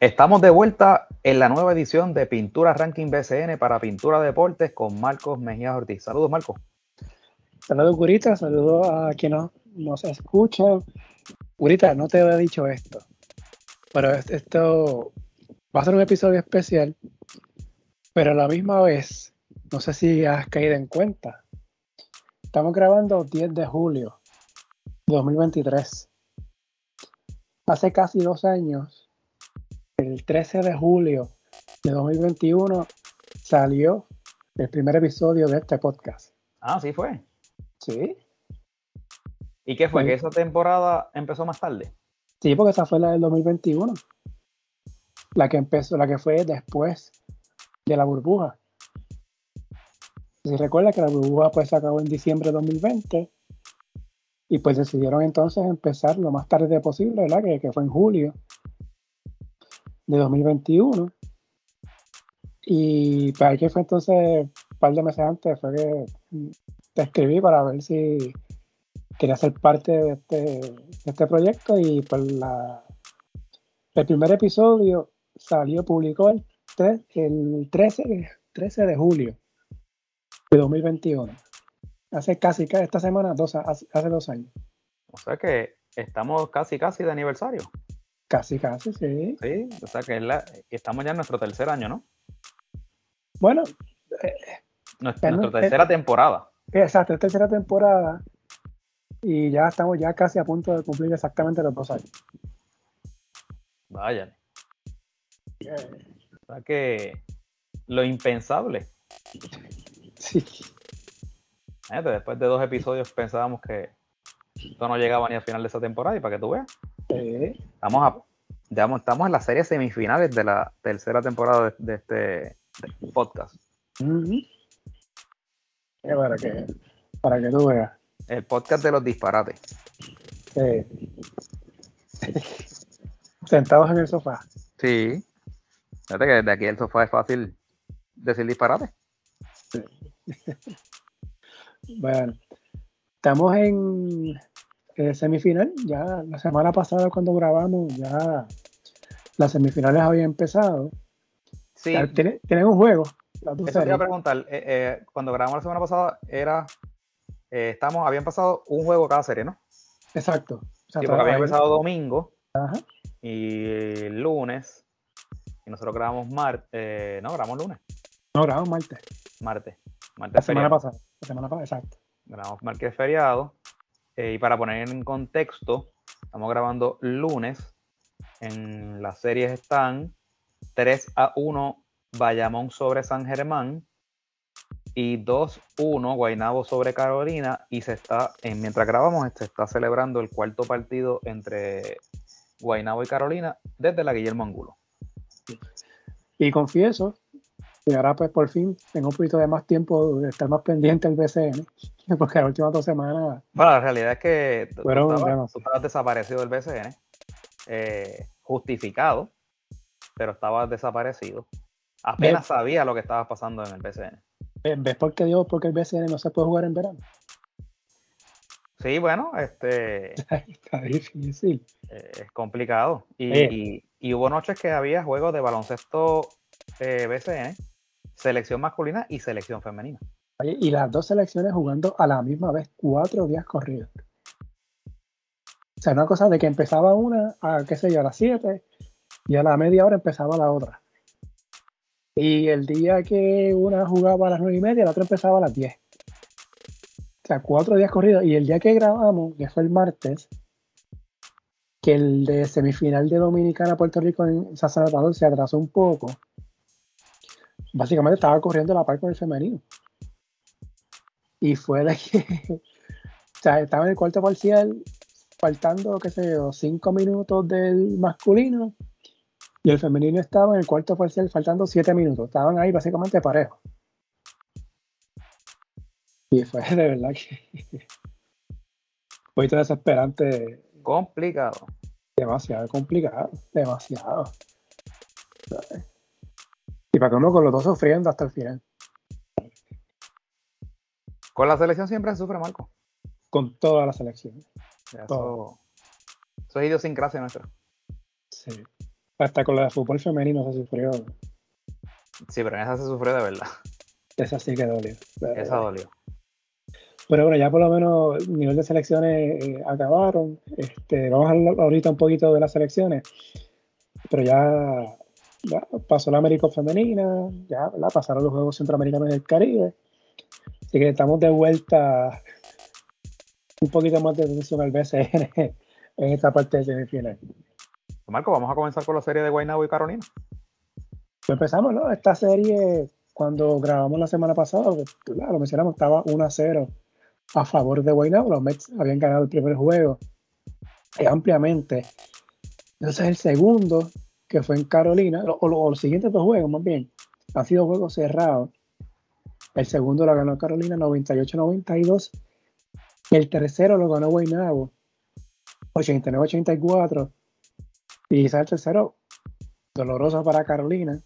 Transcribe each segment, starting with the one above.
Estamos de vuelta en la nueva edición de Pintura Ranking BCN para Pintura Deportes con Marcos Mejía Ortiz. Saludos, Marcos. Saludos, Gurita. Saludos a quien nos, nos escucha. Gurita, no te había dicho esto, pero esto va a ser un episodio especial, pero a la misma vez, no sé si has caído en cuenta. Estamos grabando 10 de julio de 2023. Hace casi dos años el 13 de julio de 2021 salió el primer episodio de este podcast. Ah, sí fue. Sí. ¿Y qué fue? ¿Que esa temporada empezó más tarde? Sí, porque esa fue la del 2021. La que empezó, la que fue después de la burbuja. Si recuerda que la burbuja pues se acabó en diciembre de 2020 y pues decidieron entonces empezar lo más tarde posible, ¿verdad? Que, que fue en julio de 2021. Y para que fue entonces, un par de meses antes, fue que te escribí para ver si quería ser parte de este, de este proyecto. Y pues la, el primer episodio salió, publicó el, el 13, 13 de julio de 2021. Hace casi, esta semana, dos, hace dos años. O sea que estamos casi, casi de aniversario. Casi, casi, sí. Sí, o sea que estamos ya en nuestro tercer año, ¿no? Bueno. Eh, nuestra, tercera temporada. Exacto, tercera temporada. Y ya estamos ya casi a punto de cumplir exactamente los dos años. Vayan. O sea que lo impensable. Sí. después de dos episodios pensábamos que esto no llegaba ni al final de esa temporada y para que tú veas. A, digamos, estamos en las series semifinales de la tercera temporada de, este podcast. para, que, para que tú veas. El podcast de los disparates. Sentados en el sofá. Sí. Fíjate que desde aquí el sofá es fácil decir disparate. bueno, estamos en semifinal. Ya la semana pasada cuando grabamos, ya las semifinales habían empezado. Sí. Tienen, un juego. Eso te a preguntar. Eh, eh, cuando grabamos la semana pasada, era. Eh, estamos, habían pasado un juego cada serie, ¿no? Exacto. Sí, porque había empezado domingo y lunes. Y nosotros grabamos martes. no, grabamos lunes. No, grabamos martes. Martes. martes la semana pasada. La semana pasada, exacto. Grabamos martes feriado. Eh, y para poner en contexto, estamos grabando lunes. En las series están 3 a 1 Bayamón sobre San Germán y 2-1 Guaynabo sobre Carolina y se está, mientras grabamos, se está celebrando el cuarto partido entre Guaynabo y Carolina desde la Guillermo Angulo. Y confieso y ahora pues por fin tengo un poquito de más tiempo de estar más pendiente del BCN, porque las últimas dos semanas... Bueno, la realidad es que tú, estabas, desaparecido del BCN, eh, justificado, pero estabas desaparecido. Apenas sabía lo que estaba pasando en el BCN. ¿Ves por qué digo porque el BCN no se puede jugar en verano? Sí, bueno, este... Está difícil. Eh, es complicado. Y, y, hubo noches que había juegos de baloncesto eh, BCN selección masculina y selección femenina. Y las dos selecciones jugando a la misma vez, cuatro días corridos. O sea, una cosa de que empezaba una a, qué sé yo, a las siete y a la media hora empezaba la otra. Y el día que una jugaba a las nueve y media, la otra empezaba a las diez. O sea, cuatro días corridos. Y el día que grabamos, que fue el martes, que el de semifinal de Dominicana Puerto Rico en San Salvador se atrasó un poco básicamente estaba corriendo la par con el femenino. Y fue de que, o sea, estaba en el cuarto parcial, faltando, qué sé yo, cinco minutos del masculino, y el femenino estaba en el cuarto parcial faltando siete minutos. Estaban ahí básicamente parejos. Y fue de verdad que un poquito desesperante. Complicado. Demasiado complicado, demasiado. Y para que uno con los dos sufriendo hasta el final. Con la selección siempre se sufre, Marco. Con toda la selección. Eso, eso, es idiosincrasia nuestra. Sí. Hasta con la de fútbol femenino se sufrió. Sí, pero en esa se sufrió de verdad. Esa sí que dolió. Esa dolió. Pero bueno, ya por lo menos el nivel de selecciones eh, acabaron. Este, vamos a hablar ahorita un poquito de las selecciones. Pero ya, pasó la América Femenina, ya pasaron los Juegos Centroamericanos del Caribe. Así que estamos de vuelta un poquito más de atención al BCN en esta parte de semifinal. Marco, vamos a comenzar con la serie de Guaynabo y Carolina. Pues empezamos, ¿no? Esta serie, cuando grabamos la semana pasada, lo mencionamos, estaba 1 a 0 a favor de Guaynabo. Los Mets habían ganado el primer juego eh, ampliamente. Entonces el segundo, que fue en Carolina, o, los siguientes dos juegos más bien, han sido juegos cerrados. El segundo lo ganó Carolina 98-92. El tercero lo ganó Guaynabo 89-84. Y quizás el tercero, doloroso para Carolina,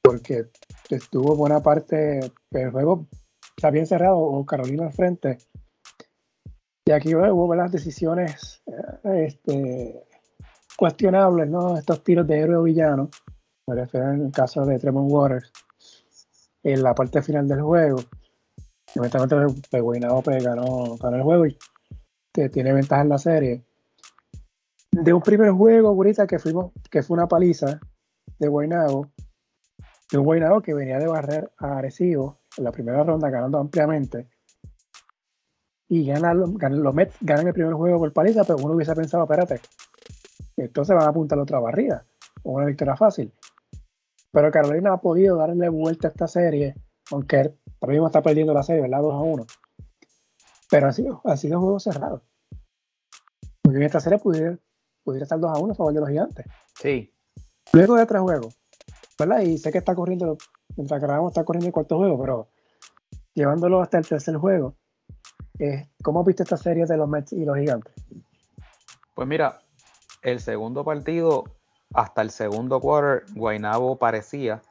porque estuvo buena parte del juego, está bien cerrado, o Carolina al frente. Y aquí hubo las decisiones eh, este, cuestionables, ¿no? Estos tiros de héroe o villano, me refiero en el caso de Tremont Waters, en la parte final del juego. Inmediatamente Guaynabo ganó, ganó el juego y tiene ventaja en la serie de un primer juego, ahorita que fuimos, que fue una paliza de Guaynabo, de un Guaynabo que venía de barrer a Arecibo en la primera ronda ganando ampliamente. Y ganan, los Mets ganan el primer juego por paliza, pero uno hubiese pensado, espérate, entonces van a apuntar otra barrida, o una victoria fácil. Pero Carolina ha podido darle vuelta a esta serie, aunque ahora mismo está perdiendo la serie, ¿verdad? 2 a 1. Pero ha sido, ha sido un juego cerrado. Porque en esta serie pudieron, pudiera estar 2 a 1 a favor de los gigantes. Sí. Luego de tres juegos, ¿verdad? Y sé que está corriendo, mientras grabamos está corriendo el cuarto juego, pero llevándolo hasta el tercer juego, eh, ¿cómo viste esta serie de los Mets y los gigantes? Pues mira, el segundo partido, hasta el segundo quarter, Guainabo parecía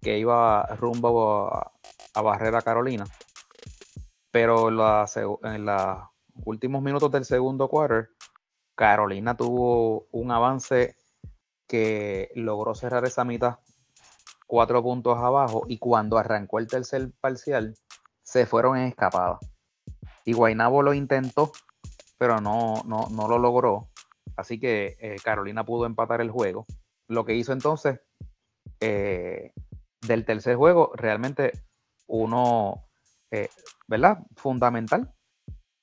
que iba rumbo a, a barrer a Carolina. Pero en los últimos minutos del segundo quarter, Carolina tuvo un avance que logró cerrar esa mitad cuatro puntos abajo y cuando arrancó el tercer parcial se fueron en escapada. Y Guainabo lo intentó, pero no, no, lo logró. Así que eh, Carolina pudo empatar el juego. Lo que hizo entonces eh, del tercer juego, realmente uno, eh, ¿verdad? Fundamental,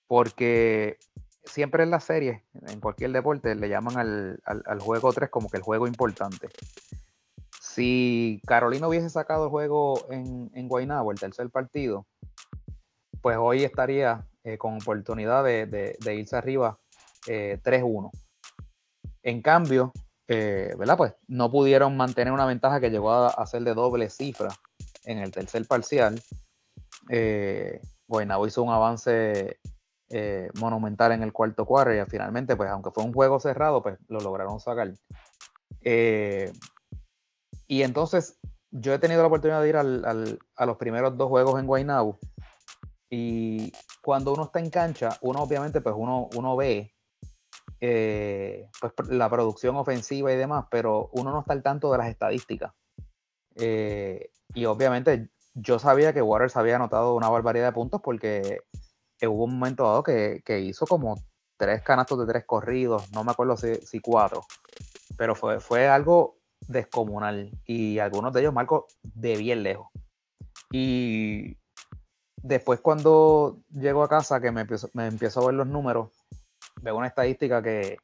porque siempre en las series, en cualquier deporte, le llaman al, juego 3 como que el juego importante. Si Carolina hubiese sacado el juego en, en Guaynabo, el tercer partido, pues hoy estaría eh, con oportunidad de, irse arriba 3-1. Eh, en cambio, eh, ¿verdad? Pues no pudieron mantener una ventaja que llegó a, ser de doble cifra en el tercer parcial. Guaynabo hizo un avance eh, monumental en el cuarto cuarto y finalmente, pues aunque fue un juego cerrado, pues lo lograron sacar. Eh, y entonces yo he tenido la oportunidad de ir a los primeros dos juegos en Guaynabo y cuando uno está en cancha, uno obviamente pues uno, uno ve eh, pues, la producción ofensiva y demás, pero uno no está al tanto de las estadísticas. y obviamente yo sabía que Waters había anotado una barbaridad de puntos porque hubo un momento dado que, hizo como tres canastos de tres corridos, no me acuerdo si, cuatro, pero fue, fue algo descomunal y algunos de ellos marcos de bien lejos. Y después cuando llego a casa, que me empiezo, me empiezo a ver los números, veo una estadística que,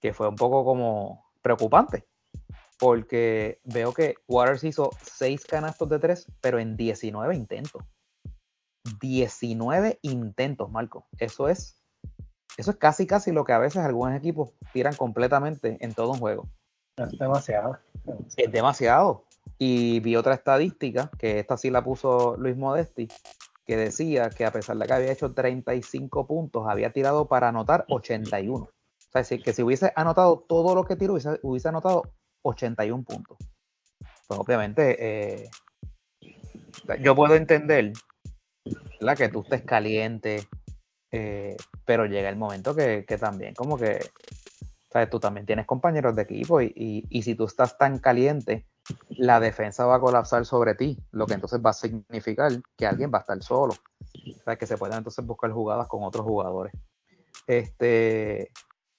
que fue un poco como preocupante, porque veo que Waters hizo seis canastos de tres, pero en 19 intentos. 19 intentos, Marco. Eso es, eso es casi casi lo que a veces algunos equipos tiran completamente en todo un juego. Es demasiado. Es demasiado. Y vi otra estadística, que esta sí la puso Luis Modesti, que decía que a pesar de que había hecho 35 puntos, había tirado para anotar 81. O sea, que si hubiese anotado todo lo que tiró, hubiese, anotado 81 puntos. Pues obviamente, eh, yo puedo entender la que tú estés caliente, eh, pero llega el momento que, también como que O sea, tú también tienes compañeros de equipo y, y, si tú estás tan caliente, la defensa va a colapsar sobre ti, lo que entonces va a significar que alguien va a estar solo. O sea, que se puedan entonces buscar jugadas con otros jugadores. Este,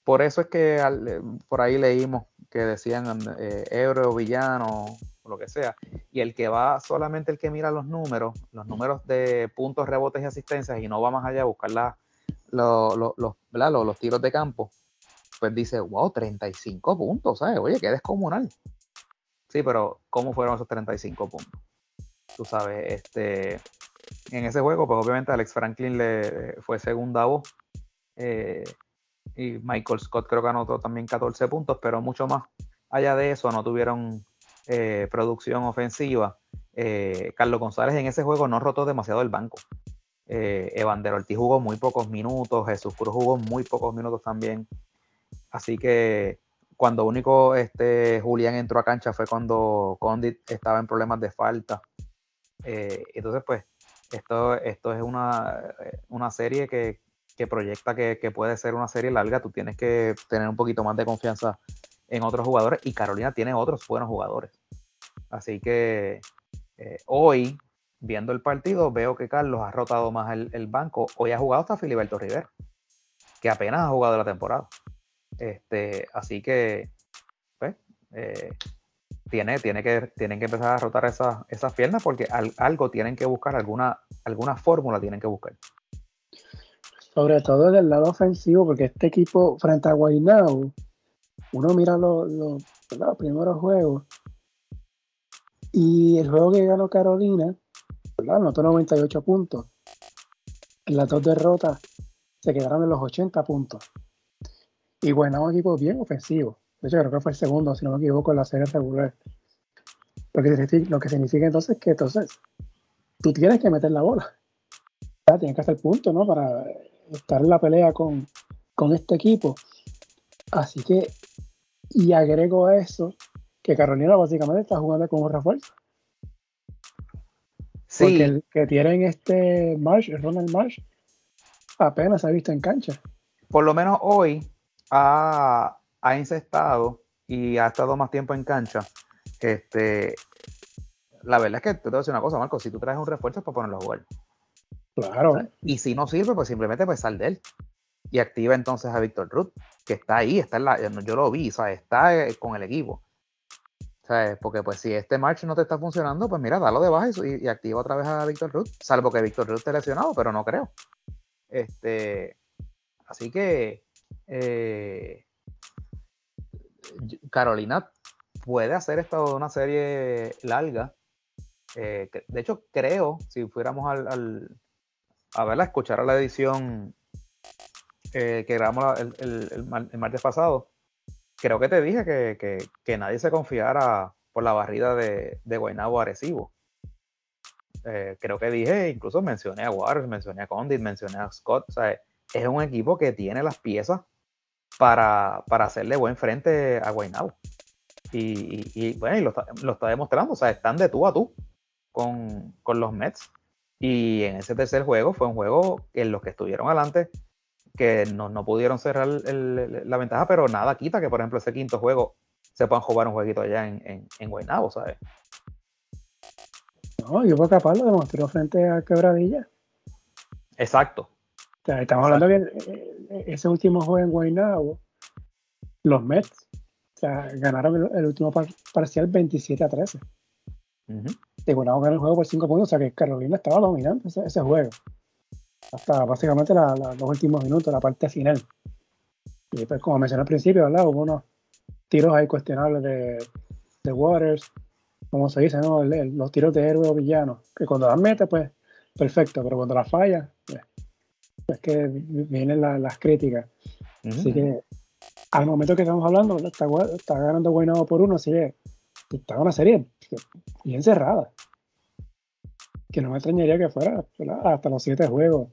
por eso es que eh, por ahí leímos que decían eh, héroe o villano o lo que sea. Y el que va, solamente el que mira los números, los números de puntos, rebotes y asistencias y no va más allá a buscar los, los, tiros de campo, pues dice, wow, 35 puntos, ¿sabes? Oye, qué descomunal. Sí, pero ¿cómo fueron esos 35 puntos? Tú sabes, este, en ese juego, pues obviamente Alex Franklin le fue segunda voz. Eh, y Michael Scott creo que anotó también 14 puntos, pero mucho más allá de eso no tuvieron eh, producción ofensiva. Eh, Carlos González en ese juego no rotó demasiado el banco. Eh, Evander Ortiz jugó muy pocos minutos, Jesús Cruz jugó muy pocos minutos también. Así que cuando único este, Julián entró a cancha fue cuando Condit estaba en problemas de falta. Eh, entonces, pues, esto, esto es una, una serie que, que proyecta que, puede ser una serie larga, tú tienes que tener un poquito más de confianza en otros jugadores y Carolina tiene otros buenos jugadores. Así que eh, hoy, viendo el partido, veo que Carlos ha rotado más el, banco. Hoy ha jugado hasta Filiberto Rivera, que apenas ha jugado la temporada. Este, así que pues, eh, tiene, tiene que, tienen que empezar a rotar esas, esas piernas porque algo tienen que buscar, alguna, alguna fórmula tienen que buscar sobre todo del lado ofensivo, porque este equipo frente a Guaynabo, uno mira los, primeros juegos y el juego que ganó Carolina, ¿verdad? anotó 98 puntos. En las dos derrotas se quedaron en los 80 puntos. Y es un equipo bien ofensivo. De hecho, creo que fue el segundo, si no me equivoco, en la serie regular. Lo que, lo que significa entonces que entonces tú tienes que meter la bola. Tienes que hacer punto, ¿no? Para estar en la pelea con, este equipo. Así que, y agrego a eso que Carolina básicamente está jugando con un refuerzo. Sí. Porque el que tienen este Marsh, Ronald Marsh, apenas se ha visto en cancha. Por lo menos hoy ha, ha incestado y ha estado más tiempo en cancha. Este, la verdad es que te voy a decir una cosa, Marco, si tú traes un refuerzo es para ponerlo a jugar. Claro. y si no sirve, pues simplemente pues sal de él. Y activa entonces a Víctor Ruth, que está ahí, está en la, yo lo vi, ¿sabes? está eh, con el equipo. ¿Sabes? Porque pues si este march no te está funcionando, pues mira, dalo de baja y, activa otra vez a Víctor Ruth, salvo que Víctor Ruth esté lesionado, pero no creo. Este, así que eh, Carolina puede hacer esto una serie larga. Eh, de hecho, creo, si fuéramos al, a verla, escuchar a la edición eh, que grabamos el, el, martes pasado, creo que te dije que, nadie se confiara por la barrida de, de Guaynabo Arecibo. Eh, creo que dije, incluso mencioné a Waters, mencioné a Condit, mencioné a Scott. O sea, es un equipo que tiene las piezas para, hacerle buen frente a Guaynabo. Y, bueno, y lo, está, demostrando. O sea, están de tú a tú con, con los Mets. Y en ese tercer juego fue un juego en los que estuvieron adelante, que no, no pudieron cerrar la ventaja, pero nada quita que, por ejemplo, ese quinto juego se puedan jugar un jueguito allá en, en, en Guaynabo, ¿sabes? No, yo fue capaz lo demostró frente a Quebradilla. Exacto. O sea, estamos hablando que eh, eh, ese último juego en Guaynabo, los Mets, o sea, ganaron el, último parcial 27 a 13 y bueno, ganar el juego por 5 puntos, o sea que Carolina estaba dominando ese, juego. Hasta básicamente los últimos minutos, la parte final. Y pues como mencioné al principio, ¿verdad? Hubo unos tiros ahí cuestionables de, de Waters, como se dice, ¿no? los tiros de héroe o villano, que cuando las mete, pues perfecto, pero cuando las falla, pues, es que vienen las críticas. Así que al momento que estamos hablando, está, está ganando Guaynabo por uno, así que está una serie bien cerrada. Que no me extrañaría que fuera hasta los siete juegos,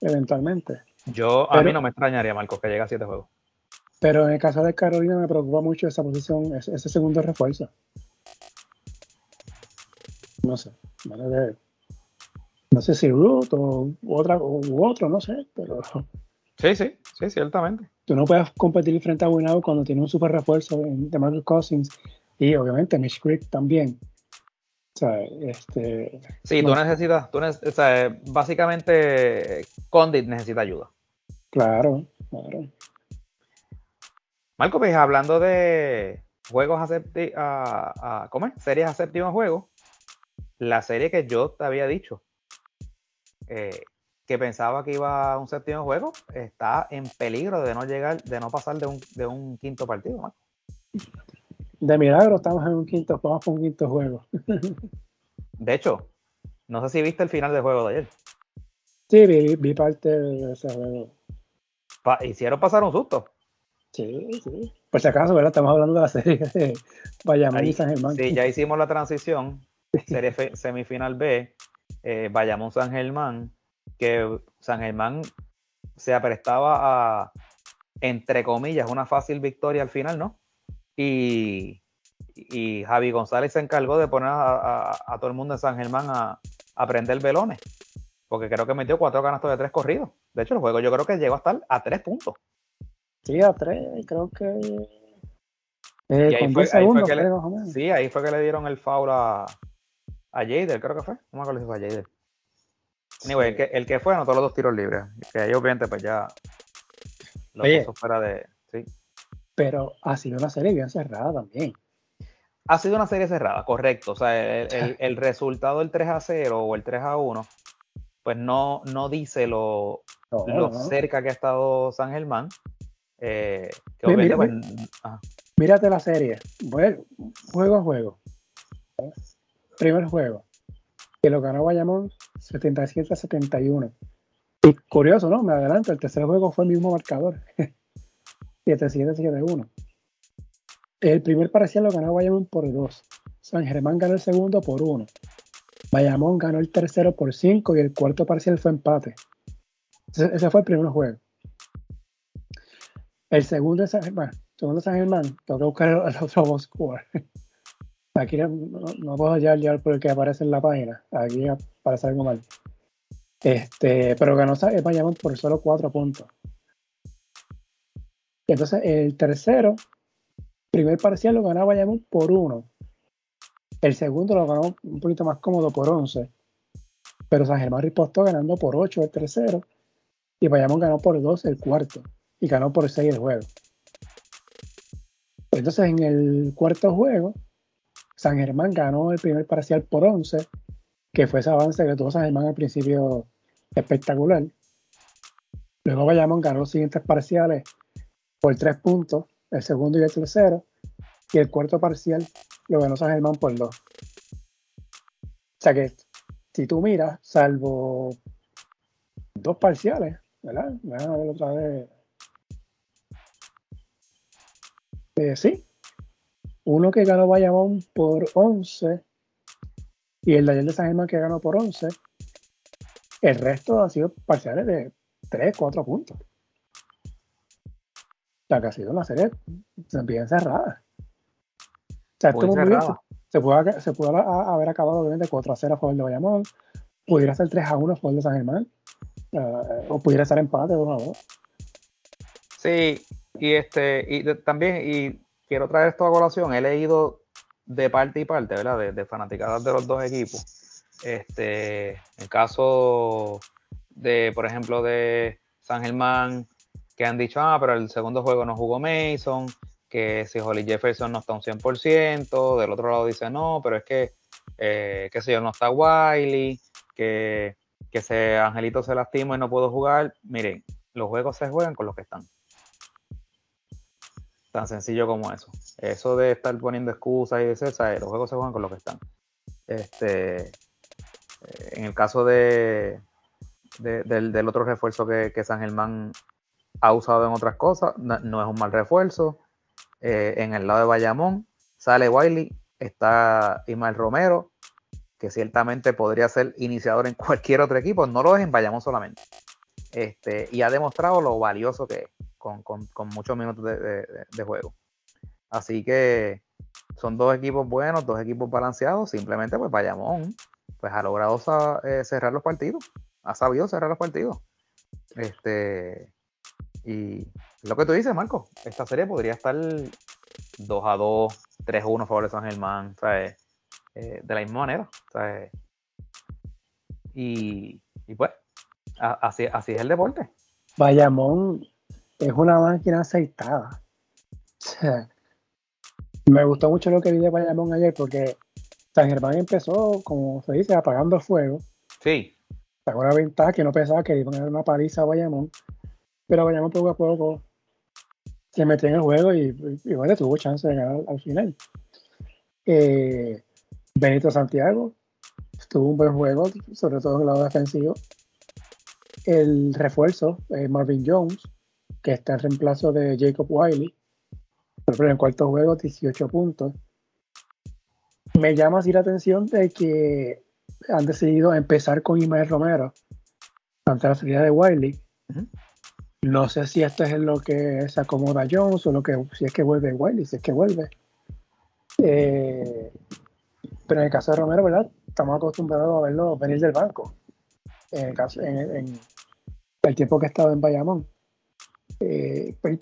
eventualmente. Yo, a mí no me extrañaría, Marcos, que llegue a siete juegos. Pero en el caso de Carolina me preocupa mucho esa posición, ese, segundo refuerzo. No sé. No sé si Root o otra u otro, no sé, pero. Sí, sí, sí, ciertamente. tú no puedes competir frente a Winnow cuando tiene un super refuerzo de Marcus Cousins y obviamente Mitch Creek también. O sea, este, sí, tú necesitas, tú o sea, básicamente Condit necesita ayuda. Claro, claro. Marco, pues hablando de juegos a, a ¿cómo es? Series a séptimo juego, la serie que yo te había dicho, eh, que pensaba que iba a un séptimo juego, está en peligro de no llegar, de no pasar de un, de un quinto partido. De milagro estamos en un quinto, vamos por un quinto juego. de hecho, no sé si viste el final del juego de ayer. Sí, vi, parte de ese juego. hicieron pasar un susto. Sí, sí. Por si acaso, ¿verdad? Estamos hablando de la serie de Bayamón y San Germán. Sí, ya hicimos la transición. Serie semifinal B, eh, Bayamón San Germán que San Germán se aprestaba a, entre comillas, una fácil victoria al final, ¿no? Y, y Javi González se encargó de poner a, todo el mundo en San Germán a, a, prender velones, porque creo que metió cuatro canastos de tres corridos. De hecho, el juego yo creo que llegó a estar a tres puntos. Sí, a tres, creo que. Eh, ahí fue, que le, sí, ahí fue que le dieron el foul a, a Jader, creo que fue. No me acuerdo si fue a Jader. Anyway, el, que, el que fue anotó los dos tiros libres. Que ahí obviamente pues ya lo puso fuera de. Sí. Pero ha sido una serie bien cerrada también. Ha sido una serie cerrada, correcto. O sea, el, resultado del 3 a 0 o el 3 a 1, pues no, no dice lo, lo cerca que ha estado San Germán. Eh, que mira, pues, mírate la serie. Juego a juego. Primer juego. Que lo ganó Bayamón 77 a 71. Y curioso, ¿no? Me adelanto, el tercer juego fue el mismo marcador. 7-7-7-1. El primer parcial lo ganó Bayamón por 2. San Germán ganó el segundo por 1. Bayamón ganó el tercero por 5 y el cuarto parcial fue empate. Ese, fue el primer juego. El segundo San Germán, Germán, tengo que buscar el, otro score. Aquí no, puedo hallar ya por el que aparece en la página. Aquí aparece algo mal. Este, pero ganó Bayamón por solo cuatro puntos. Y entonces el tercero, primer parcial lo ganó Bayamón por uno. El segundo lo ganó un poquito más cómodo por 11. Pero San Germán ripostó ganando por 8 el tercero. Y Bayamón ganó por 2 el cuarto. Y ganó por 6 el juego. Entonces en el cuarto juego, San Germán ganó el primer parcial por 11, que fue ese avance que tuvo San Germán al principio espectacular. Luego Bayamón ganó los siguientes parciales por 3 puntos, el segundo y el tercero, y el cuarto parcial lo ganó San Germán por 2. O sea que si tú miras, salvo dos parciales, ¿verdad? Déjame ver otra vez. Eh, sí, uno que ganó Bayamón por 11 y el de ayer de San Germán que ganó por 11. El resto ha sido parciales de 3, 4 puntos. O sea, que ha sido una serie bien cerrada. O sea, estuvo muy bien. Se, pudo, se pudo haber acabado obviamente 4 a 0 a favor de Bayamón. Pudiera ser 3 a 1 a favor de San Germán. Uh, o pudiera ser empate 2 a 2. Sí, y este, y también, y quiero traer esto a colación. He leído de parte y parte, ¿verdad? De, de fanaticadas de los dos equipos. Este, en caso de, por ejemplo, de San Germán, que han dicho, ah, pero el segundo juego no jugó Mason, que si Holly Jefferson no está un 100%, del otro lado dice, no, pero es que, eh, qué sé yo, no está Wiley, que, que ese Angelito se lastima y no puedo jugar. Miren, los juegos se juegan con los que están. Tan sencillo como eso. Eso de estar poniendo excusas y de eso, los juegos se juegan con lo que están. Este, eh, en el caso de, del, otro refuerzo que, San Germán ha usado en otras cosas, no, es un mal refuerzo. Eh, en el lado de Bayamón sale Wiley, está Ismael Romero, que ciertamente podría ser iniciador en cualquier otro equipo, no lo es en Bayamón solamente. Este, y ha demostrado lo valioso que es con, muchos minutos de, juego. Así que son dos equipos buenos, dos equipos balanceados. Simplemente, pues Bayamón pues, ha logrado eh, cerrar los partidos, ha sabido cerrar los partidos. Este, Y lo que tú dices, Marco, esta serie podría estar 2 a 2, 3 a 1 a favor de San Germán, ¿sabes? Eh, de la misma manera. ¿sabes? Y, y pues, así, así es el deporte. Bayamón es una máquina aceitada. me gustó mucho lo que vi de Bayamón ayer porque San Germán empezó, como se dice, apagando fuego. Sí. Sacó una ventaja que no pensaba que iban a dar una paliza a Bayamón. Pero Bayamón poco a poco se metió en el juego y, bueno, tuvo chance de ganar al final. Eh, Benito Santiago tuvo un buen juego, sobre todo en el lado defensivo. El refuerzo, eh, Marvin Jones, que está en reemplazo de Jacob Wiley, pero en el cuarto juego 18 puntos. Me llama así la atención de que han decidido empezar con Imael Romero ante la salida de Wiley. No sé si esto es lo que se acomoda Jones o lo que si es que vuelve Wiley, si es que vuelve. Eh, pero en el caso de Romero, ¿verdad? Estamos acostumbrados a verlo venir del banco. En el, caso, en, el tiempo que ha estado en Bayamón. Eh, pues,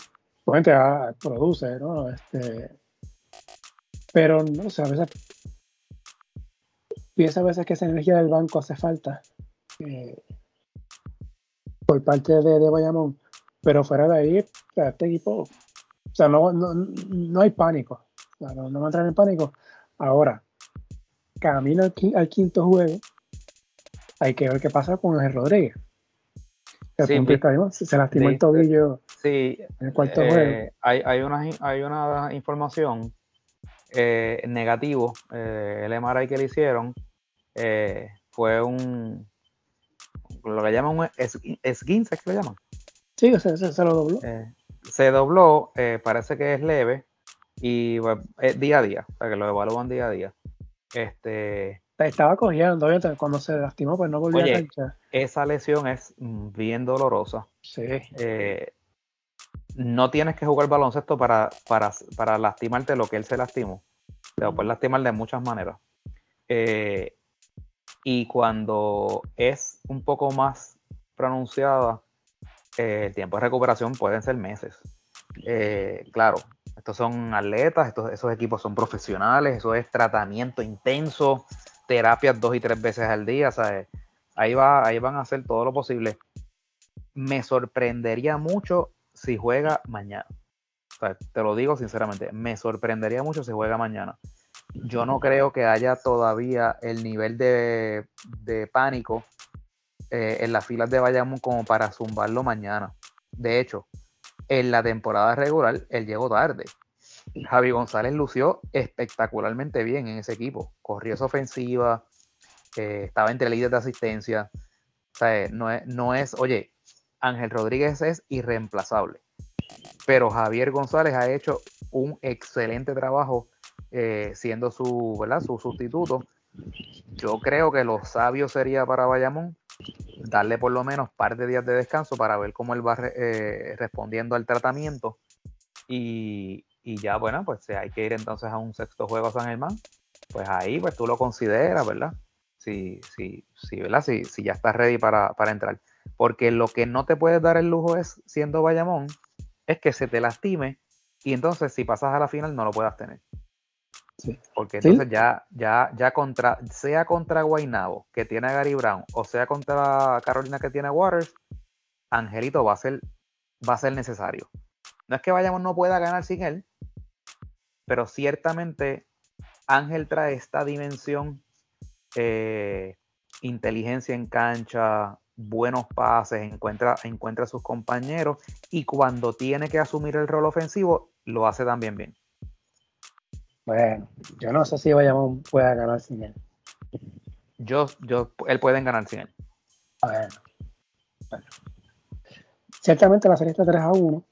produce, ¿no? Este, pero no sé, a veces pienso a veces que esa energía del banco hace falta eh, por parte de, de, Bayamón, pero fuera de ahí, este equipo, o sea, no, no, no hay pánico, no, no va a entrar en pánico. Ahora, camino al, quinto juego, hay que ver qué pasa con el Rodríguez. se, lastimó el tobillo sí, en el cuarto eh, juego. Hay, hay, una, hay una información eh, negativo. Eh, el MRI que le hicieron fue un. Lo que llaman un esguince, ¿es que lo llaman? Sí, se, se, lo dobló. se dobló, parece que es leve y día a día, o sea que lo evalúan día a día. Este, estaba cogiendo, cuando se lastimó, pues no volvió a cancha. Esa lesión es bien dolorosa. Sí. Eh, no tienes que jugar baloncesto para, para, para, lastimarte lo que él se lastimó. Te lo puedes lastimar de muchas maneras. Eh, y cuando es un poco más pronunciada, eh, el tiempo de recuperación pueden ser meses. claro, estos son atletas, estos, esos equipos son profesionales, eso es tratamiento intenso, terapias dos y tres veces al día, ¿sabes? Ahí, va, ahí van a hacer todo lo posible. Me sorprendería mucho si juega mañana. te lo digo sinceramente, me sorprendería mucho si juega mañana. Yo no creo que haya todavía el nivel de, pánico eh, en las filas de Bayamón como para zumbarlo mañana. De hecho, en la temporada regular él llegó tarde. Javi González lució espectacularmente bien en ese equipo. Corrió esa ofensiva, eh, estaba entre líderes de asistencia. O sea, no es, no es, oye, Ángel Rodríguez es irreemplazable. Pero Javier González ha hecho un excelente trabajo eh, siendo su, ¿verdad? su sustituto. Yo creo que lo sabio sería para Bayamón darle por lo menos par de días de descanso para ver cómo él va eh, respondiendo al tratamiento. Y, ya, bueno, pues si hay que ir entonces a un sexto juego a San Germán, pues ahí pues tú lo consideras, ¿verdad? Si, si, si, ¿verdad? si, si ya estás ready para, para entrar. Porque lo que no te puedes dar el lujo es, siendo Bayamón, es que se te lastime y entonces si pasas a la final no lo puedas tener. Porque entonces ya, ya, ya contra, sea contra Guaynabo, que tiene a Gary Brown, o sea contra Carolina que tiene a Waters, Angelito va a ser, va a ser necesario. No es que vayamos no pueda ganar sin él, pero ciertamente Ángel trae esta dimensión, eh, inteligencia en cancha, buenos pases, encuentra, encuentra a sus compañeros y cuando tiene que asumir el rol ofensivo, lo hace también bien. Bueno, yo no sé si Bayamón pueda ganar sin él. Yo, yo, él puede ganar sin él. Bueno, bueno. Ciertamente la serie está 3 a 1.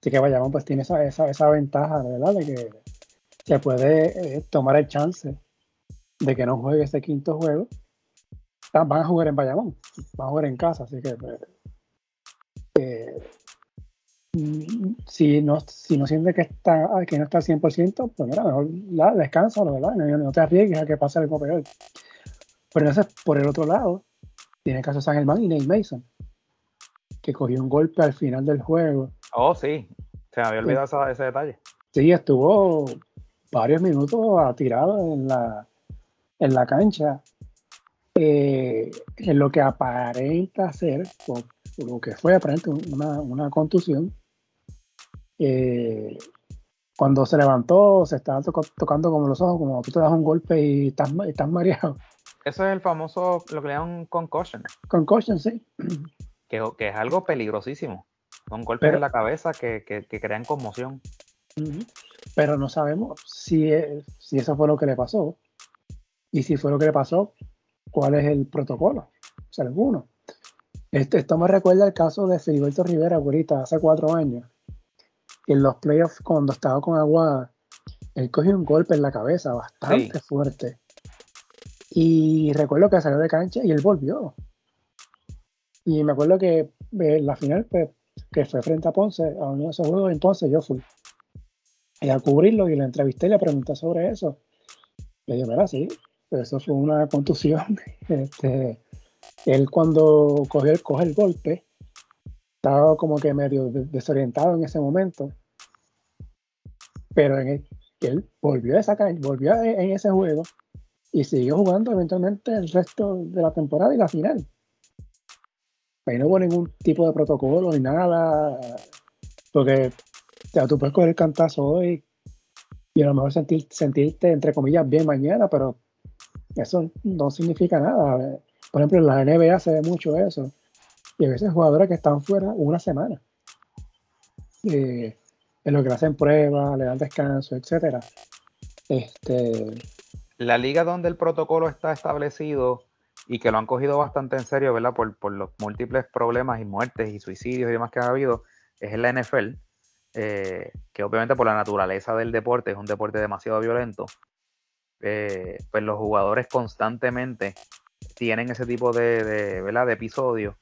Así que Bayamón pues tiene esa, esa, esa ventaja, ¿verdad? De que se puede eh, tomar el chance de que no juegue ese quinto juego. Van a jugar en Bayamón, van a jugar en casa, así que pues, eh, si no, si no siente que, está, que no está al 100%, pues mira, mejor la, descansa, ¿verdad? No, te arriesgues a que pase algo peor. Pero entonces, por el otro lado, tiene el caso de San Germán y Nate Mason, que cogió un golpe al final del juego. Oh, sí, se me había olvidado ese, detalle. Sí, estuvo varios minutos tirado en la, en la cancha. Eh, en lo que aparenta ser, o, lo que fue aparente una, una contusión. Eh, cuando se levantó, se estaba tocando como los ojos, como tú te das un golpe y estás, estás mareado. Eso es el famoso, lo que le llaman concussion. Concussion, sí. Que, que es algo peligrosísimo. Son golpes en la cabeza que, que, crean conmoción. Pero no sabemos si, si eso fue lo que le pasó. Y si fue lo que le pasó, ¿cuál es el protocolo? O sea, alguno. Este, esto me recuerda el caso de Filiberto Rivera, ahorita, hace cuatro años en los playoffs, cuando estaba con Aguada, él cogió un golpe en la cabeza bastante fuerte. Y recuerdo que salió de cancha y él volvió. Y me acuerdo que en la final, pues, que fue frente a Ponce, a uno de esos juegos, entonces yo fui y a cubrirlo y le entrevisté y le pregunté sobre eso. Le dije, mira, sí, eso fue una contusión. Este, él cuando cogió, coge el golpe, estaba como que medio desorientado en ese momento. Pero en él volvió a sacar, volvió en ese juego y siguió jugando eventualmente el resto de la temporada y la final. Ahí no hubo ningún tipo de protocolo ni nada. Porque ya, tú puedes coger el cantazo hoy y a lo mejor sentir, sentirte, entre comillas, bien mañana, pero eso no significa nada. Por ejemplo, en la NBA se ve mucho eso y a veces jugadores que están fuera una semana. En lo que le hacen pruebas, le dan descanso, etcétera. Este, la liga donde el protocolo está establecido y que lo han cogido bastante en serio, ¿verdad? Por, por los múltiples problemas y muertes y suicidios y demás que ha habido, es la NFL, eh, que obviamente por la naturaleza del deporte es un deporte demasiado violento. Eh, pues los jugadores constantemente tienen ese tipo de, de, ¿verdad? de episodios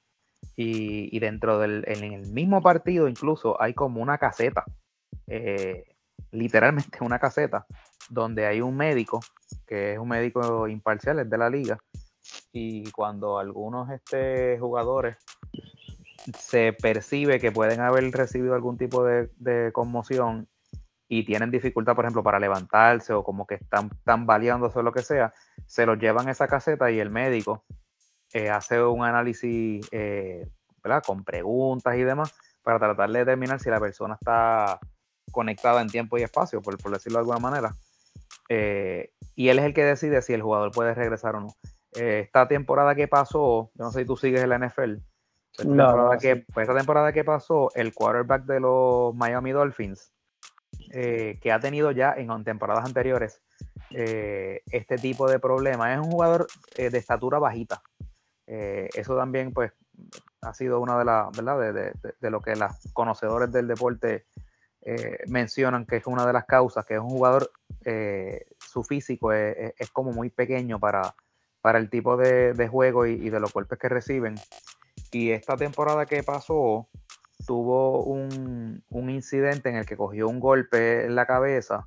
y, dentro del en el mismo partido incluso hay como una caseta, eh, literalmente una caseta, donde hay un médico, que es un médico imparcial, es de la liga, y cuando algunos este, jugadores se percibe que pueden haber recibido algún tipo de, de, conmoción y tienen dificultad, por ejemplo, para levantarse o como que están tambaleándose o lo que sea, se los llevan a esa caseta y el médico eh, hace un análisis eh, con preguntas y demás para tratar de determinar si la persona está conectada en tiempo y espacio, por, decirlo de alguna manera. Eh, y él es el que decide si el jugador puede regresar o no. esta temporada que pasó, yo no sé si tú sigues en la NFL, esta, temporada, que, pues esta temporada que pasó, el quarterback de los Miami Dolphins, que ha tenido ya en temporadas anteriores este tipo de problemas, es un jugador de estatura bajita. Eh, eso también, pues, ha sido una de las, ¿verdad? De, lo que los conocedores del deporte eh, mencionan que es una de las causas, que es un jugador, eh, su físico es, como muy pequeño para, para el tipo de, juego y, de los golpes que reciben. Y esta temporada que pasó, tuvo un, un incidente en el que cogió un golpe en la cabeza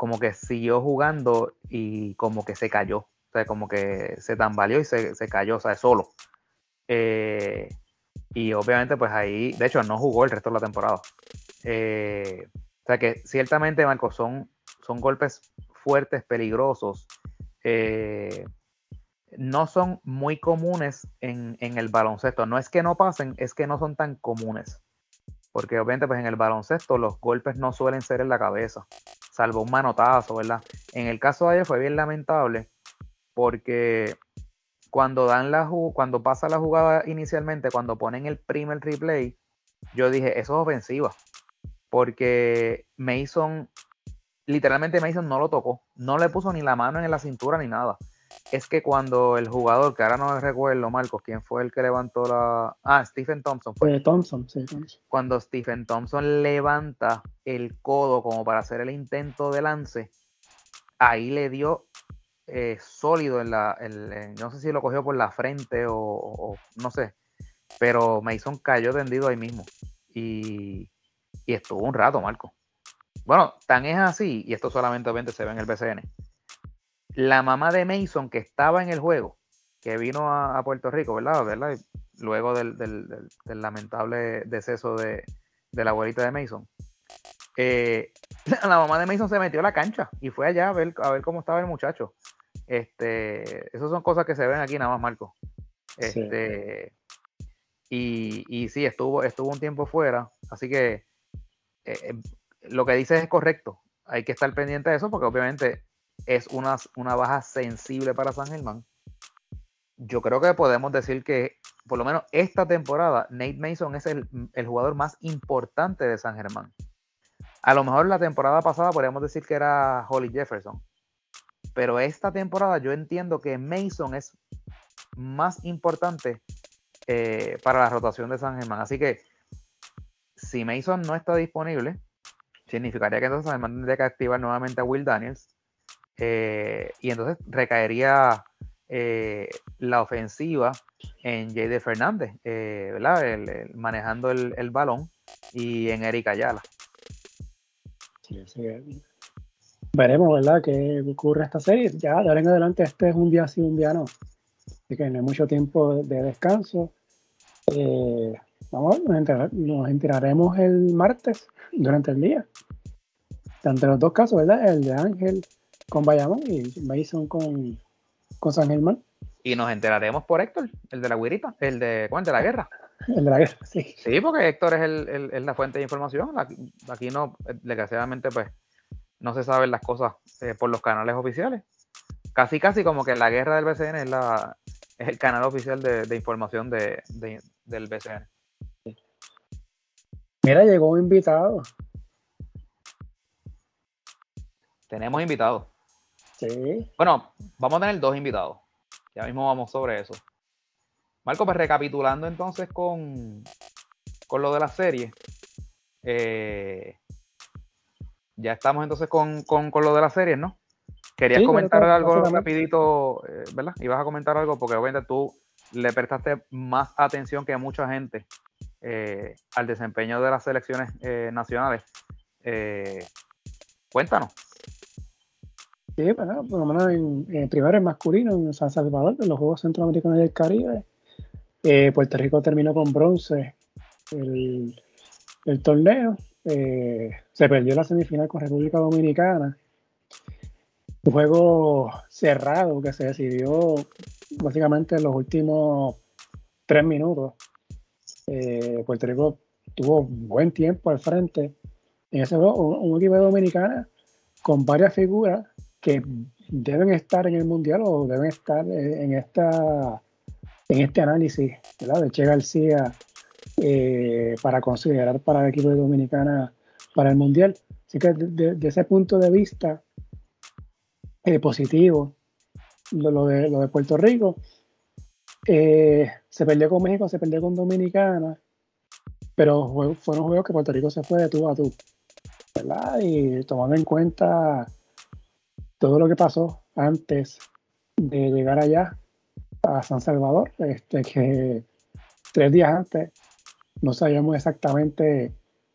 como que siguió jugando y como que se cayó. O sea, como que se tambaleó y se, cayó, o sea, solo. Eh, y obviamente, pues ahí, de hecho, no jugó el resto de la temporada. Eh, o sea que ciertamente, Marco, son, son golpes fuertes, peligrosos. Eh, no son muy comunes en, en, el baloncesto. No es que no pasen, es que no son tan comunes. Porque obviamente, pues en el baloncesto los golpes no suelen ser en la cabeza, salvo un manotazo, ¿verdad? En el caso de ayer fue bien lamentable porque cuando dan la cuando pasa la jugada inicialmente, cuando ponen el primer replay, yo dije, eso es ofensiva. Porque Mason, literalmente Mason no lo tocó, no le puso ni la mano en la cintura ni nada. Es que cuando el jugador, que ahora no recuerdo, Marcos, quién fue el que levantó la. Ah, Stephen Thompson. Fue Thompson, sí. Cuando Stephen Thompson levanta el codo como para hacer el intento de lance, ahí le dio eh, sólido en la. no sé si lo cogió por la frente o, no sé. Pero Mason cayó tendido ahí mismo. Y, y estuvo un rato, Marco. Bueno, tan es así, y esto solamente obviamente se ve en el BCN. La mamá de Mason que estaba en el juego, que vino a, Puerto Rico, ¿verdad? ¿verdad? luego del, lamentable deceso de, la abuelita de Mason. Eh, la mamá de Mason se metió a la cancha y fue allá a ver, a ver cómo estaba el muchacho. Este, esas son cosas que se ven aquí nada más, Marco. Este, y, y, sí, estuvo, estuvo un tiempo fuera, así que eh, eh, lo que dices es correcto. Hay que estar pendiente de eso porque obviamente es una, una baja sensible para San Germán. Yo creo que podemos decir que por lo menos esta temporada Nate Mason es el, el jugador más importante de San Germán. A lo mejor la temporada pasada podríamos decir que era Holly Jefferson. Pero esta temporada yo entiendo que Mason es más importante eh, para la rotación de San Germán. Así que si Mason no está disponible, significaría que entonces San Germán tendría que activar nuevamente a Will Daniels. Eh, y entonces recaería eh, la ofensiva en Jade Fernández, ¿verdad? manejando el, balón y en Erika Ayala. Veremos, ¿verdad?, qué ocurre esta serie. Ya de ahora en adelante, este es un día sí, un día no. Así que no hay mucho tiempo de descanso. Eh, vamos, nos, enteraremos el martes durante el día. Entre los dos casos, ¿verdad? El de Ángel con Bayamón y Mason con, con San Germán. Y nos enteraremos por Héctor, el de la guirita, el de, ¿cuál? de la guerra. El de la guerra, sí. Sí, porque Héctor es, el, la fuente de información. Aquí, no, desgraciadamente, pues, no se saben las cosas eh, por los canales oficiales. Casi, casi como que la guerra del BCN es, la, es el canal oficial de, información de, del BCN. Mira, llegó un invitado. Tenemos invitados. Sí. Bueno, vamos a tener dos invitados. Ya mismo vamos sobre eso. Marco, pues recapitulando entonces con, con lo de la serie. Eh, ya estamos entonces con, lo de la serie, ¿no? Querías comentar algo rapidito, eh, ¿verdad? Ibas a comentar algo porque obviamente tú le prestaste más atención que mucha gente eh, al desempeño de las selecciones nacionales. cuéntanos. Sí, por lo menos en, primero en masculino, en San Salvador, en los Juegos Centroamericanos del Caribe, eh, Puerto Rico terminó con bronce el, torneo. Eh, se perdió la semifinal con República Dominicana. Un juego cerrado que se decidió básicamente en los últimos tres minutos. Eh, Puerto Rico tuvo buen tiempo al frente. En ese juego, un, equipo de Dominicana con varias figuras que deben estar en el Mundial o deben estar en esta en este análisis de Che García eh, para considerar para el equipo de Dominicana para el Mundial. Así que desde ese punto de vista eh, positivo, lo, de, lo de Puerto Rico, eh, se perdió con México, se perdió con Dominicana, pero fueron juegos que Puerto Rico se fue de tú a tú. ¿verdad? Y tomando en cuenta todo lo que pasó antes de llegar allá, a San Salvador, este, que tres días antes no sabíamos exactamente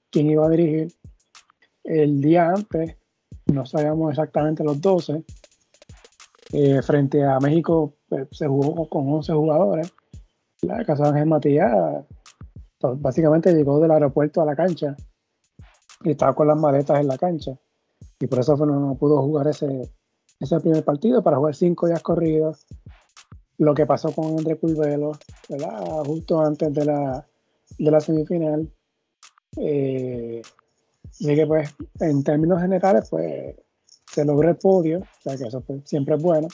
quién iba a dirigir. El día antes no sabíamos exactamente los 12. Eh, frente a México pues, se jugó con 11 jugadores. La casa de Ángel Matías pues, básicamente llegó del aeropuerto a la cancha y estaba con las maletas en la cancha. Y por eso no, pudo jugar ese, ese primer partido para jugar cinco días corridos lo que pasó con André Curvelo, ¿verdad? Justo antes de la, de la semifinal. Eh, y que pues en términos generales pues se logró el podio, o sea que eso pues, siempre es bueno.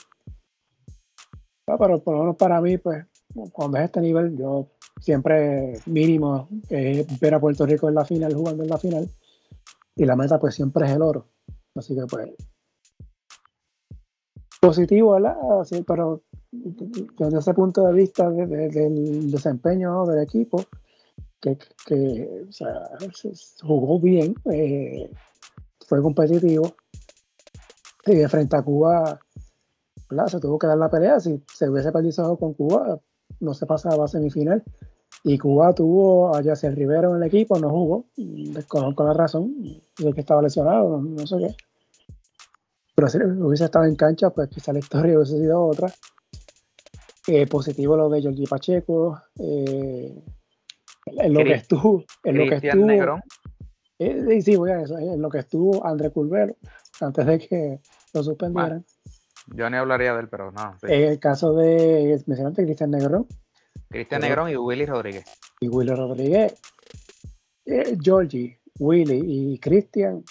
Ah, pero por lo menos para mí pues cuando es este nivel yo siempre mínimo es ver a Puerto Rico en la final, jugando en la final y la meta pues siempre es el oro. Así que pues positivo, ¿verdad? Sí, pero desde ese punto de vista del desempeño del equipo, que, jugó bien, eh, fue competitivo. Y frente a Cuba, se tuvo que dar la pelea. Si se hubiese perdido con Cuba, no se pasaba a semifinal. Y Cuba tuvo a Yacer Rivero en el equipo, no jugó. Desconozco la razón de que estaba lesionado, no, sé qué. Pero si hubiese estado en cancha, pues quizá la historia hubiese sido otra. Eh, positivo lo de Jordi Pacheco. Eh, en lo que estuvo. En lo que estuvo. Negrón. Eh, sí, voy a eso. En lo que estuvo André Culvero, antes de que lo suspendieran. yo ni hablaría de él, pero no. En el caso de. Mencionaste Cristian Negrón. Cristian Negrón y Willy Rodríguez. Y Willy Rodríguez. Georgie, Willy y Cristian.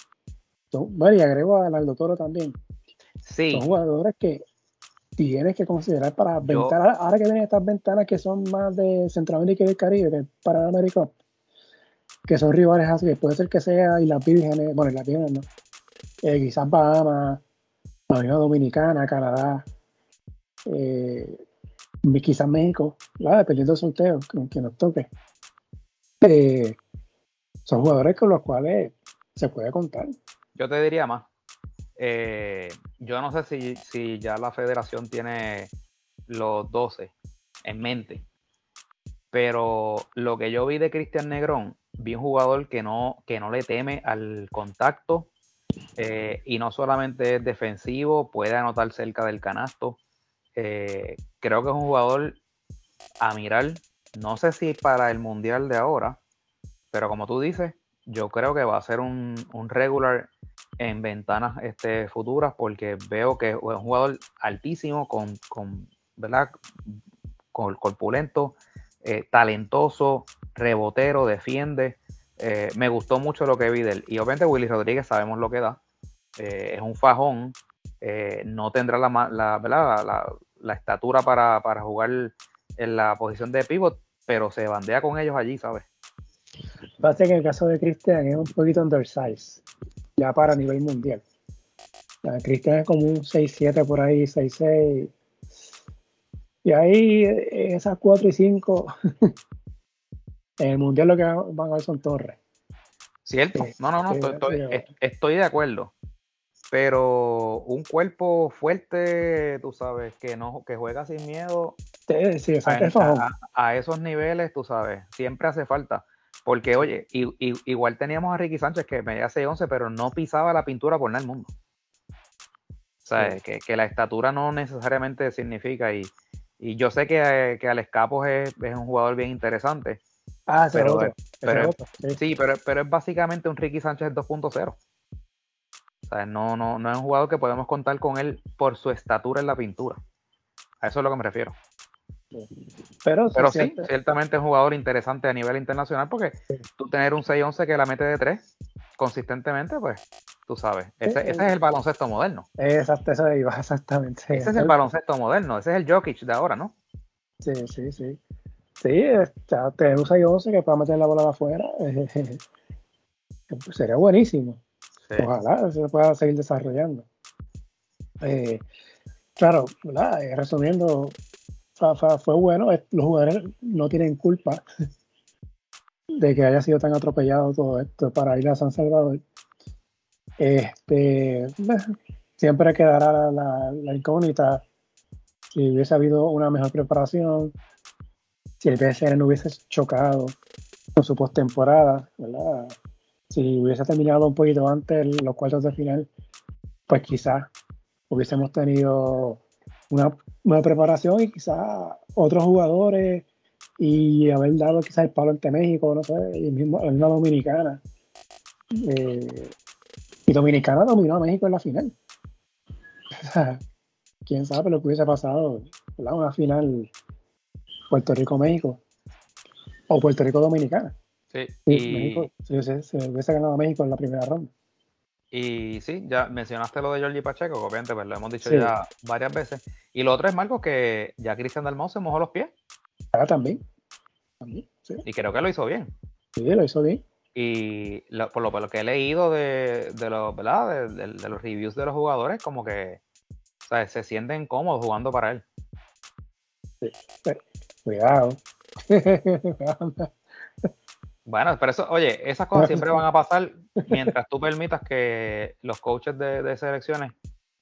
Bueno, y agrego a Aldo Toro también. Sí. Son jugadores que tienes que considerar para ventanas, ahora que tienen estas ventanas que son más de Centroamérica y del Caribe, para América, que son rivales así, que puede ser que sea y las vírgenes, bueno, y las vírgenes no, eh, quizás Bahamas, la Unión Dominicana, Canadá, eh, quizás México, dependiendo del sorteo, que, nos toque. Eh, son jugadores con los cuales se puede contar. Yo te diría más. Eh, yo no sé si, si, ya la federación tiene los 12 en mente, pero lo que yo vi de Cristian Negrón, vi un jugador que no, que no le teme al contacto eh, y no solamente es defensivo, puede anotar cerca del canasto. Eh, creo que es un jugador a mirar, no sé si para el mundial de ahora, pero como tú dices, yo creo que va a ser un, un regular en ventanas este, futuras porque veo que es un jugador altísimo, con, con ¿verdad? Con, corpulento, eh, talentoso, rebotero, defiende. Eh, me gustó mucho lo que vi de él. Y obviamente Willy Rodríguez sabemos lo que da. Eh, es un fajón. no tendrá la, la, la, la estatura para, para, jugar en la posición de pivot, pero se bandea con ellos allí, ¿sabes? Pasa que el caso de Cristian es un poquito undersize ya para nivel mundial. Cristian es como un 6-7 por ahí, 6-6. Y ahí esas 4 y 5, en el mundial lo que van a ver son torres. Cierto, no, no, no, estoy, de acuerdo. Pero un cuerpo fuerte, tú sabes, que no que juega sin miedo sí, a, a, esos niveles, tú sabes, siempre hace falta. Porque, oye, igual teníamos a Ricky Sánchez que medía 6'11, pero no pisaba la pintura por nada del mundo. O sea, que, la estatura no necesariamente significa. Y, yo sé que, que Alex Capos es, un jugador bien interesante. Ah, pero, pero, sí. pero, pero es básicamente un Ricky Sánchez 2.0. O sea, no, no, no es un jugador que podemos contar con él por su estatura en la pintura. A eso es lo que me refiero. Pero, sí, ciertamente es un jugador interesante a nivel internacional porque tú tener un 6-11 que la mete de 3 consistentemente, pues tú sabes, ese, es el baloncesto moderno. Exacto, eso iba exactamente. Ese es el baloncesto moderno, ese es el Jokic de ahora, ¿no? Sí, sí, sí. Sí, ya tener un 6-11 que pueda meter la bola de afuera sería buenísimo. Ojalá se pueda seguir desarrollando. Eh, claro, eh, resumiendo, fue, bueno. Los jugadores no tienen culpa de que haya sido tan atropellado todo esto para ir a San Salvador. Este, siempre quedará la, incógnita si hubiese habido una mejor preparación, si el PSN no hubiese chocado con su postemporada. Si hubiese terminado un poquito antes los cuartos de final, pues quizás hubiésemos tenido una, una preparación y quizás otros jugadores y haber dado quizás el palo ante México, no sé, y mismo una dominicana. Eh, y Dominicana dominó a México en la final. quién sabe lo que hubiese pasado, ¿verdad? Una final Puerto Rico-México o Puerto Rico-Dominicana. Sí, y... México, se, se, hubiese ganado a México en la primera ronda. Y sí, ya mencionaste lo de Jorge Pacheco, obviamente pues lo hemos dicho ya varias veces. Y lo otro es, Marcos, que ya Cristian Dalmau se mojó los pies. Ah, también. Y creo que lo hizo bien. Sí, lo hizo bien. Y por, lo, que he leído de, de, ¿verdad? De, los reviews de los jugadores, como que se sienten cómodos jugando para él. Sí. Cuidado. Bueno, pero eso, oye, esas cosas siempre van a pasar mientras tú permitas que los coaches de, selecciones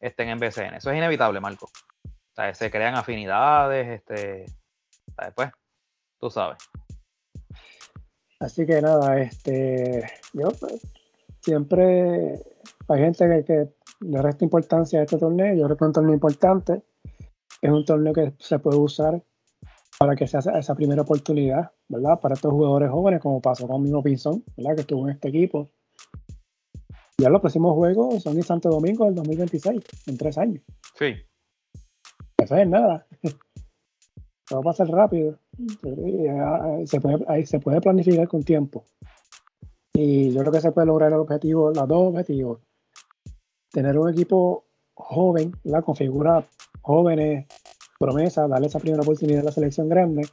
estén en BCN. Eso es inevitable, Marco. Se crean afinidades, este, después, tú sabes. Así que nada, este, yo pues, siempre hay gente que, le resta importancia a este torneo, yo creo que es un torneo importante. es un torneo que se puede usar para que sea esa primera oportunidad, ¿verdad? Para estos jugadores jóvenes, como pasó con Mino Pinzón, ¿verdad? Que estuvo en este equipo. Ya los próximos juegos son en Santo Domingo del 2026, en tres años. Sí. Eso es nada. Todo va a pasar rápido. Eh, se puede, ahí se puede planificar con tiempo. Y yo creo que se puede lograr el objetivo, los dos objetivos. Tener un equipo joven, la con figuras jóvenes, promesa, darle esa primera oportunidad a la selección grande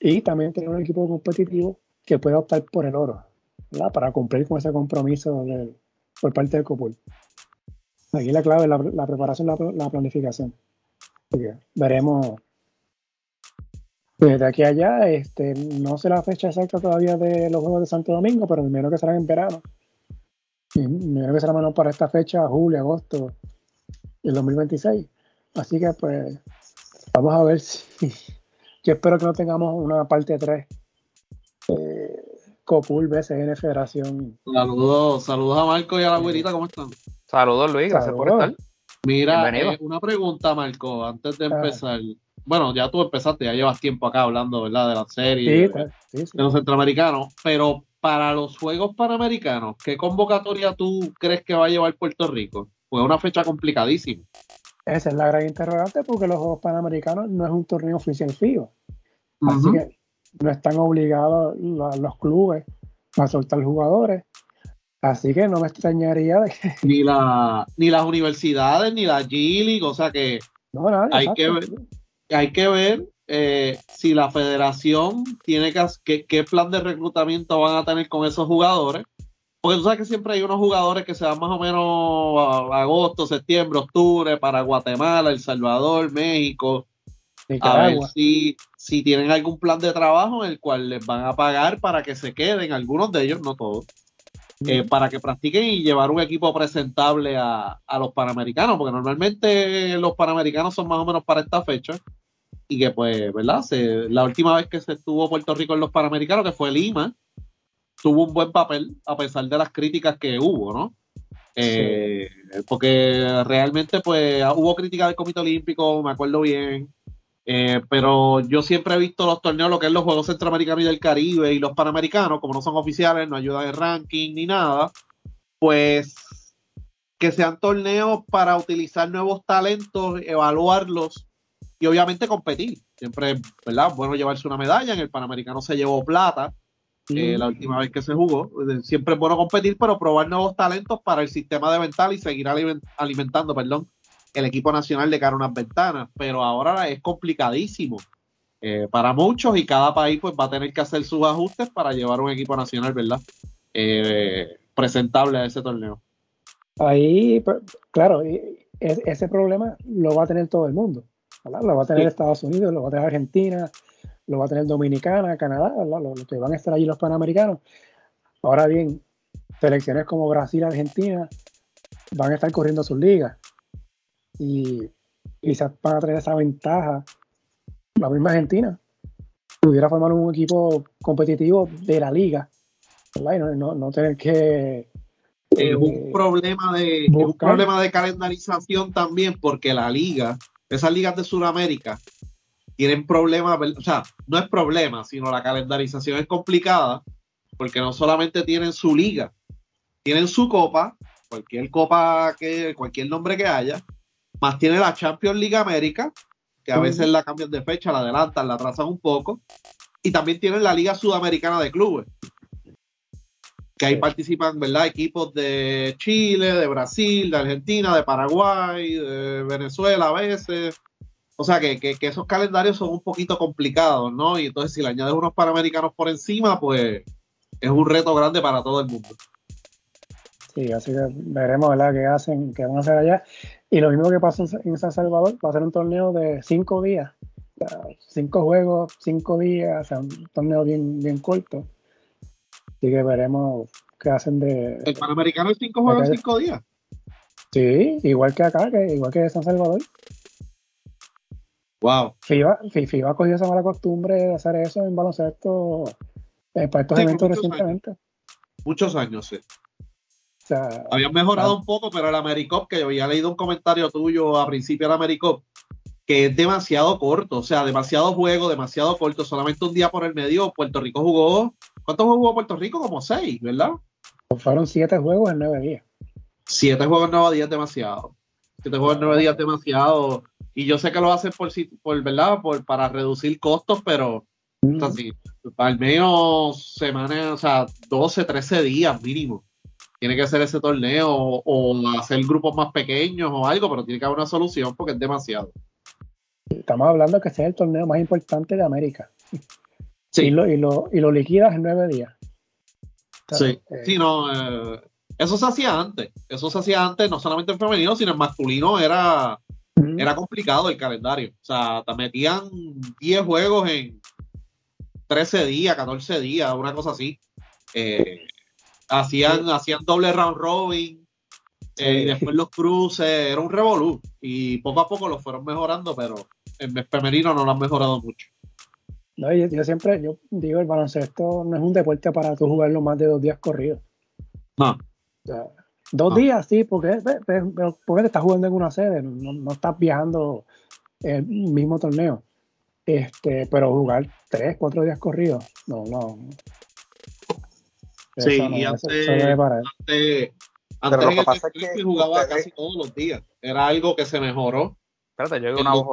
y también tener un equipo competitivo que pueda optar por el oro, ¿verdad? para cumplir con ese compromiso por parte del COPUL. Aquí la clave es la, preparación, la, la planificación. veremos desde aquí a allá. Este, no sé la fecha exacta todavía de los Juegos de Santo Domingo, pero menos que serán en verano. menos que será menos para esta fecha, julio, agosto del 2026. Así que pues vamos a ver si yo espero que no tengamos una parte 3 eh, Copul BCN Federación. Saludos, saludos a Marco y a la güerita, ¿cómo están? Saludos Luis, gracias por estar. Mira, eh, una pregunta, Marco, antes de empezar. Bueno, ya tú empezaste, ya llevas tiempo acá hablando, ¿verdad? De la serie, de, los centroamericanos, pero para los Juegos Panamericanos, ¿qué convocatoria tú crees que va a llevar Puerto Rico? Pues una fecha complicadísima. Esa es la gran interrogante porque los Juegos Panamericanos no es un torneo oficial fijo. Así que no están obligados los clubes a soltar jugadores. Así que no me extrañaría de que... Ni, la, ni las universidades, ni la G-League, o sea que hay, que ver, hay que ver eh, si la federación tiene que, qué plan de reclutamiento van a tener con esos jugadores porque tú sabes que siempre hay unos jugadores que se van más o menos a, agosto, septiembre, octubre para Guatemala, El Salvador, México. A ver si, si tienen algún plan de trabajo en el cual les van a pagar para que se queden, algunos de ellos, no todos, eh, para que practiquen y llevar un equipo presentable a, los panamericanos, porque normalmente los panamericanos son más o menos para esta fecha y que pues, ¿verdad? la última vez que se estuvo Puerto Rico en los panamericanos, que fue Lima, tuvo un buen papel a pesar de las críticas que hubo, ¿no? Eh, porque realmente pues hubo críticas del Comité Olímpico, me acuerdo bien, eh, pero yo siempre he visto los torneos, lo que es los Juegos Centroamericanos y del Caribe y los Panamericanos, como no son oficiales, no ayudan en ranking ni nada, pues que sean torneos para utilizar nuevos talentos, evaluarlos y obviamente competir. Siempre, ¿verdad? Bueno llevarse una medalla, en el Panamericano se llevó plata, eh, la última vez que se jugó. Siempre es bueno competir, pero probar nuevos talentos para el sistema de ventana y seguir alimentando, perdón, el equipo nacional de cara a unas ventanas. Pero ahora es complicadísimo eh, para muchos y cada país pues va a tener que hacer sus ajustes para llevar un equipo nacional, ¿verdad? Eh, presentable a ese torneo. Ahí, pues, claro, ese problema lo va a tener todo el mundo. Lo va a tener Estados Unidos, lo va a tener Argentina, lo va a tener Dominicana, Canadá, los que van a estar allí los panamericanos. Ahora bien, selecciones como Brasil, Argentina van a estar corriendo sus ligas y quizás van a tener esa ventaja. La misma Argentina pudiera formar un equipo competitivo de la liga ¿verdad? Y no, tener que es un eh, problema de un problema de calendarización también porque la liga esas ligas de Sudamérica tienen problemas, o sea, no es problema, sino la calendarización es complicada, porque no solamente tienen su liga, tienen su copa, cualquier copa que, cualquier nombre que haya, más tiene la Champions League América, que a veces la cambian de fecha, la adelantan, la atrasan un poco, y también tienen la Liga Sudamericana de Clubes, que ahí participan, ¿verdad? Equipos de Chile, de Brasil, de Argentina, de Paraguay, de Venezuela a veces, o sea que, esos calendarios son un poquito complicados, ¿no? Y entonces si le añades unos panamericanos por encima, pues es un reto grande para todo el mundo. Sí, así que veremos, ¿verdad? ¿Qué hacen, qué van a hacer allá? Y lo mismo que pasó en San Salvador, va a ser un torneo de cinco días. cinco juegos, cinco días, o sea, un torneo bien, bien corto. Así que veremos qué hacen de. ¿El Panamericano es cinco juegos, cinco días? Sí, igual que acá, que, igual que San Salvador. Wow. FIBA, FIBA ha cogido esa mala costumbre de hacer eso en baloncesto eh, para estos eventos recientemente. Muchos años, sí. Habían mejorado un poco, pero el AmeriCop, que yo había leído un comentario tuyo a principio del AmeriCop, que es demasiado corto, o sea, demasiado juego, demasiado corto, solamente un día por el medio. Puerto Rico jugó, ¿cuántos juegos jugó Puerto Rico? Como seis, ¿verdad? Fueron siete juegos en nueve días. Siete juegos en nueve días demasiado. Siete juegos en nueve días demasiado. Y yo sé que lo hacen por, por ¿verdad? Por, para reducir costos, pero mm. al menos semanas, o sea, 12, 13 días mínimo. Tiene que hacer ese torneo o, o hacer grupos más pequeños o algo, pero tiene que haber una solución porque es demasiado. Estamos hablando que es el torneo más importante de América. Sí. Y lo, y lo, y lo liquidas en nueve días. sí, eh, sí, no. Eh, eso se hacía antes. Eso se hacía antes, no solamente en femenino, sino en masculino era, era complicado el calendario. O sea, te metían 10 juegos en 13 días, 14 días, una cosa así. Eh, hacían, hacían doble round robin, y después los cruces, era un revolú. Y poco a poco lo fueron mejorando, pero en femenino no lo han mejorado mucho. No, yo, siempre yo digo, el baloncesto no es un deporte para tú jugarlo más de dos días corridos. No. Dos días, sí, porque, porque te estás jugando en una sede, no, estás viajando el mismo torneo. Este, pero jugar tres, cuatro días corridos, no, no. sí, y antes, antes, antes, lo que pasa es que jugaba casi todos los días. Era algo que se mejoró. Espérate, yo una voz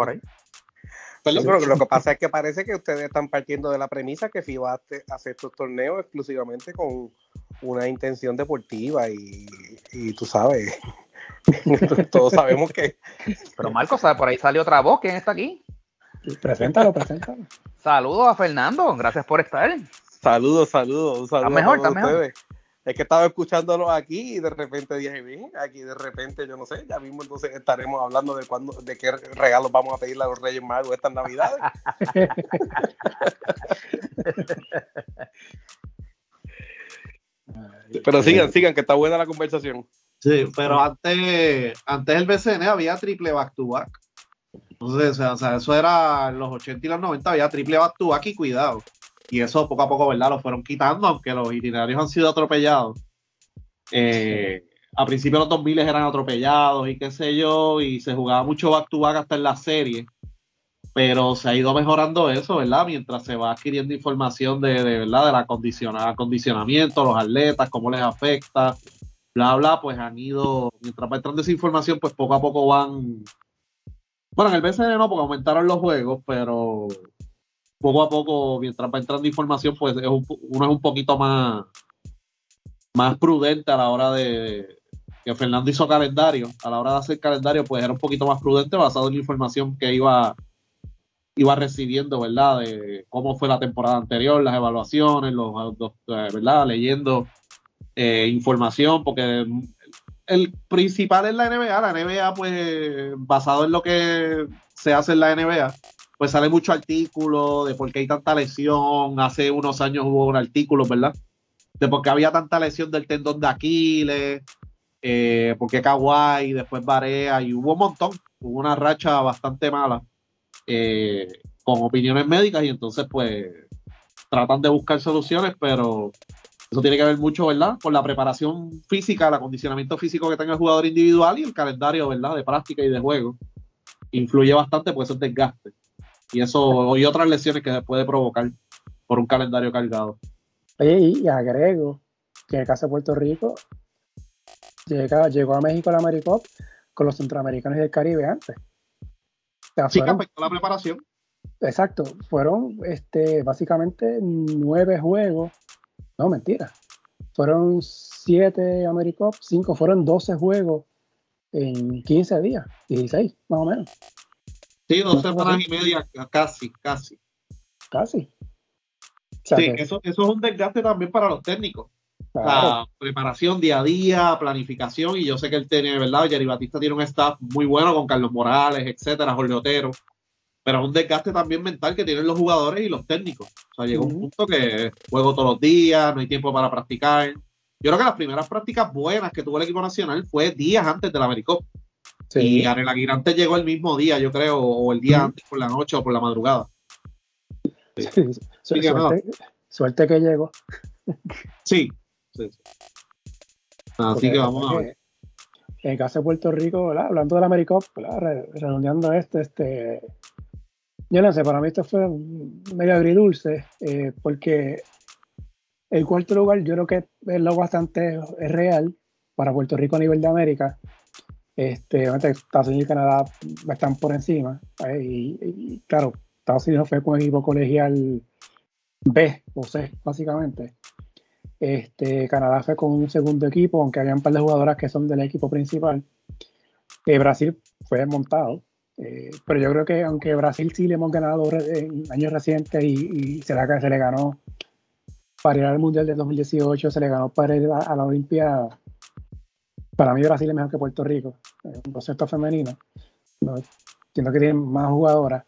ahí lo que pasa es que parece que ustedes están partiendo de la premisa que FIBA hace estos torneos exclusivamente con una intención deportiva y, tú sabes, todos sabemos que... Pero Marco, por ahí salió otra voz, ¿quién está aquí? Preséntalo, preséntalo. Saludos a Fernando, gracias por estar. Saludos, saludos, saludos. Está mejor, está mejor. Es que estaba escuchándolo aquí y de repente dije, bien, aquí de repente, yo no sé, ya mismo entonces estaremos hablando de cuándo, de qué regalos vamos a pedirle a los Reyes Magos estas Navidades. pero sigan, sigan, que está buena la conversación. Sí, pero antes, antes el BCN había triple back to back. Entonces, o sea, eso era en los 80 y los 90 había triple back to back y cuidado y eso poco a poco, ¿verdad? Lo fueron quitando, aunque los itinerarios han sido atropellados. Eh, a principios de los 2000 eran atropellados y qué sé yo, y se jugaba mucho back to back hasta en la serie, pero se ha ido mejorando eso, ¿verdad? Mientras se va adquiriendo información de, de ¿verdad? Del acondicionamiento, los atletas, cómo les afecta, bla, bla, pues han ido, mientras va entrando esa información, pues poco a poco van, bueno, en el BCN no, porque aumentaron los juegos, pero poco a poco, mientras va entrando información, pues uno es un poquito más, más prudente a la hora de, que Fernando hizo calendario, a la hora de hacer calendario, pues era un poquito más prudente basado en la información que iba, iba recibiendo, ¿verdad? De cómo fue la temporada anterior, las evaluaciones, los, eh, ¿verdad? Leyendo eh, información, porque el principal es la NBA, la NBA, pues basado en lo que se hace en la NBA, pues sale mucho artículo de por qué hay tanta lesión. Hace unos años hubo un artículo, ¿verdad? De por qué había tanta lesión del tendón de Aquiles, eh, por qué después Barea, y hubo un montón. Hubo una racha bastante mala eh, con opiniones médicas, y entonces, pues, tratan de buscar soluciones, pero eso tiene que ver mucho, ¿verdad? Con la preparación física, el acondicionamiento físico que tenga el jugador individual y el calendario, ¿verdad? De práctica y de juego. Influye bastante porque eso es desgaste. Y eso, y otras lesiones que se puede provocar por un calendario cargado. Oye, y, agrego que en el caso de Puerto Rico, llegó a México la AmeriCup con los centroamericanos y del Caribe antes. sí, que afectó la preparación. Exacto, fueron este, básicamente nueve juegos. No, mentira. Fueron siete AmeriCup, cinco, fueron doce juegos en 15 días, 16 más o menos. Sí, dos semanas y media, casi, casi. Casi. sí, eso, eso es un desgaste también para los técnicos. La preparación día a día, planificación, y yo sé que él tiene, ¿verdad? Yari Batista tiene un staff muy bueno con Carlos Morales, etcétera, Jorge Otero, pero es un desgaste también mental que tienen los jugadores y los técnicos. O sea, llega un punto que juego todos los días, no hay tiempo para practicar. Yo creo que las primeras prácticas buenas que tuvo el equipo nacional fue días antes del Americop. Y Arel Aguirante llegó el mismo día, yo creo, o el día antes por la noche o por la madrugada. suerte, que llegó. Sí. Así que vamos a ver. En el caso de Puerto Rico, hablando del Americop, redondeando este, este, yo no sé, para mí esto fue medio agridulce, eh, porque el cuarto lugar yo creo que es lo bastante real para Puerto Rico a nivel de América. Este, Estados Unidos y Canadá están por encima. Y, claro, Estados Unidos fue con equipo colegial B o C, básicamente. Este, Canadá fue con un segundo equipo, aunque había un par de jugadoras que son del equipo principal. Eh, Brasil fue montado. Eh, pero yo creo que aunque Brasil sí le hemos ganado en años recientes y, se, le, se le ganó para ir al Mundial del 2018, se le ganó para ir a, la Olimpiada. Para mí Brasil es mejor que Puerto Rico, en concepto femenino. ¿no? Siento que tienen más jugadoras.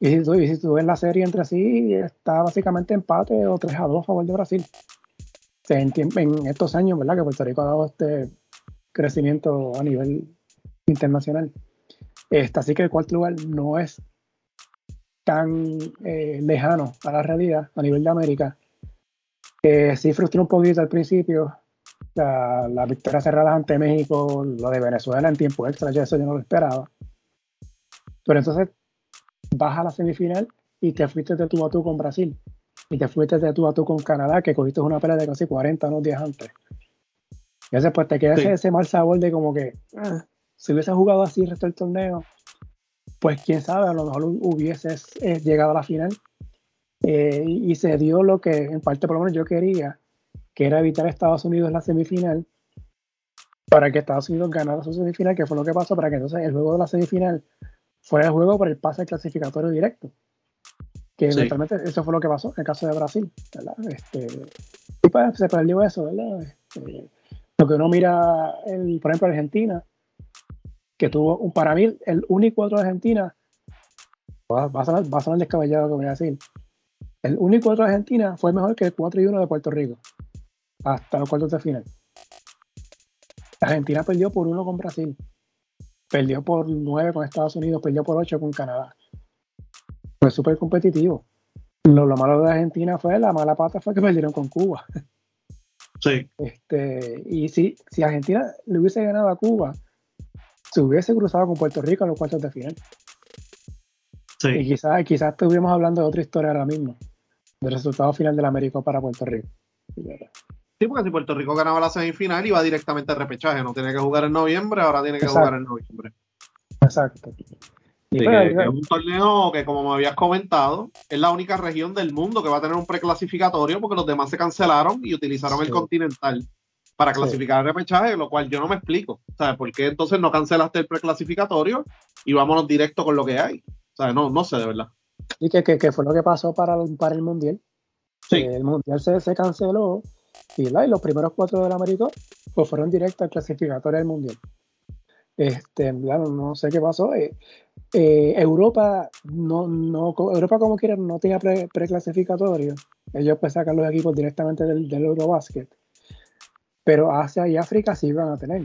Y si, tú, y si tú ves la serie entre sí, está básicamente empate o 3 a 2 a favor de Brasil en, estos años, ¿verdad? Que Puerto Rico ha dado este crecimiento a nivel internacional. Este, así que el cuarto lugar no es tan eh, lejano a la realidad a nivel de América. Eh, sí frustró un poquito al principio la, la victoria cerrada ante México, lo de Venezuela en tiempo extra, ya eso yo no lo esperaba. Pero entonces baja a la semifinal y te fuiste de tú a tú con Brasil y te fuiste de tú a tú con Canadá, que cogiste una pelea de casi 40 unos días antes. Y ese, pues te queda ese, mal sabor de como que ah, si hubiese jugado así el resto del torneo, pues quién sabe, a lo mejor hubieses eh, llegado a la final. Eh, y, se dio lo que en parte por lo menos yo quería, que era evitar a Estados Unidos en la semifinal, para que Estados Unidos ganara su semifinal, que fue lo que pasó, para que entonces el juego de la semifinal fuera el juego por el pase clasificatorio directo. Que eventualmente eso fue lo que pasó en el caso de Brasil, ¿verdad? Este, y pues se perdió eso, ¿verdad? Este, lo que uno mira, el, por ejemplo, Argentina, que tuvo un, para mí, el único otro de Argentina, va, a sonar, va a descabellado, como voy a decir, el único otro de Argentina fue mejor que el 4 y 1 de Puerto Rico, hasta los cuartos de final. Argentina perdió por 1 con Brasil, perdió por 9 con Estados Unidos, perdió por 8 con Canadá fue súper competitivo. Lo, malo de Argentina fue, la mala pata fue que perdieron con Cuba. Sí. Este, y si, si Argentina le hubiese ganado a Cuba, se hubiese cruzado con Puerto Rico en los cuartos de final. Sí. Y quizás, quizás estuviéramos hablando de otra historia ahora mismo, del resultado final del América para Puerto Rico. Sí, porque si Puerto Rico ganaba la semifinal iba directamente al repechaje, no tiene que jugar en noviembre, ahora tiene que jugar en noviembre. Exacto. Sí, es un torneo que, como me habías comentado, es la única región del mundo que va a tener un preclasificatorio porque los demás se cancelaron y utilizaron el continental para clasificar el repechaje, lo cual yo no me explico. ¿Sabes por qué entonces no cancelaste el preclasificatorio y vámonos directo con lo que hay? O no, no sé de verdad. ¿Y qué, fue lo que pasó para, para el Mundial? Sí. el Mundial se, se canceló y, los primeros cuatro del América pues fueron directos al clasificatorio del Mundial. Este, no sé qué pasó. Eh, eh, Europa, no, no, Europa como quieran, no tenía preclasificatorio. Ellos pues sacan los equipos directamente del, del Eurobasket. Pero Asia y África sí van a tener.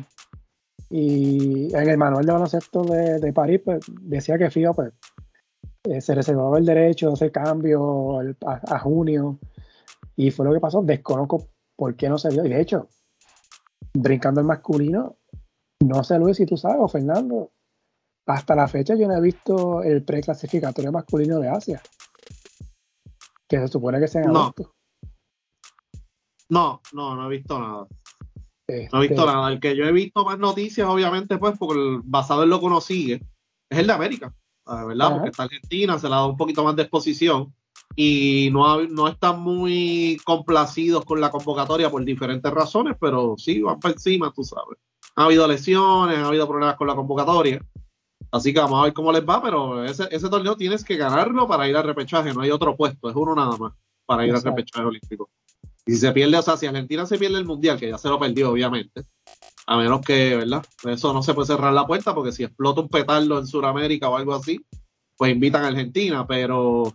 Y en el manual de baloncesto de, París pues, decía que FIBA pues, eh, se reservaba el derecho de hacer cambio a, junio. Y fue lo que pasó. Desconozco por qué no se dio. Y de hecho, brincando el masculino, no sé Luis si tú sabes o Fernando, hasta la fecha yo no he visto el preclasificatorio masculino de Asia. Que se supone que sea en no. No, no, no he visto nada. No he visto este nada. El que yo he visto más noticias, obviamente, pues, porque basado en lo que uno sigue, es el de América, ¿verdad? Porque está Argentina, se le ha dado un poquito más de exposición y no, no están muy complacidos con la convocatoria por diferentes razones, pero sí van para encima, tú sabes. Ha habido lesiones, ha habido problemas con la convocatoria Así que vamos a ver cómo les va, pero ese, ese torneo tienes que ganarlo para ir al repechaje, no hay otro puesto, es uno nada más para ir al repechaje olímpico. Y si se pierde, o sea, si Argentina se pierde el mundial, que ya se lo perdió, obviamente, a menos que, ¿verdad? Eso no se puede cerrar la puerta, porque si explota un petardo en Sudamérica o algo así, pues invitan a Argentina, pero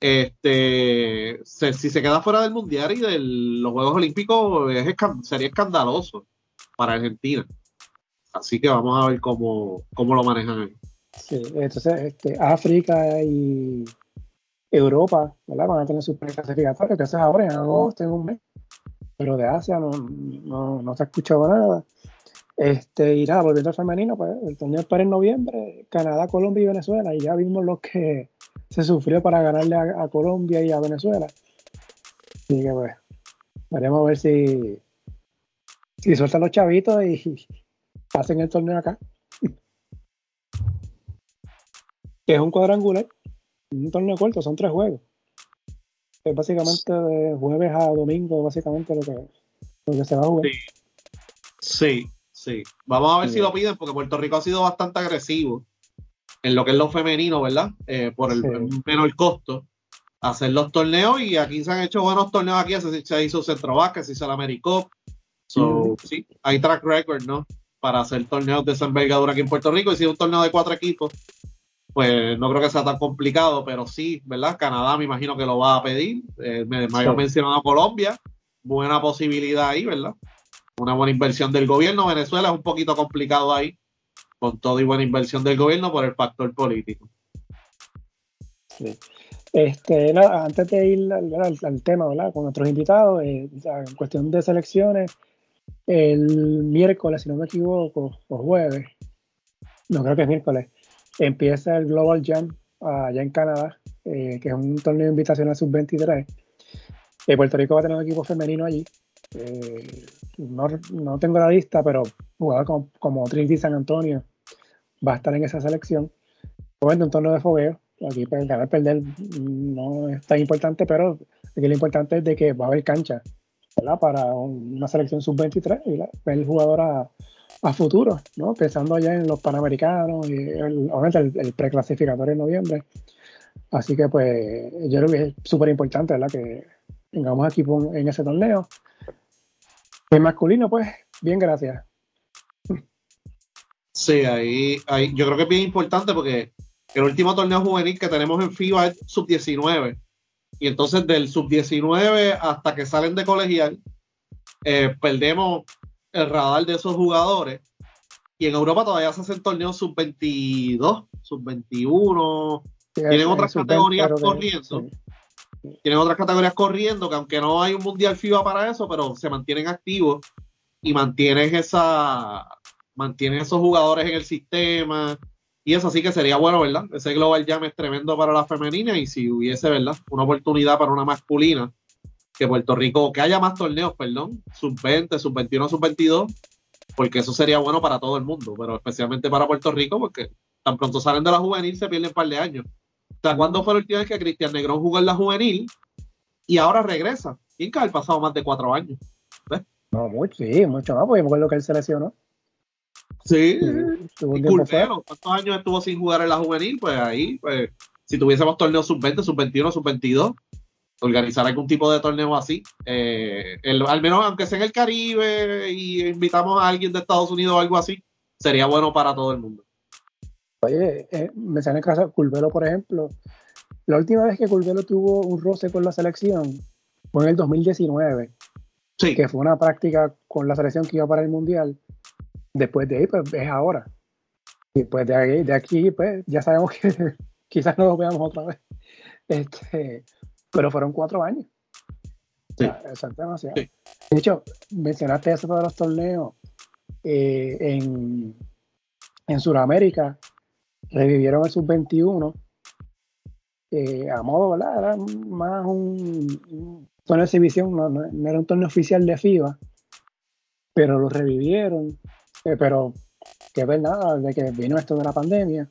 este si se queda fuera del mundial y de los Juegos Olímpicos, sería escandaloso para Argentina. Así que vamos a ver cómo, lo manejan ahí. Sí, entonces este, África y Europa, ¿verdad? Van a tener sus preclasificatorios, que eso es ahora en agosto, en un mes. Pero de Asia no, no, se ha escuchado nada. Este, y nada, volviendo al femenino, pues el torneo para en noviembre, Canadá, Colombia y Venezuela, y ya vimos lo que se sufrió para ganarle a, Colombia y a Venezuela. Así que pues, veremos a ver si, si sueltan los chavitos y hacen el torneo acá. que es un cuadrangular, un torneo corto, son tres juegos. Es básicamente de jueves a domingo, básicamente lo que, lo que se va a jugar. sí. Sí, vamos a ver si lo piden porque Puerto Rico ha sido bastante agresivo en lo que es lo femenino, ¿verdad? Eh, por el menor costo. Hacer los torneos y aquí se han hecho buenos torneos aquí, se, hizo Centro Vázquez, se hizo el Americop. So, sí, hay track record, ¿no? Para hacer torneos de esa envergadura aquí en Puerto Rico. Y si es un torneo de cuatro equipos, pues no creo que sea tan complicado, pero sí, ¿verdad? Canadá me imagino que lo va a pedir. Eh, me, me había mencionado Colombia, buena posibilidad ahí, ¿verdad? una buena inversión del gobierno. Venezuela es un poquito complicado ahí, con todo y buena inversión del gobierno por el factor político. Este, antes de ir al, tema, ¿verdad? Con nuestros invitados, eh, en cuestión de selecciones, el miércoles, si no me equivoco, o jueves, no creo que es miércoles, empieza el Global Jam allá en Canadá, eh, que es un torneo de invitación a sub-23. Eh, Puerto Rico va a tener un equipo femenino allí. Eh, no, tengo la lista, pero jugador como, como Trinity San Antonio va a estar en esa selección. Bueno, un torneo de fogueo. Aquí pues, ganar perder no es tan importante, pero aquí lo importante es de que va a haber cancha para una selección sub-23 y ver el jugador a, futuro, ¿no? pensando ya en los panamericanos y el, obviamente el, preclasificatorio en noviembre. Así que pues yo creo que es súper importante que tengamos equipo en ese torneo. El masculino, pues, bien, gracias. Sí, ahí, ahí yo creo que es bien importante porque el último torneo juvenil que tenemos en FIBA es sub-19. Y entonces del sub-19 hasta que salen de colegial, eh, perdemos el radar de esos jugadores. Y en Europa todavía se hacen torneos sub-22, sub-21. tienen otras categorías corriendo tienen otras categorías corriendo, que aunque no hay un mundial FIBA para eso, pero se mantienen activos y mantienen esa mantienen esos jugadores en el sistema y eso sí que sería bueno, ¿verdad? Ese Global Jam es tremendo para la femenina y si hubiese, ¿verdad? Una oportunidad para una masculina que Puerto Rico, que haya más torneos, perdón, sub 20, sub 21, sub 22, porque eso sería bueno para todo el mundo, pero especialmente para Puerto Rico, porque tan pronto salen de la juvenil se pierden un par de años. O sea, ¿cuándo fue la última vez que Cristian Negrón jugó en la juvenil y ahora regresa? ¿Quién que ha pasado más de cuatro años? No, mucho, sí, mucho más, porque me acuerdo que él se lesionó. Sí, y ¿cuántos años estuvo sin jugar en la juvenil? Pues ahí, pues, si tuviésemos torneos sub-20, sub-21, sub-22, organizar algún tipo de torneo así. Eh, al menos, aunque sea en el Caribe y invitamos a alguien de Estados Unidos o algo así, sería bueno para todo el mundo. Oye, eh, me sale el caso de Curvelo, por ejemplo. La última vez que Curvelo tuvo un roce con la selección fue en el 2019. Sí. Que fue una práctica con la selección que iba para el Mundial. Después de ahí, pues es ahora. Y pues de, aquí, de aquí pues ya sabemos que quizás no lo veamos otra vez. Este, pero fueron cuatro años. Sí. es demasiado. De hecho, mencionaste eso de los torneos eh, en, en Sudamérica revivieron el sub-21 eh, a modo, ¿verdad? Era más un, torneo de exhibición, no, era un torneo oficial de FIBA, pero lo revivieron, eh, pero que ver nada de que vino esto de la pandemia.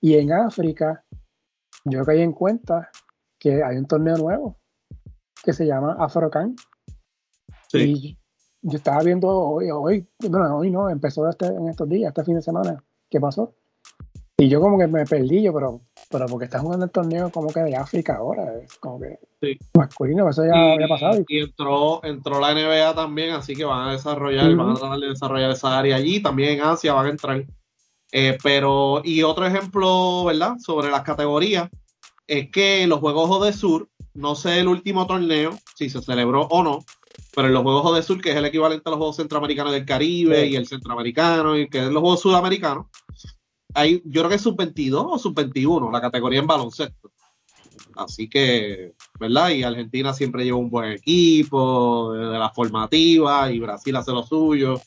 Y en África, yo caí en cuenta que hay un torneo nuevo que se llama Afrocan. Sí. Y yo estaba viendo hoy, hoy, bueno, hoy no, empezó este, en estos días, este fin de semana. ¿Qué pasó? Y yo como que me perdí yo, pero, pero porque estás jugando el torneo como que de África ahora, es como que masculino, eso ya había pasado. Y entró, entró la NBA también, así que van a desarrollar, van a tratar de desarrollar esa área allí, también en Asia van a entrar. Eh, pero, y otro ejemplo, ¿verdad? Sobre las categorías, es que los Juegos de Sur, no sé el último torneo, si se celebró o no, pero en los Juegos de Sur, que es el equivalente a los Juegos Centroamericanos del Caribe y el Centroamericano, y que es los Juegos Sudamericanos, hay, yo creo que es sub-22 o sub-21, la categoría en baloncesto. Así que, ¿verdad? Y Argentina siempre lleva un buen equipo de, la formativa y Brasil hace lo suyo.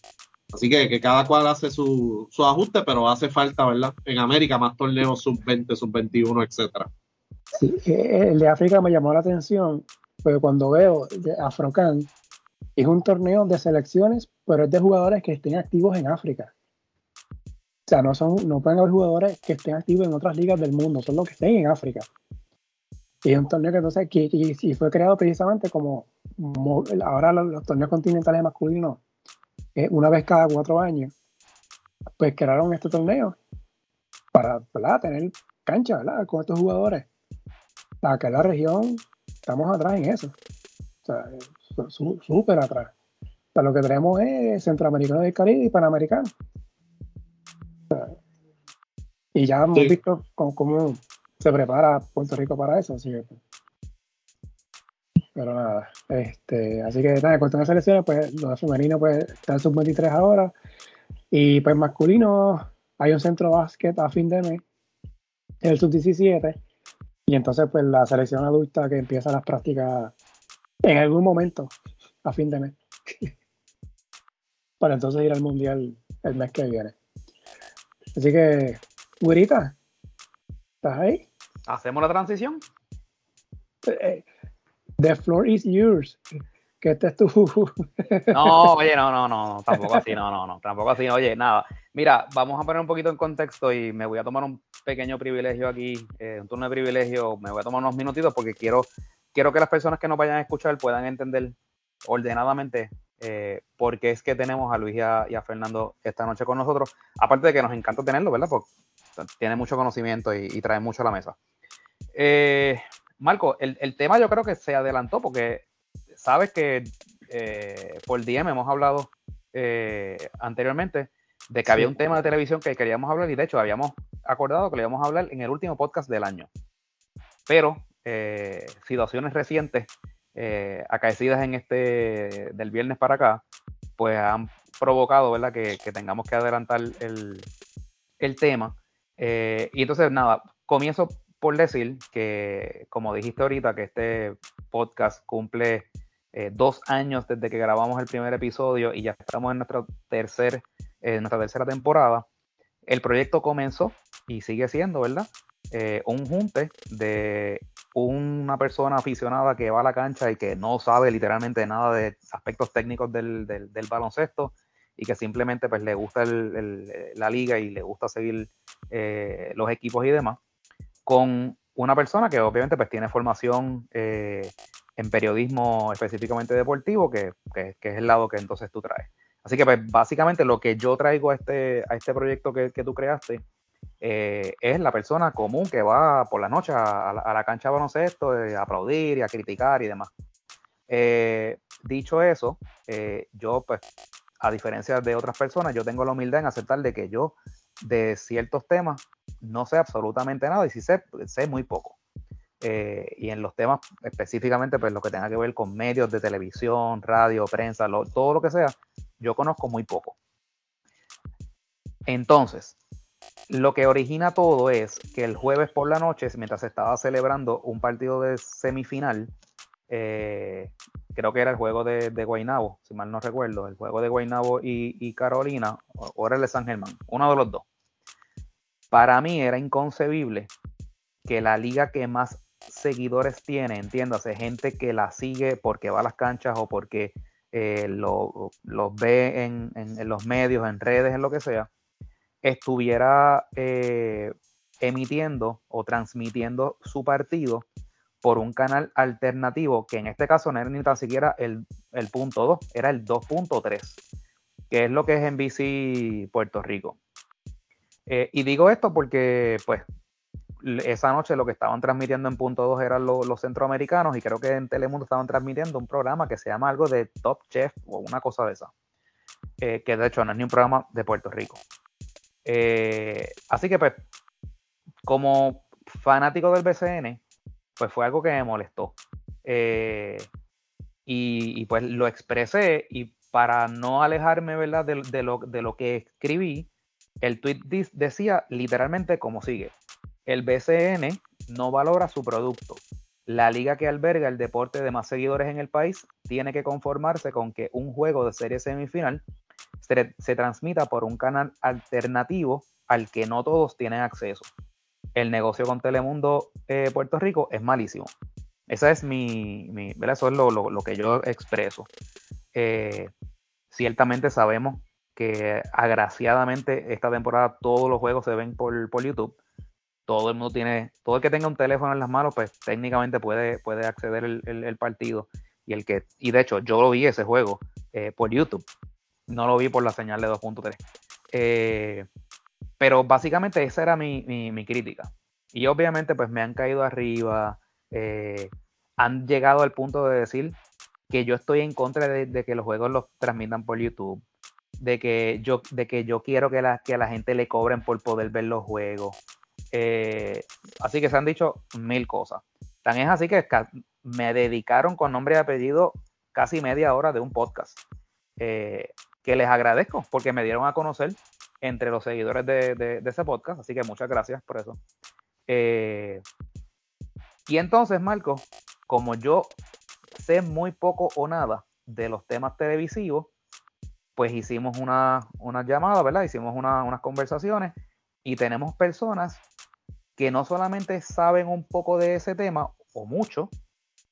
Así que, que cada cual hace su, su, ajuste, pero hace falta, ¿verdad? En América más torneos sub-20, sub-21, etcétera. Sí, eh, el de África me llamó la atención, porque cuando veo Afrocan, es un torneo de selecciones, pero es de jugadores que estén activos en África. O sea, no, son, no pueden haber jugadores que estén activos en otras ligas del mundo, son los que estén en África. Y es un torneo que entonces que, fue creado precisamente como, ahora los, torneos continentales masculinos, eh, una vez cada cuatro años, pues crearon este torneo para tener cancha ¿verdad? con estos jugadores. Para que la región estamos atrás en eso. O sea, súper atrás. O sea, lo que tenemos es centroamericano del Caribe y panamericano. Y ya hemos visto cómo, se prepara Puerto Rico para eso, así que. Pero nada, este, así que nada, en cuestión de selecciones, pues los femeninos pues están sub-23 ahora. Y pues masculino, hay un centro básquet a fin de mes, el sub-17. Y entonces, pues la selección adulta que empieza las prácticas en algún momento, a fin de mes. Para entonces ir al mundial el mes que viene. Así que, güerita, ¿estás ahí? ¿Hacemos la transición? Eh, eh, the floor is yours. Que este es tu. no, oye, no, no, no, tampoco así, no, no, no, tampoco así. Oye, nada. Mira, vamos a poner un poquito en contexto y me voy a tomar un pequeño privilegio aquí, eh, un turno de privilegio. Me voy a tomar unos minutitos porque quiero, quiero que las personas que nos vayan a escuchar puedan entender ordenadamente eh, porque es que tenemos a Luis y a, Fernando esta noche con nosotros. Aparte de que nos encanta tenerlo, ¿verdad? Porque tiene mucho conocimiento y, trae mucho a la mesa. Eh, Marco, el, tema yo creo que se adelantó porque sabes que eh, por DM hemos hablado anteriormente de que había un tema de televisión que queríamos hablar y de hecho habíamos acordado que le íbamos a hablar en el último podcast del año. Pero situaciones recientes eh, acaecidas en este del viernes para acá, pues han provocado, ¿verdad? Que, tengamos que adelantar el, tema. Eh, y entonces, nada, comienzo por decir que, como dijiste ahorita, que este podcast cumple eh, dos años desde que grabamos el primer episodio y ya estamos en nuestra, tercer, nuestra tercera temporada. El proyecto comenzó y sigue siendo, ¿verdad? un junte de una persona aficionada que va a la cancha y que no sabe literalmente nada de aspectos técnicos del, baloncesto y que simplemente pues le gusta la liga y le gusta seguir eh, los equipos y demás, con una persona que obviamente pues tiene formación eh, en periodismo específicamente deportivo, que, es el lado que entonces tú traes. Así que pues básicamente lo que yo traigo a este, a este proyecto que, que tú creaste eh, es la persona común que va por la noche a, la cancha de baloncesto eh, a aplaudir y a criticar y demás. Eh, dicho eso, yo pues, a diferencia de otras personas, yo tengo la humildad en aceptar de que yo de ciertos temas no sé absolutamente nada y si sé, sé muy poco. y en los temas específicamente, pues lo que tenga que ver con medios de televisión, radio, prensa, todo lo que sea, yo conozco muy poco. Entonces, lo que origina todo es que el jueves por la noche, mientras se estaba celebrando un partido de semifinal, eh, creo que era el juego de, de, Guaynabo, si mal no recuerdo, el juego de Guaynabo y, Carolina, o, era el de San Germán, uno de los dos. Para mí era inconcebible que la liga que más seguidores tiene, entiéndase, gente que la sigue porque va a las canchas o porque eh, los lo ve en, en los medios, en redes, en lo que sea, estuviera eh, emitiendo o transmitiendo su partido por un canal alternativo, que en este caso no era ni tan siquiera el, punto 2, era el 2.3, que es lo que es NBC Puerto Rico. Eh, y digo esto porque, pues, esa noche lo que estaban transmitiendo en punto 2 eran los centroamericanos y creo que en Telemundo estaban transmitiendo un programa que se llama algo de Top Chef o una cosa de esa, eh, que de hecho no es ni un programa de Puerto Rico. Eh, así que, pues, como fanático del BCN, pues fue algo que me molestó. Eh, y, pues lo expresé y para no alejarme, ¿verdad? De, lo, de lo que escribí, el tweet decía literalmente como sigue. El BCN no valora su producto. La liga que alberga el deporte de más seguidores en el país tiene que conformarse con que un juego de serie semifinal se, transmita por un canal alternativo al que no todos tienen acceso. El negocio con Telemundo eh, Puerto Rico es malísimo. Esa es mi, Eso es lo, que yo expreso. Eh, ciertamente sabemos que agraciadamente esta temporada todos los juegos se ven por, por, YouTube. Todo el mundo tiene, todo el que tenga un teléfono en las manos, pues técnicamente puede, puede acceder el, partido. Y el que, y de hecho, yo lo vi ese juego eh, por YouTube. No lo vi por la señal de 2.3. Eh, pero básicamente esa era mi, mi, crítica. Y obviamente, pues me han caído arriba. Eh, han llegado al punto de decir que yo estoy en contra de, que los juegos los transmitan por YouTube de que yo, de que yo quiero que, la, que a la gente le cobren por poder ver los juegos. Eh, así que se han dicho mil cosas. Tan es así que me dedicaron con nombre y apellido casi media hora de un podcast. Que les agradezco porque me dieron a conocer entre los seguidores de, ese podcast. Así que muchas gracias por eso. Eh, y entonces, Marco, como yo sé muy poco o nada de los temas televisivos, pues hicimos una, una llamada, ¿verdad? Hicimos unas conversaciones y tenemos personas que no solamente saben un poco de ese tema o mucho,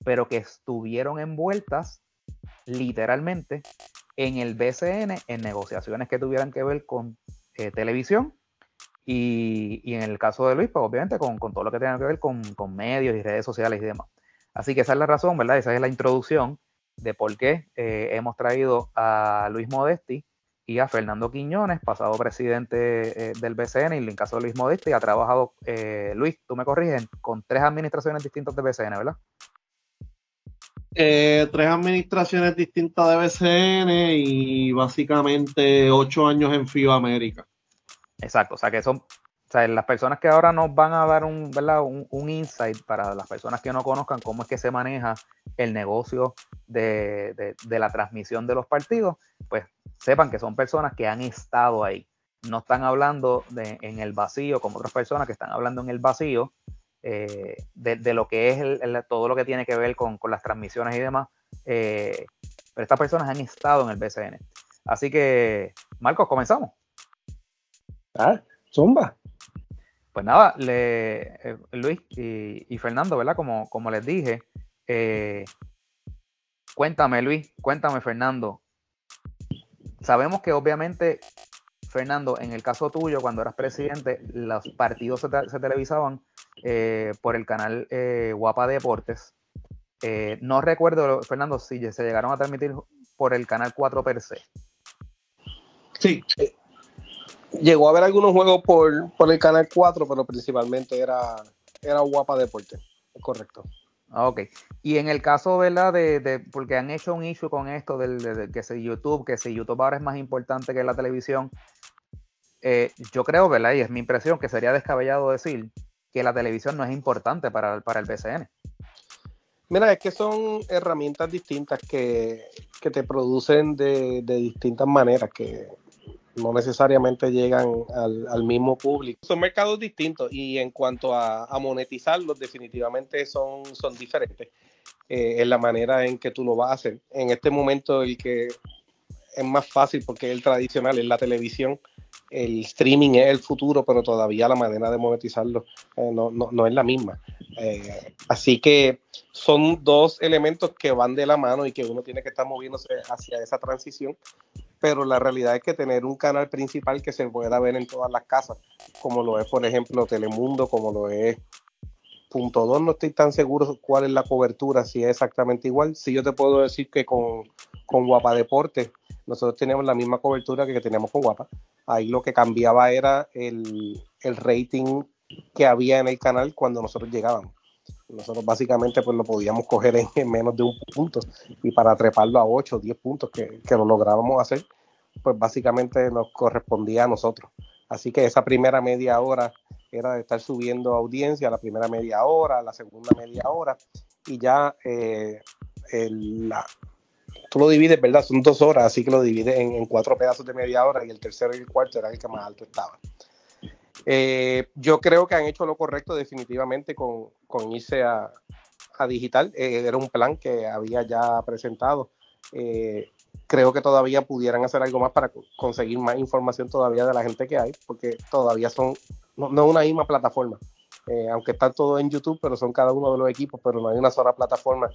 pero que estuvieron envueltas literalmente en el BCN en negociaciones que tuvieran que ver con eh, televisión y, en el caso de Luis, pues obviamente con, todo lo que tenga que ver con, con, medios y redes sociales y demás. Así que esa es la razón, ¿verdad? Esa es la introducción de por qué eh, hemos traído a Luis Modesti y a Fernando Quiñones, pasado presidente eh, del BCN, y en caso de Luis Modesti ha trabajado, Luis, tú me corriges, con tres administraciones distintas del BCN, ¿verdad? Tres administraciones distintas de BCN y básicamente ocho años en FIBA América. Exacto, o sea que son sea, las personas que ahora nos van a dar un, un, insight para las personas que no conozcan cómo es que se maneja el negocio de, la transmisión de los partidos, pues sepan que son personas que han estado ahí. No están hablando de, en el vacío como otras personas que están hablando en el vacío eh, de, lo que es todo lo que tiene que ver con, las transmisiones y demás. Eh, pero estas personas han estado en el BCN. Así que, Marcos, comenzamos. Ah, zumba. Pues nada, le, eh, Luis y, Fernando, ¿verdad? Como, como les dije, cuéntame Luis, cuéntame Fernando. Sabemos que obviamente, Fernando, en el caso tuyo, cuando eras presidente, los partidos se, televisaban eh, por el canal Guapa Deportes. no recuerdo, Fernando, si se llegaron a transmitir por el canal 4 per se. Sí, llegó a haber algunos juegos por, por el canal 4, pero principalmente era, era Guapa Deporte. Correcto. Ah, ok. Y en el caso, ¿verdad? De, de, porque han hecho un issue con esto del de, que si YouTube, que si YouTube ahora es más importante que la televisión. Eh, yo creo, ¿verdad? Y es mi impresión que sería descabellado decir que la televisión no es importante para, para el BCN. Mira, es que son herramientas distintas que, que te producen de, de distintas maneras, que no necesariamente llegan al, mismo público. Son mercados distintos y en cuanto a, monetizarlos, definitivamente son, son diferentes eh, en la manera en que tú lo vas a hacer. En este momento el que es más fácil porque el tradicional, es la televisión, el streaming es el futuro, pero todavía la manera de monetizarlo eh, no, es la misma. Eh, así que son dos elementos que van de la mano y que uno tiene que estar moviéndose hacia esa transición pero la realidad es que tener un canal principal que se pueda ver en todas las casas, como lo es, por ejemplo, Telemundo, como lo es Punto 2, no estoy tan seguro cuál es la cobertura, si es exactamente igual. Si yo te puedo decir que con, con Guapa Deporte, nosotros teníamos la misma cobertura que teníamos con Guapa. Ahí lo que cambiaba era el, el rating que había en el canal cuando nosotros llegábamos. Nosotros básicamente pues lo podíamos coger en, menos de un punto y para treparlo a 8 o 10 puntos que, que lo lográbamos hacer, pues básicamente nos correspondía a nosotros. Así que esa primera media hora era de estar subiendo audiencia, la primera media hora, la segunda media hora, y ya eh, la, tú lo divides, ¿verdad? Son dos horas, así que lo divides en, en, cuatro pedazos de media hora y el tercero y el cuarto era el que más alto estaba. Eh, yo creo que han hecho lo correcto definitivamente con, irse a, digital. Eh, era un plan que había ya presentado. Eh, creo que todavía pudieran hacer algo más para conseguir más información todavía de la gente que hay, porque todavía son, no, es una misma plataforma. Eh, aunque están todos en YouTube, pero son cada uno de los equipos, pero no hay una sola plataforma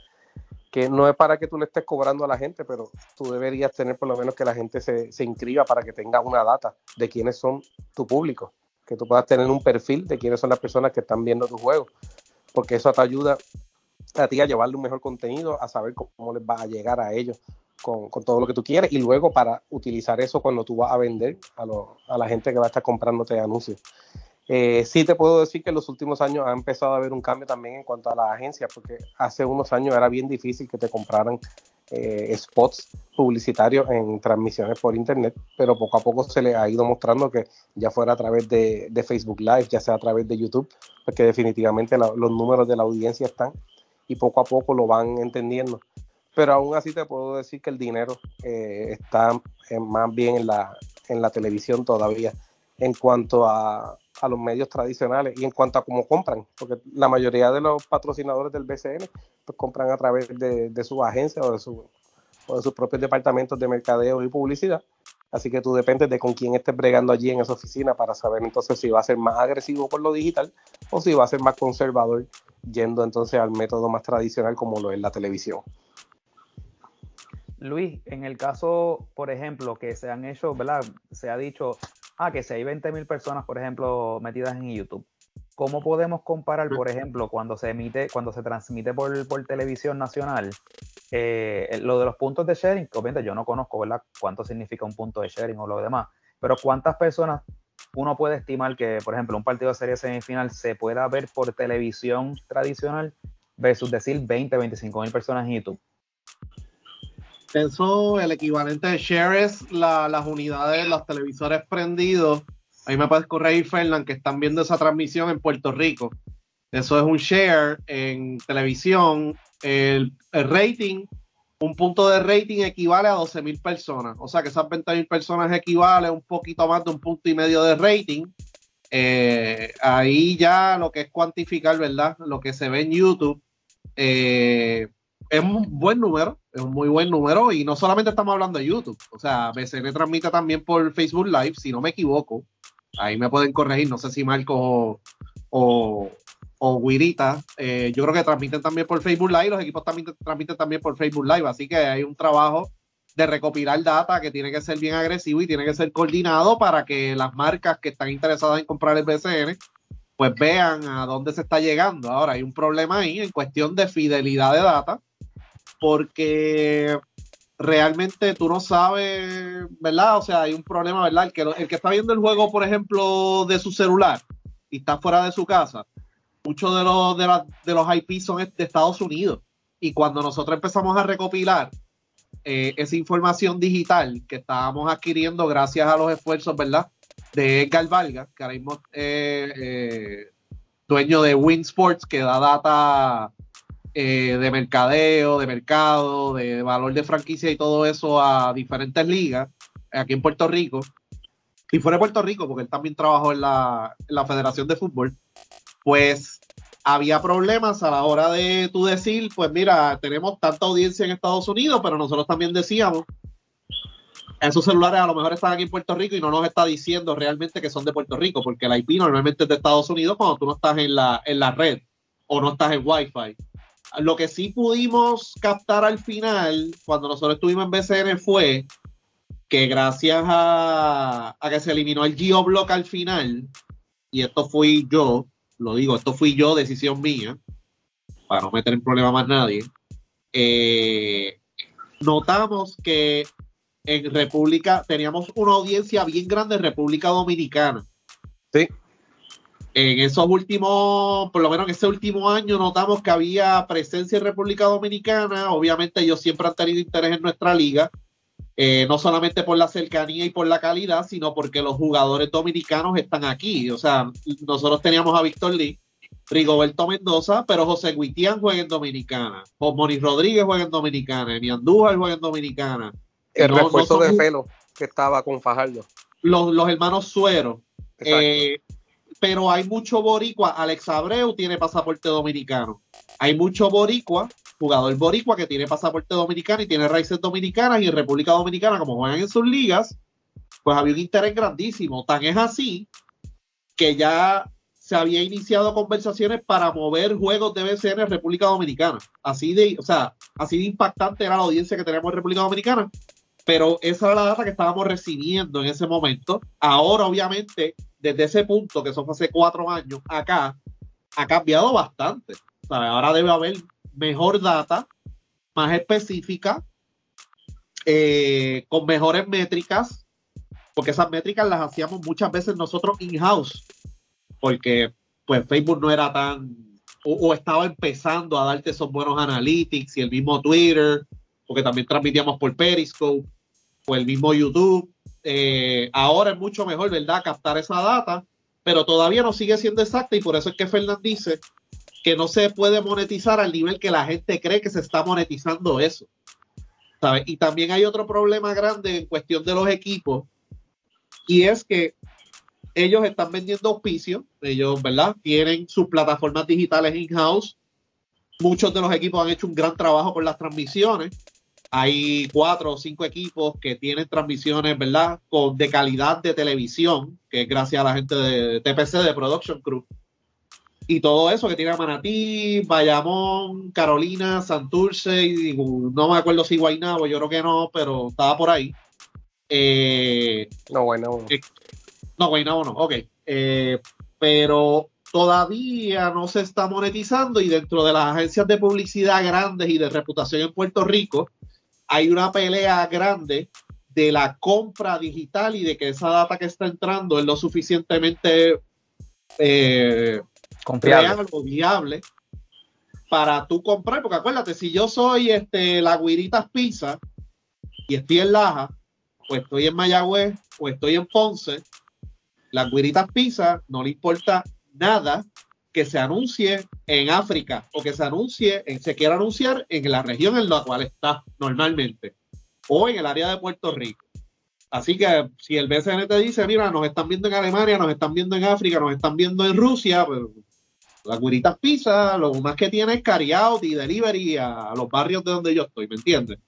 que no es para que tú le estés cobrando a la gente, pero tú deberías tener por lo menos que la gente se, se inscriba para que tenga una data de quiénes son tu público, que tú puedas tener un perfil de quiénes son las personas que están viendo tu juego, porque eso te ayuda a ti a llevarle un mejor contenido, a saber cómo les va a llegar a ellos con, todo lo que tú quieres y luego para utilizar eso cuando tú vas a vender a, a la gente que va a estar comprándote anuncios. Eh, sí te puedo decir que en los últimos años ha empezado a haber un cambio también en cuanto a las agencias, porque hace unos años era bien difícil que te compraran eh, spots publicitarios en transmisiones por internet, pero poco a poco se le ha ido mostrando que ya fuera a través de, Facebook Live, ya sea a través de YouTube, porque definitivamente los números de la audiencia están y poco a poco lo van entendiendo. Pero aún así te puedo decir que el dinero eh, está más bien en la, en la televisión todavía en cuanto a, a los medios tradicionales y en cuanto a cómo compran, porque la mayoría de los patrocinadores del BCN pues compran a través de, de su agencia o de, su, o de sus propios departamentos de mercadeo y publicidad. Así que tú dependes de con quién estés bregando allí en esa oficina para saber entonces si va a ser más agresivo por lo digital o si va a ser más conservador yendo entonces al método más tradicional como lo es la televisión. Luis, en el caso, por ejemplo, que se han hecho, ¿verdad? Se ha dicho, ah, que si hay 20.000 personas, por ejemplo, metidas en YouTube, ¿cómo podemos comparar, por ejemplo, cuando se emite, cuando se transmite por, por televisión nacional, eh, lo de los puntos de sharing? Obviamente yo no conozco, ¿verdad? Cuánto significa un punto de sharing o lo demás, pero ¿cuántas personas uno puede estimar que, por ejemplo, un partido de serie semifinal se pueda ver por televisión tradicional versus decir 20, 25 mil personas en YouTube? Eso, el equivalente de share es las unidades, los televisores prendidos. Ahí me puedes corregir, Fernand, que están viendo esa transmisión en Puerto Rico. Eso es un share en televisión. El, rating, un punto de rating equivale a 12 mil personas. O sea que esas 20 mil personas equivale a un poquito más de un punto y medio de rating. Eh, ahí ya lo que es cuantificar, ¿verdad? Lo que se ve en YouTube. Eh, es un buen número, es un muy buen número y no solamente estamos hablando de YouTube, o sea, BCN transmite también por Facebook Live, si no me equivoco, ahí me pueden corregir, no sé si Marco o, o, o eh, yo creo que transmiten también por Facebook Live, los equipos también transmiten también por Facebook Live, así que hay un trabajo de recopilar data que tiene que ser bien agresivo y tiene que ser coordinado para que las marcas que están interesadas en comprar el BCN pues vean a dónde se está llegando. Ahora hay un problema ahí en cuestión de fidelidad de data porque realmente tú no sabes, ¿verdad? O sea, hay un problema, ¿verdad? El que, el que está viendo el juego, por ejemplo, de su celular y está fuera de su casa, muchos de los, de, los IP son de Estados Unidos. Y cuando nosotros empezamos a recopilar eh, esa información digital que estábamos adquiriendo gracias a los esfuerzos, ¿verdad? De Edgar Valga, que ahora mismo es eh, dueño de Win Sports, que da data eh, de mercadeo, de mercado, de valor de franquicia y todo eso a diferentes ligas aquí en Puerto Rico. Y fuera de Puerto Rico, porque él también trabajó en la, Federación de Fútbol, pues había problemas a la hora de tú decir, pues mira, tenemos tanta audiencia en Estados Unidos, pero nosotros también decíamos, esos celulares a lo mejor están aquí en Puerto Rico y no nos está diciendo realmente que son de Puerto Rico, porque el IP normalmente es de Estados Unidos cuando tú no estás en la, en la red o no estás en Wi-Fi. Lo que sí pudimos captar al final, cuando nosotros estuvimos en BCN, fue que gracias a, que se eliminó el geoblock al final, y esto fui yo, lo digo, esto fui yo, decisión mía, para no meter en problema más nadie, eh, notamos que en República teníamos una audiencia bien grande en República Dominicana. Sí en esos últimos, por lo menos en ese último año, notamos que había presencia en República Dominicana. Obviamente, ellos siempre han tenido interés en nuestra liga, eh, no solamente por la cercanía y por la calidad, sino porque los jugadores dominicanos están aquí. O sea, nosotros teníamos a Víctor Lee, Rigoberto Mendoza, pero José Guitián juega en Dominicana, Moni Rodríguez juega en Dominicana, Emi Andújar juega en Dominicana. El refuerzo de Felo que estaba con Fajardo. Los, los hermanos Suero. Eh, pero hay mucho boricua. Alex Abreu tiene pasaporte dominicano. Hay mucho boricua jugador boricua que tiene pasaporte dominicano y tiene raíces dominicanas y en República Dominicana, como juegan en sus ligas, pues había un interés grandísimo. Tan es así que ya se había iniciado conversaciones para mover juegos de BCN en República Dominicana. Así de, o sea, así de impactante era la audiencia que teníamos en República Dominicana, pero esa era la data que estábamos recibiendo en ese momento. Ahora, obviamente, desde ese punto, que eso fue hace cuatro años, acá ha cambiado bastante. Ahora debe haber mejor data, más específica, eh, con mejores métricas, porque esas métricas las hacíamos muchas veces nosotros in-house, porque pues Facebook no era tan, o, estaba empezando a darte esos buenos analytics y el mismo Twitter, porque también transmitíamos por Periscope, o el mismo YouTube. Eh, ahora es mucho mejor, ¿verdad?, captar esa data, pero todavía no sigue siendo exacta y por eso es que Fernández dice que no se puede monetizar al nivel que la gente cree que se está monetizando eso. Y también hay otro problema grande en cuestión de los equipos, y es que ellos están vendiendo auspicio, ellos, ¿verdad? Tienen sus plataformas digitales in-house. Muchos de los equipos han hecho un gran trabajo con las transmisiones. Hay cuatro o cinco equipos que tienen transmisiones, ¿verdad? Con, de calidad de televisión, que es gracias a la gente de TPC, de Production Crew y todo eso que tiene Manatí, Bayamón, Carolina, Santurce, y, no me acuerdo si Guaynabo, yo creo que no, pero estaba por ahí. Eh, no, Guaynabo no. Eh, no, Guaynabo no, ok. Eh, pero todavía no se está monetizando y dentro de las agencias de publicidad grandes y de reputación en Puerto Rico hay una pelea grande de la compra digital y de que esa data que está entrando es lo suficientemente eh, Confiable. viable para tú comprar, porque acuérdate, si yo soy este la Guiritas Pizza y estoy en Laja, o estoy en Mayagüez, o estoy en Ponce, la Guiritas Pizza no le importa nada que se anuncie en África o que se anuncie, en, se quiera anunciar en la región en la cual está normalmente o en el área de Puerto Rico. Así que si el BCN te dice, mira, nos están viendo en Alemania, nos están viendo en África, nos están viendo en Rusia, pues las Guiritas Pizza, lo más que tiene es carry out y delivery a, los barrios de donde yo estoy, ¿me entiendes?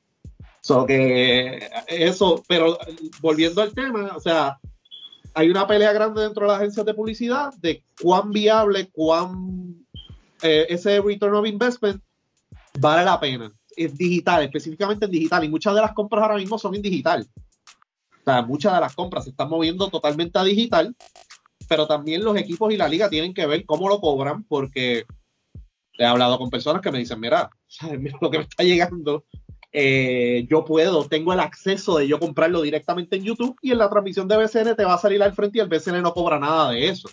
So que eso, pero volviendo al tema, o sea, hay una pelea grande dentro de las agencias de publicidad de cuán viable, cuán eh, ese return of investment vale la pena. Es digital, específicamente en digital, y muchas de las compras ahora mismo son en digital. O sea, muchas de las compras se están moviendo totalmente a digital pero también los equipos y la liga tienen que ver cómo lo cobran, porque he hablado con personas que me dicen, mira, lo que me está llegando, eh, yo puedo, tengo el acceso de yo comprarlo directamente en YouTube y en la transmisión de BCN te va a salir al frente y el BCN no cobra nada de eso.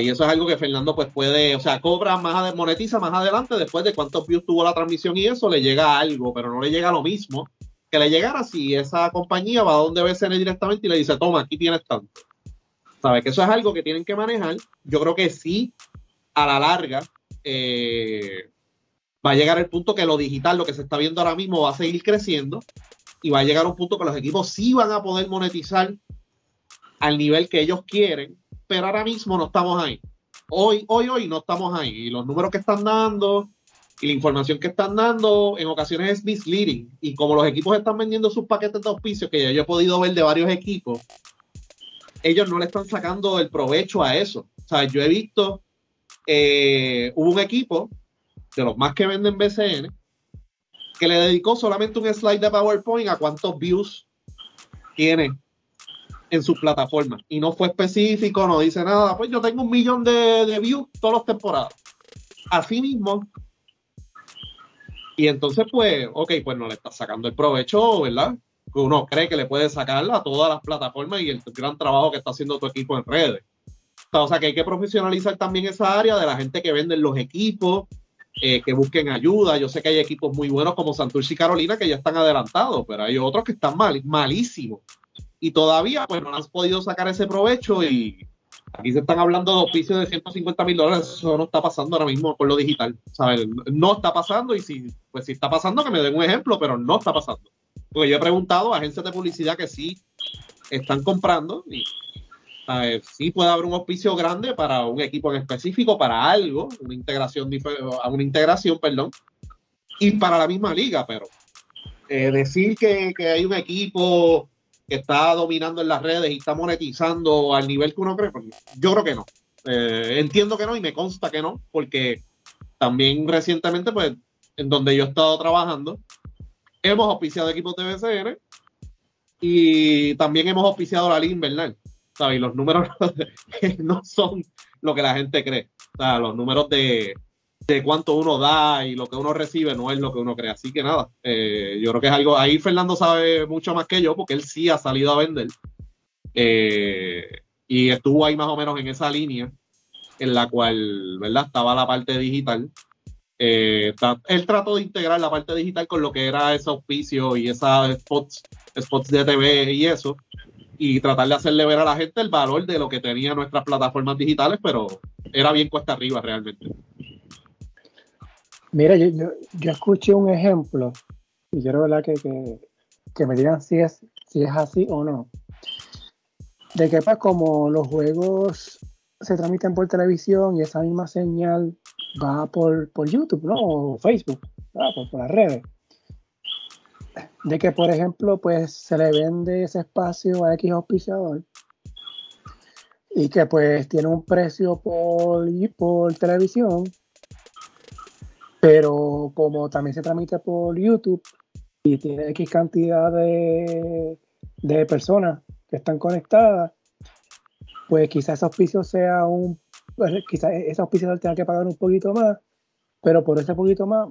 y eso es algo que Fernando pues puede, o sea, cobra más, monetiza más adelante después de cuántos views tuvo la transmisión y eso le llega algo, pero no le llega lo mismo que le llegara si esa compañía va a donde BCN directamente y le dice, toma, aquí tienes tanto. ¿Sabes? Que eso es algo que tienen que manejar. Yo creo que sí, a la larga, eh, va a llegar el punto que lo digital, lo que se está viendo ahora mismo, va a seguir creciendo y va a llegar un punto que los equipos sí van a poder monetizar al nivel que ellos quieren, pero ahora mismo no estamos ahí. Hoy, hoy, hoy no estamos ahí. Y los números que están dando y la información que están dando en ocasiones es misleading. Y como los equipos están vendiendo sus paquetes de auspicio, que ya yo he podido ver de varios equipos, ellos no le están sacando el provecho a eso. O sea, yo he visto, eh, hubo un equipo de los más que venden BCN que le dedicó solamente un slide de PowerPoint a cuántos views tiene en su plataforma. Y no fue específico, no dice nada. Pues yo tengo un millón de, de views todas las temporadas. Así mismo. Y entonces, pues, ok, pues no le está sacando el provecho, ¿verdad? uno cree que le puede sacar a todas las plataformas y el gran trabajo que está haciendo tu equipo en redes. O sea que hay que profesionalizar también esa área de la gente que vende los equipos, eh, que busquen ayuda. Yo sé que hay equipos muy buenos como Santurce y Carolina que ya están adelantados, pero hay otros que están mal, malísimos. Y todavía pues no han podido sacar ese provecho y aquí se están hablando de oficios de 150 mil dólares. Eso no está pasando ahora mismo con lo digital. ¿sabes? No está pasando y si, pues si está pasando que me den un ejemplo, pero no está pasando. Porque yo he preguntado a agencias de publicidad que sí están comprando y sí puede haber un auspicio grande para un equipo en específico, para algo, una integración, una integración, perdón. y para la misma liga, pero eh, decir que, hay un equipo que está dominando en las redes y está monetizando al nivel que uno cree, pues, yo creo que no. Eh, entiendo que no y me consta que no, porque también recientemente, pues, en donde yo he estado trabajando, hemos auspiciado equipos de BCN y también hemos auspiciado la Liga Invernal. ¿Sabes? Los números no son lo que la gente cree. O sea, los números de, de cuánto uno da y lo que uno recibe no es lo que uno cree. Así que nada, eh, yo creo que es algo, ahí Fernando sabe mucho más que yo porque él sí ha salido a vender eh, y estuvo ahí más o menos en esa línea en la cual, ¿verdad? Estaba la parte digital. Eh, él trató de integrar la parte digital con lo que era ese auspicio y esas spots, spots de TV y eso, y tratar de hacerle ver a la gente el valor de lo que tenía nuestras plataformas digitales, pero era bien cuesta arriba realmente. Mira, yo, yo, escuché un ejemplo y quiero ¿verdad? Que, que, me digan si es, si es así o no. De que pues como los juegos se transmiten por televisión y esa misma señal va por, YouTube, ¿no? O Facebook, por, por, las redes. De que, por ejemplo, pues se le vende ese espacio a X auspiciador y que pues tiene un precio por, por televisión pero como también se transmite por YouTube y tiene X cantidad de, personas que están conectadas, pues quizás ese auspicio sea un, pues, quizás ese auspicio tenga que pagar un poquito más, pero por ese poquito más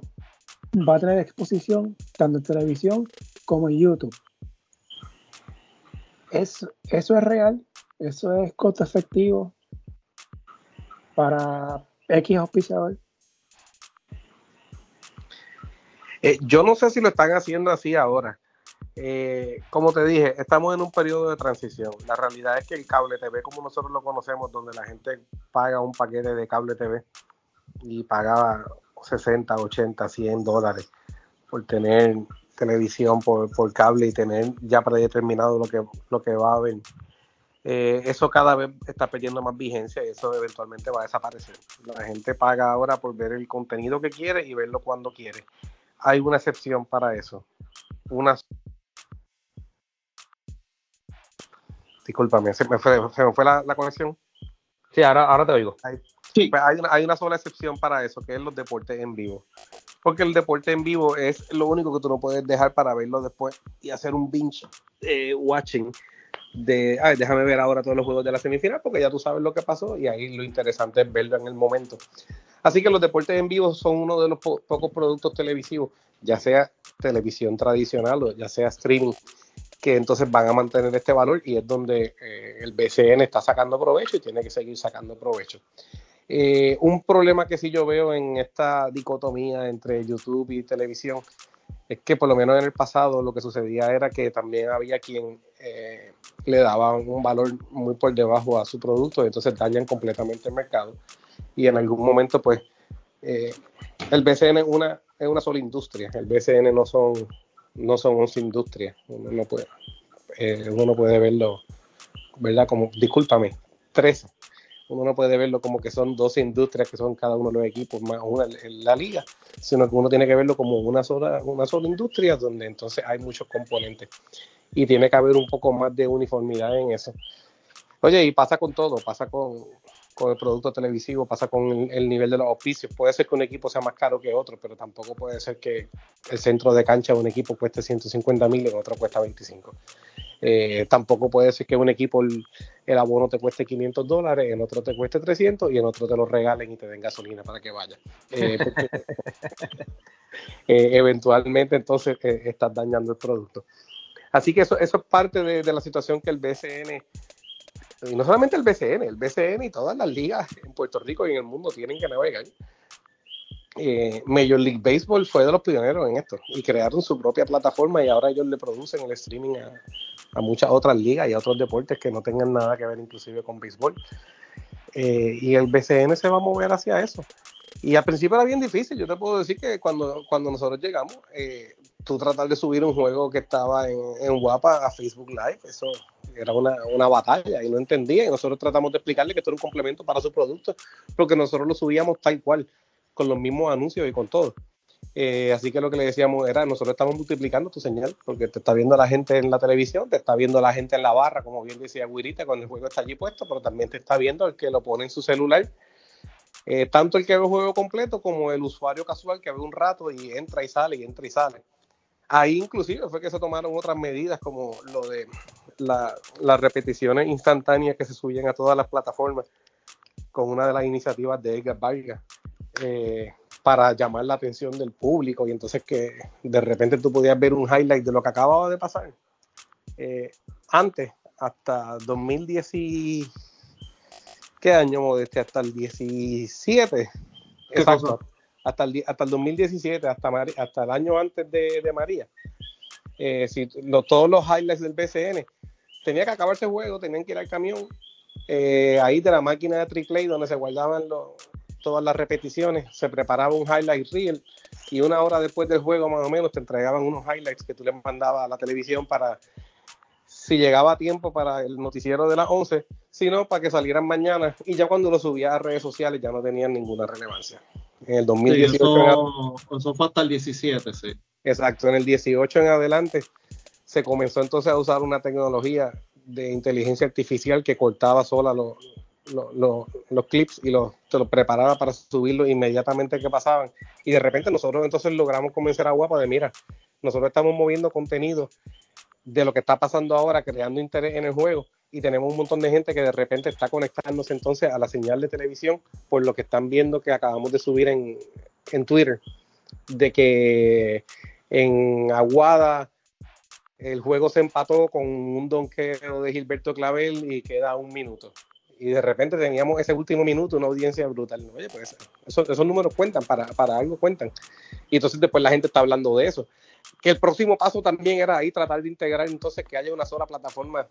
va a tener exposición tanto en televisión como en YouTube. Eso, eso es real, eso es costo efectivo para X auspiciador. Eh, yo no sé si lo están haciendo así ahora. Eh, como te dije, estamos en un periodo de transición. La realidad es que el cable TV, como nosotros lo conocemos, donde la gente paga un paquete de cable TV y pagaba 60, 80, 100 dólares por tener televisión por, cable y tener ya predeterminado lo que, lo que va a haber. Eh, eso cada vez está perdiendo más vigencia y eso eventualmente va a desaparecer. La gente paga ahora por ver el contenido que quiere y verlo cuando quiere hay una excepción para eso. Una. Discúlpame, se me fue, se me fue la, conexión. Sí, ahora, ahora te oigo. Hay, sí. Pues hay, una, sola excepción para eso, que es los deportes en vivo. Porque el deporte en vivo es lo único que tú no puedes dejar para verlo después y hacer un binge eh, watching de, ay, déjame ver ahora todos los juegos de la semifinal, porque ya tú sabes lo que pasó y ahí lo interesante es verlo en el momento. Así que los deportes en vivo son uno de los pocos productos televisivos, ya sea televisión tradicional o ya sea streaming, que entonces van a mantener este valor y es donde eh, el BCN está sacando provecho y tiene que seguir sacando provecho. Eh, un problema que sí yo veo en esta dicotomía entre YouTube y televisión es que por lo menos en el pasado lo que sucedía era que también había quien eh, le daba un valor muy por debajo a su producto, entonces dañan completamente el mercado. Y en algún momento, pues, eh, el BCN es una, es una sola industria, el BCN no son, no son 11 industrias, uno no puede, eh, uno no puede verlo, ¿verdad? Como, discúlpame, 13 uno no puede verlo como que son dos industrias que son cada uno de los equipos más una en la liga, sino que uno tiene que verlo como una sola, una sola industria donde entonces hay muchos componentes y tiene que haber un poco más de uniformidad en eso. Oye, y pasa con todo, pasa con, con el producto televisivo, pasa con el, nivel de los auspicios. Puede ser que un equipo sea más caro que otro, pero tampoco puede ser que el centro de cancha de un equipo cueste 150 mil y otro cuesta 25. Eh, tampoco puede ser que un equipo el, abono te cueste 500 dólares, en otro te cueste 300 y en otro te lo regalen y te den gasolina para que vaya. Eh, eh, eventualmente entonces estás dañando el producto. Así que eso, eso es parte de, de la situación que el BCN y no solamente el BCN, el BCN y todas las ligas en Puerto Rico y en el mundo tienen que navegar. Eh, Major League Baseball fue de los pioneros en esto y crearon su propia plataforma y ahora ellos le producen el streaming a, muchas otras ligas y a otros deportes que no tengan nada que ver inclusive con béisbol. Eh, y el BCN se va a mover hacia eso. Y al principio era bien difícil, yo te puedo decir que cuando, cuando nosotros llegamos, eh, tú tratar de subir un juego que estaba en, en Guapa a Facebook Live, eso era una, una, batalla y no entendía. Y nosotros tratamos de explicarle que esto era un complemento para su producto, porque nosotros lo subíamos tal cual, con los mismos anuncios y con todo. Eh, así que lo que le decíamos era, nosotros estamos multiplicando tu señal, porque te está viendo la gente en la televisión, te está viendo la gente en la barra, como bien decía Wirita, cuando el juego está allí puesto, pero también te está viendo el que lo pone en su celular. Eh, tanto el que ve el juego completo como el usuario casual que ve un rato y entra y sale y entra y sale. Ahí inclusive fue que se tomaron otras medidas como lo de las repeticiones instantáneas que se subían a todas las plataformas con una de las iniciativas de Edgar Vargas. Eh, para llamar la atención del público y entonces que de repente tú podías ver un highlight de lo que acababa de pasar. Eh, antes, hasta 2010 ¿qué año modeste? Hasta el 17. Exacto. Hasta el, hasta el 2017, hasta, hasta el año antes de, María. Eh, si todos los highlights del BCN, tenía que acabarse el juego, tenían que ir al camión, eh, ahí de la máquina de Triclay donde se guardaban los, todas las repeticiones, se preparaba un highlight reel y una hora después del juego más o menos te entregaban unos highlights que tú le mandabas a la televisión para si llegaba a tiempo para el noticiero de las 11, sino para que salieran mañana y ya cuando lo subía a redes sociales ya no tenían ninguna relevancia. En el 2018 eso, fue hasta el 17, sí. Exacto, en el 18 en adelante se comenzó entonces a usar una tecnología de inteligencia artificial que cortaba sola los, los clips y los, te los preparaba para subirlo inmediatamente que pasaban. Y de repente nosotros entonces logramos convencer a Guapa de, mira, nosotros estamos moviendo contenido de lo que está pasando ahora, creando interés en el juego y tenemos un montón de gente que de repente está conectándose entonces a la señal de televisión por lo que están viendo que acabamos de subir en, en Twitter, de que en Aguada el juego se empató con un donqueo de Gilberto Clavel y queda un minuto y de repente teníamos ese último minuto una audiencia brutal. Oye, pues esos, números cuentan, para, para, algo cuentan. Y entonces después la gente está hablando de eso. Que el próximo paso también era ahí tratar de integrar entonces que haya una sola plataforma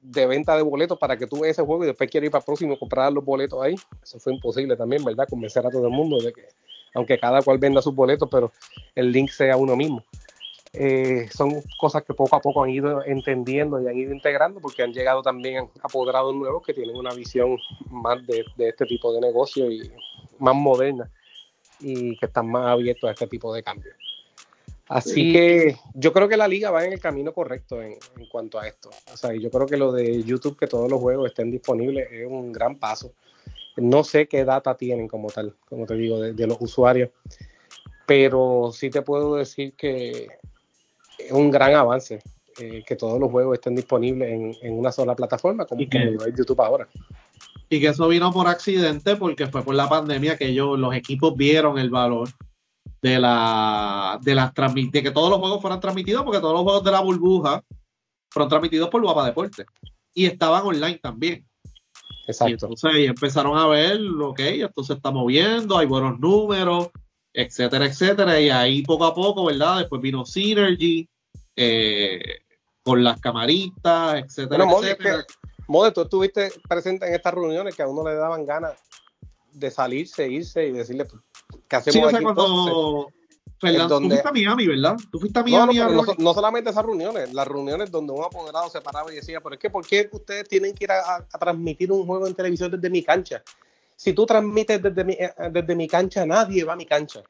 de venta de boletos para que tú veas ese juego y después quieras ir para el próximo comprar los boletos ahí. Eso fue imposible también, ¿verdad? Convencer a todo el mundo de que, aunque cada cual venda sus boletos, pero el link sea uno mismo. Eh, son cosas que poco a poco han ido entendiendo y han ido integrando porque han llegado también apoderados nuevos que tienen una visión más de, este tipo de negocio y más moderna y que están más abiertos a este tipo de cambios. Así que yo creo que la liga va en el camino correcto en, cuanto a esto. O sea, yo creo que lo de YouTube, que todos los juegos estén disponibles, es un gran paso. No sé qué data tienen como tal, como te digo, de los usuarios, pero sí te puedo decir que es un gran avance eh, que todos los juegos estén disponibles en, una sola plataforma, como, que, YouTube ahora. Y que eso vino por accidente porque fue por la pandemia que ellos, los equipos vieron el valor de la de las de que todos los juegos fueran transmitidos, porque todos los juegos de la burbuja fueron transmitidos por Guapa Deporte y estaban online también. Exacto. entonces empezaron a ver, ok, esto se está moviendo, hay buenos números, etcétera, etcétera. Y ahí poco a poco, ¿verdad? Después vino Synergy, eh, con las camaritas, etcétera, etcétera. Mode, tú estuviste presente en estas reuniones que a uno le daban ganas de salirse, irse y decirle pues, qué hacemos sí, aquí cuando... Fernando, tú fuiste a Miami, ¿verdad? Tú fuiste a Miami. No, solamente esas reuniones, las reuniones donde un apoderado se paraba y decía, pero es que ¿por qué ustedes tienen que ir a transmitir un juego en televisión desde mi cancha? Si tú transmites desde mi, eh, desde mi cancha, nadie va a mi cancha.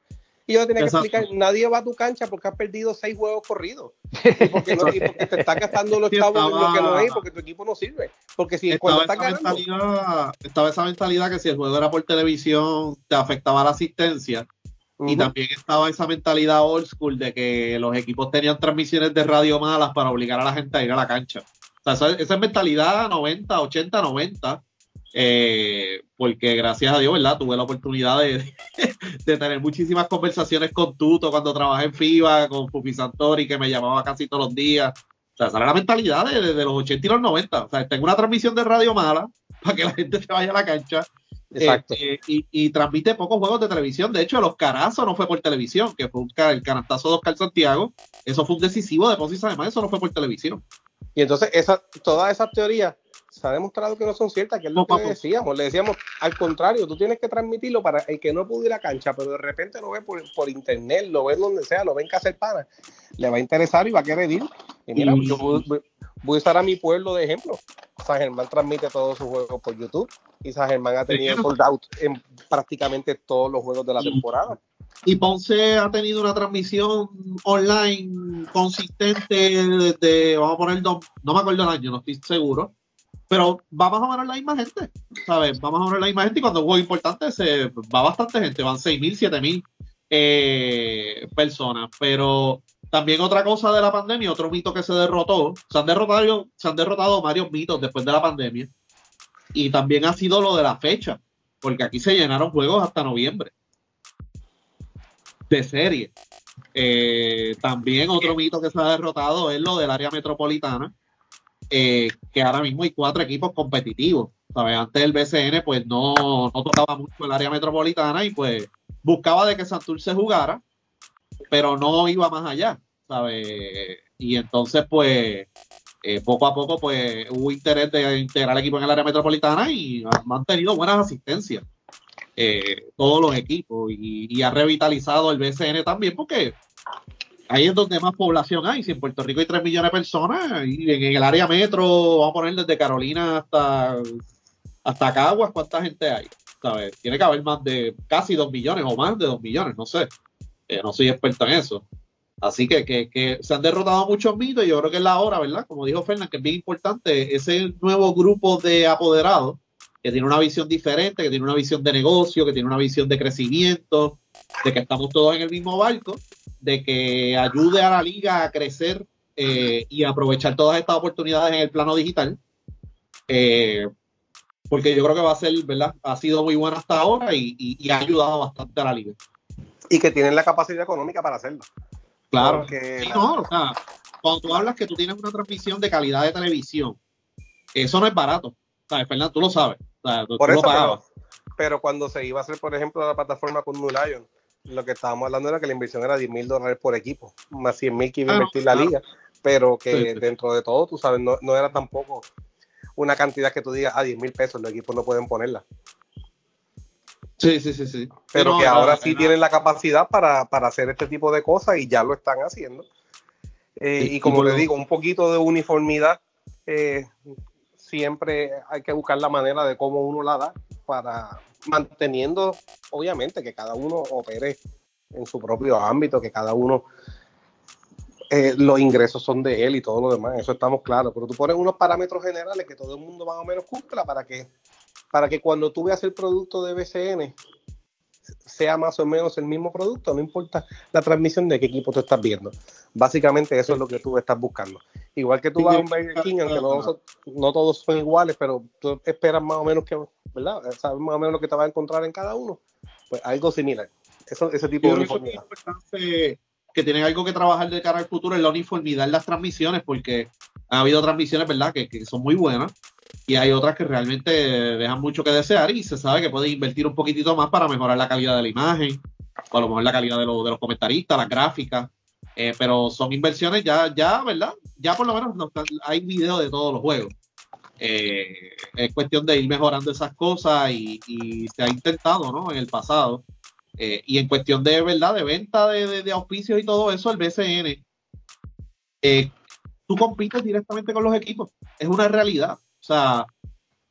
Y yo tenía que explicar, nadie va a tu cancha porque has perdido seis juegos corridos. Y porque, no, y porque te está gastando los chavos en lo que no es, porque tu equipo no sirve. Porque si estaba, esa mentalidad, estaba esa mentalidad que si el juego era por televisión, te afectaba la asistencia. Y también estaba esa mentalidad old school de que los equipos tenían transmisiones de radio malas para obligar a la gente a ir a la cancha. O sea, esa, esa mentalidad 90, 80, 90 eh, porque gracias a Dios, ¿verdad? Tuve la oportunidad de, tener muchísimas conversaciones con Tuto cuando trabajé en FIBA, con Pupi Santori, que me llamaba casi todos los días. O sea, esa era la mentalidad de, los 80 y los 90. O sea, tengo una transmisión de radio mala para que la gente se vaya a la cancha. Exacto. Eh, y, transmite pocos juegos de televisión. De hecho, los carazos no fue por televisión, que fue el canastazo de Oscar Santiago. Eso fue un decisivo de Ponce además eso no fue por televisión. Y entonces, esa, todas esas teorías se ha demostrado que no son ciertas, que es lo que le decíamos. Le decíamos, al contrario, tú tienes que transmitirlo para el que no pudo ir a cancha, pero de repente lo ve por, por internet, lo ve donde sea, lo ven que hacer pana, le va a interesar y va a querer ir. Y mira, yo voy, a usar a mi pueblo de ejemplo. San Germán transmite todos sus juegos por YouTube y San Germán ha tenido sold out en prácticamente todos los juegos de la temporada. Y Ponce ha tenido una transmisión online consistente desde, vamos a poner, no, me acuerdo el año, no estoy seguro, pero va más o menos la misma gente, ¿sabes? Va más o la misma gente y cuando juego importante se, va bastante gente, van 6.000, 7.000 eh, personas, pero también otra cosa de la pandemia, otro mito que se derrotó, se han derrotado, se han derrotado varios mitos después de la pandemia y también ha sido lo de la fecha, porque aquí se llenaron juegos hasta noviembre de serie. Eh, también otro mito que se ha derrotado es lo del área metropolitana, eh, que ahora mismo hay cuatro equipos competitivos. ¿sabes? Antes el BCN pues no, no, tocaba mucho el área metropolitana y pues buscaba de que Santurce jugara, pero no iba más allá. ¿sabes? Y entonces pues eh, poco a poco pues hubo interés de integrar el equipo en el área metropolitana y han mantenido buenas asistencias. Eh, todos los equipos y, ha revitalizado el BCN también porque ahí es donde más población hay. Si en Puerto Rico hay 3 millones de personas y en, el área metro, vamos a poner desde Carolina hasta, hasta Caguas, ¿cuánta gente hay? ¿Sabes? Tiene que haber más de casi 2 millones o más de 2 millones, no sé. Eh, no soy experto en eso. Así que, que, se han derrotado muchos mitos y yo creo que es la hora, ¿verdad? Como dijo Fernández, que es bien importante ese nuevo grupo de apoderados que tiene una visión diferente, que tiene una visión de negocio, que tiene una visión de crecimiento, de que estamos todos en el mismo barco, de que ayude a la liga a crecer eh, y aprovechar todas estas oportunidades en el plano digital. Eh, porque yo creo que va a ser, ¿verdad? Ha sido muy bueno hasta ahora y, ha ayudado bastante a la liga. Y que tienen la capacidad económica para hacerlo. Claro. que no, o sea, cuando tú hablas que tú tienes una transmisión de calidad de televisión, eso no es barato. ¿Sabes, Fernando? Tú lo sabes. Por eso, pero, cuando se iba a hacer, por ejemplo, la plataforma con New Lion, lo que estábamos hablando era que la inversión era 10 mil dólares por equipo, más 100 mil que iba a invertir la liga, pero que dentro de todo, tú sabes, no, era tampoco una cantidad que tú digas, a ah, 10 mil pesos, los equipos no pueden ponerla. Sí, sí, sí, sí. Pero que ahora sí tienen la capacidad para, hacer este tipo de cas y ya lo están haciendo. Eh, y, como le digo, un poquito de uniformidad eh, siempre hay que buscar la manera de cómo uno la da para manteniendo, obviamente, que cada uno opere en su propio ámbito, que cada uno eh, los ingresos son de él y todo lo demás, eso estamos claros, pero tú pones unos parámetros generales que todo el mundo más o menos cumpla para que, para que cuando tú veas el producto de BCN sea más o menos el mismo producto, no importa la transmisión de qué equipo tú estás viendo. Básicamente eso es lo que tú estás buscando. Igual que tú vas a un Burger King, aunque no, todos son iguales, pero tú esperas más o menos que, ¿verdad? Sabes más o menos lo que te vas a encontrar en cada uno. Pues algo similar. Eso, ese tipo de uniformidad. Que tienen algo que trabajar de cara al futuro en la uniformidad en las transmisiones, porque ha habido transmisiones, ¿verdad?, que, que son muy buenas, y hay otras que realmente dejan mucho que desear y se sabe que pueden invertir un poquitito más para mejorar la calidad de la imagen, o a lo mejor la calidad de, de los comentaristas, las gráficas, eh, pero son inversiones ya, ya, ¿verdad? Ya por lo menos hay video de todos los juegos. Eh, es cuestión de ir mejorando esas cosas y, se ha intentado, ¿no? En el pasado. Eh, y en cuestión de, ¿verdad? De venta de, de, auspicios y todo eso, el BCN, tú compites directamente con los equipos. Es una realidad. Sea,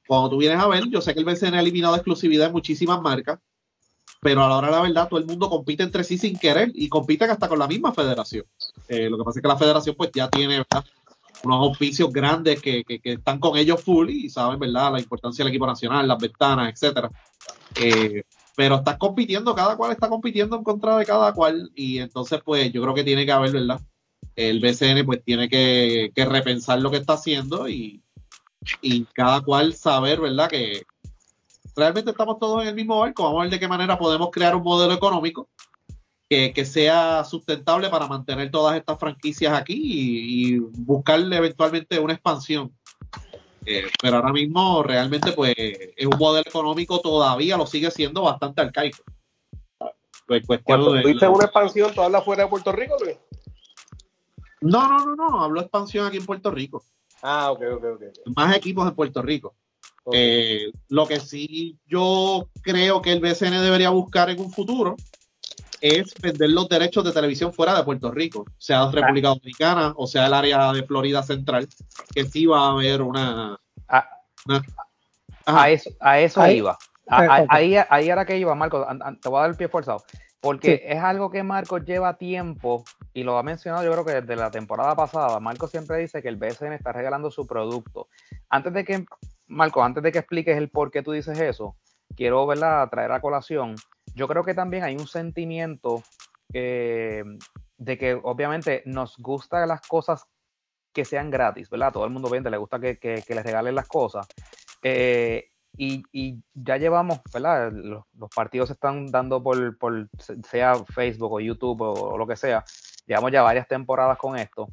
cuando tú vienes a ver, yo sé que el BCN ha eliminado exclusividad en muchísimas marcas, pero a la hora la verdad todo el mundo compite entre sí sin querer y compiten hasta con la misma federación. Eh, lo que pasa es que la federación pues ya tiene unos oficios grandes que, están con ellos full y saben verdad la importancia del equipo nacional, las ventanas, etcétera. Eh, pero estás compitiendo, cada cual está compitiendo en contra de cada cual y entonces pues yo creo que tiene que haber, ¿verdad? El BCN pues tiene que, que repensar lo que está haciendo y, y cada cual saber, ¿verdad? Que realmente estamos todos en el mismo barco. Vamos a ver de qué manera podemos crear un modelo económico que, sea sustentable para mantener todas estas franquicias aquí y, y buscarle eventualmente una expansión. Eh, pero ahora mismo realmente pues es un modelo económico todavía lo sigue siendo bastante arcaico. Pues, Cuando tuviste una expansión, ¿tú hablas fuera de Puerto Rico, Luis? No, no, no, no, hablo expansión aquí en Puerto Rico. Ah, ok, ok, ok. Más equipos en Puerto Rico. Eh, lo que sí yo creo que el BCN debería buscar en un futuro es vender los derechos de televisión fuera de Puerto Rico, sea República Dominicana o sea el área de Florida Central, que sí va a haber una... A, eso, a eso iba. ahí, ahí era que iba, Marco, te voy a dar el pie forzado. Porque es algo que Marcos lleva tiempo y lo ha mencionado yo creo que desde la temporada pasada. Marcos siempre dice que el BSN está regalando su producto. Antes de que, Marcos, antes de que expliques el por qué tú dices eso, quiero ¿verdad? traer a colación. Yo creo que también hay un sentimiento eh, de que obviamente nos gustan las cosas que sean gratis, ¿verdad? Todo el mundo vende, le gusta que, que, les regalen las cosas. Eh, y, ya llevamos, ¿verdad? Los, partidos se están dando por, por, sea Facebook o YouTube o, lo que sea. Llevamos ya varias temporadas con esto.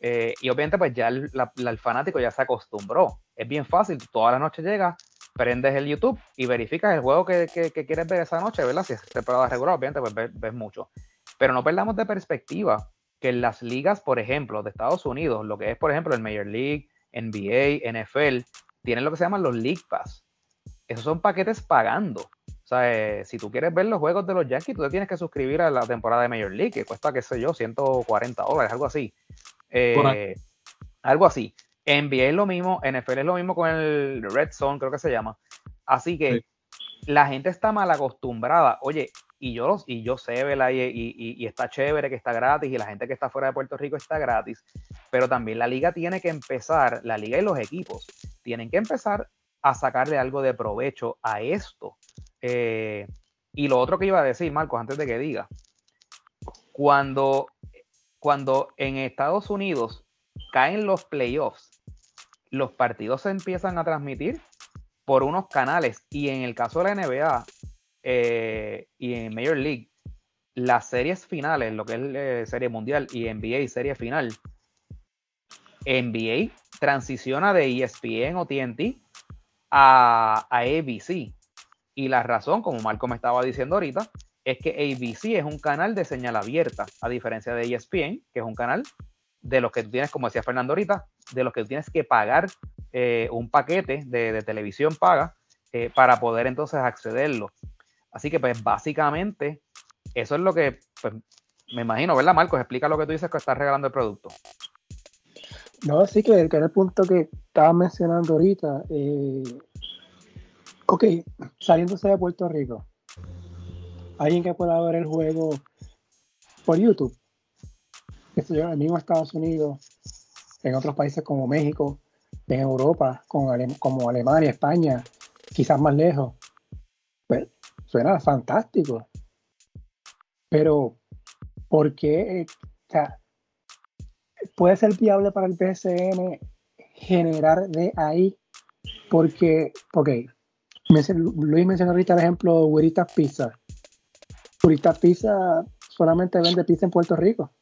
Eh, y obviamente, pues ya el, fanático ya se acostumbró. Es bien fácil, toda la noche llegas, prendes el YouTube y verificas el juego que, quieres ver esa noche, ¿verdad? Si es temporada regular, obviamente, pues ves, ves mucho. Pero no perdamos de perspectiva que las ligas, por ejemplo, de Estados Unidos, lo que es, por ejemplo, el Major League, NBA, NFL, tienen lo que se llaman los League Pass esos son paquetes pagando. O sea, eh, si tú quieres ver los juegos de los Yankees, tú te tienes que suscribir a la temporada de Major League, que cuesta, qué sé yo, 140 dólares, algo así. Eh, algo así. NBA es lo mismo, NFL es lo mismo con el Red Zone, creo que se llama. Así que la gente está mal acostumbrada. Oye, y yo, y yo sé, ¿verdad? Y, y, está chévere que está gratis y la gente que está fuera de Puerto Rico está gratis, pero también la liga tiene que empezar, la liga y los equipos tienen que empezar a sacarle algo de provecho a esto. Eh, y lo otro que iba a decir, Marcos, antes de que diga, cuando, cuando en Estados Unidos caen los playoffs, los partidos se empiezan a transmitir por unos canales y en el caso de la NBA eh, y en Major League, las series finales, lo que es eh, serie mundial y NBA serie final, NBA transiciona de ESPN o TNT a, ABC. Y la razón, como Marco me estaba diciendo ahorita, es que ABC es un canal de señal abierta, a diferencia de ESPN, que es un canal de los que tú tienes, como decía Fernando ahorita, de los que tú tienes que pagar eh, un paquete de, televisión paga eh, para poder entonces accederlo. Así que pues básicamente eso es lo que pues, me imagino, ¿verdad Marcos? Explica lo que tú dices que estás regalando el producto. No, sí que, que era el punto que estaba mencionando ahorita. Eh, ok, saliéndose de Puerto Rico, alguien que pueda ver el juego por YouTube, en el mismo Estados Unidos, en otros países como México, en Europa, como, Alemania, España, quizás más lejos, pues suena fantástico. Pero, ¿por qué? O sea, puede ser viable para el PSN generar de ahí, porque, ok, Luis mencionó ahorita el ejemplo de Wiritas Pizza. Wiritas Pizza solamente vende pizza en Puerto Rico.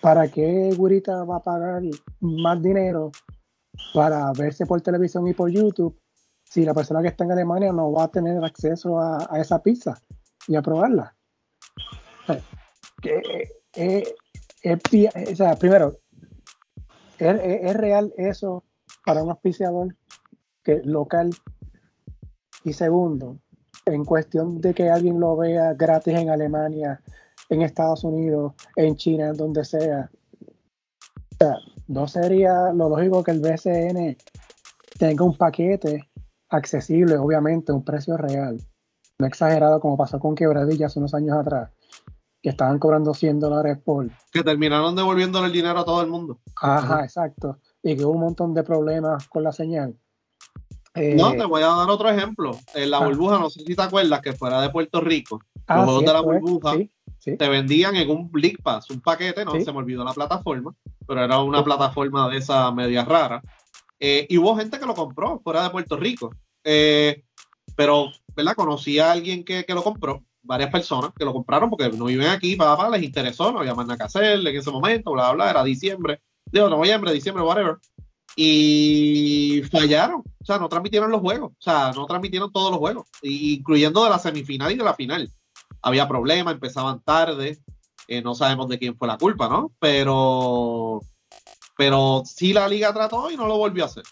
¿Para qué Wiritas va a pagar más dinero para verse por televisión y por YouTube si la persona que está en Alemania no va a tener acceso a, esa pizza y a probarla? Eh, eh, o sea, primero, ¿es, real eso para un auspiciador que, local? Y segundo, en cuestión de que alguien lo vea gratis en Alemania, en Estados Unidos, en China, en donde sea. O sea, no sería lo lógico que el BCN tenga un paquete accesible, obviamente, un precio real, no exagerado como pasó con Quebradilla hace unos años atrás, que estaban cobrando 100 dólares por... Que terminaron devolviéndole el dinero a todo el mundo. Ajá, exacto. Y que hubo un montón de problemas con la señal. Eh, no, te voy a dar otro ejemplo. En la ah. burbuja, no sé si te acuerdas que fuera de Puerto Rico, ah, los juegos de la burbuja te vendían en un Blick Pass, un paquete, no se me olvidó la plataforma, pero era una plataforma de esa media rara. Eh, y hubo gente que lo compró fuera de Puerto Rico. Eh, pero, ¿verdad? Conocí a alguien que, que lo compró varias personas que lo compraron porque no viven aquí, para, les interesó, no había más nada que hacer en ese momento, bla, bla, era diciembre, digo, noviembre, diciembre, whatever. Y fallaron, o sea, no transmitieron los juegos, o sea, no transmitieron todos los juegos, incluyendo de la semifinal y de la final. Había problemas, empezaban tarde, eh, no sabemos de quién fue la culpa, ¿no? Pero, pero sí la liga trató y no lo volvió a hacer.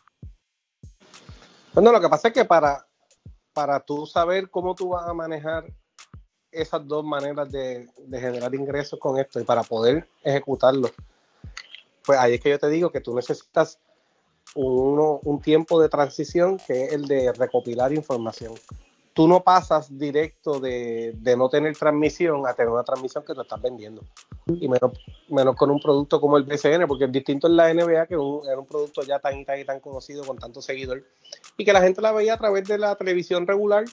Bueno, lo que pasa es que para, para tú saber cómo tú vas a manejar esas dos maneras de, generar ingresos con esto y para poder ejecutarlo, pues ahí es que yo te digo que tú necesitas un tiempo de transición que es el de recopilar información. tú no pasas directo de, no tener transmisión a tener una transmisión que tú estás vendiendo. Y menos, menos con un producto como el BCN, porque es distinto en la NBA, que un, era un producto ya tan y tan y tan conocido con tantos seguidores, y que la gente la veía a través de la televisión regular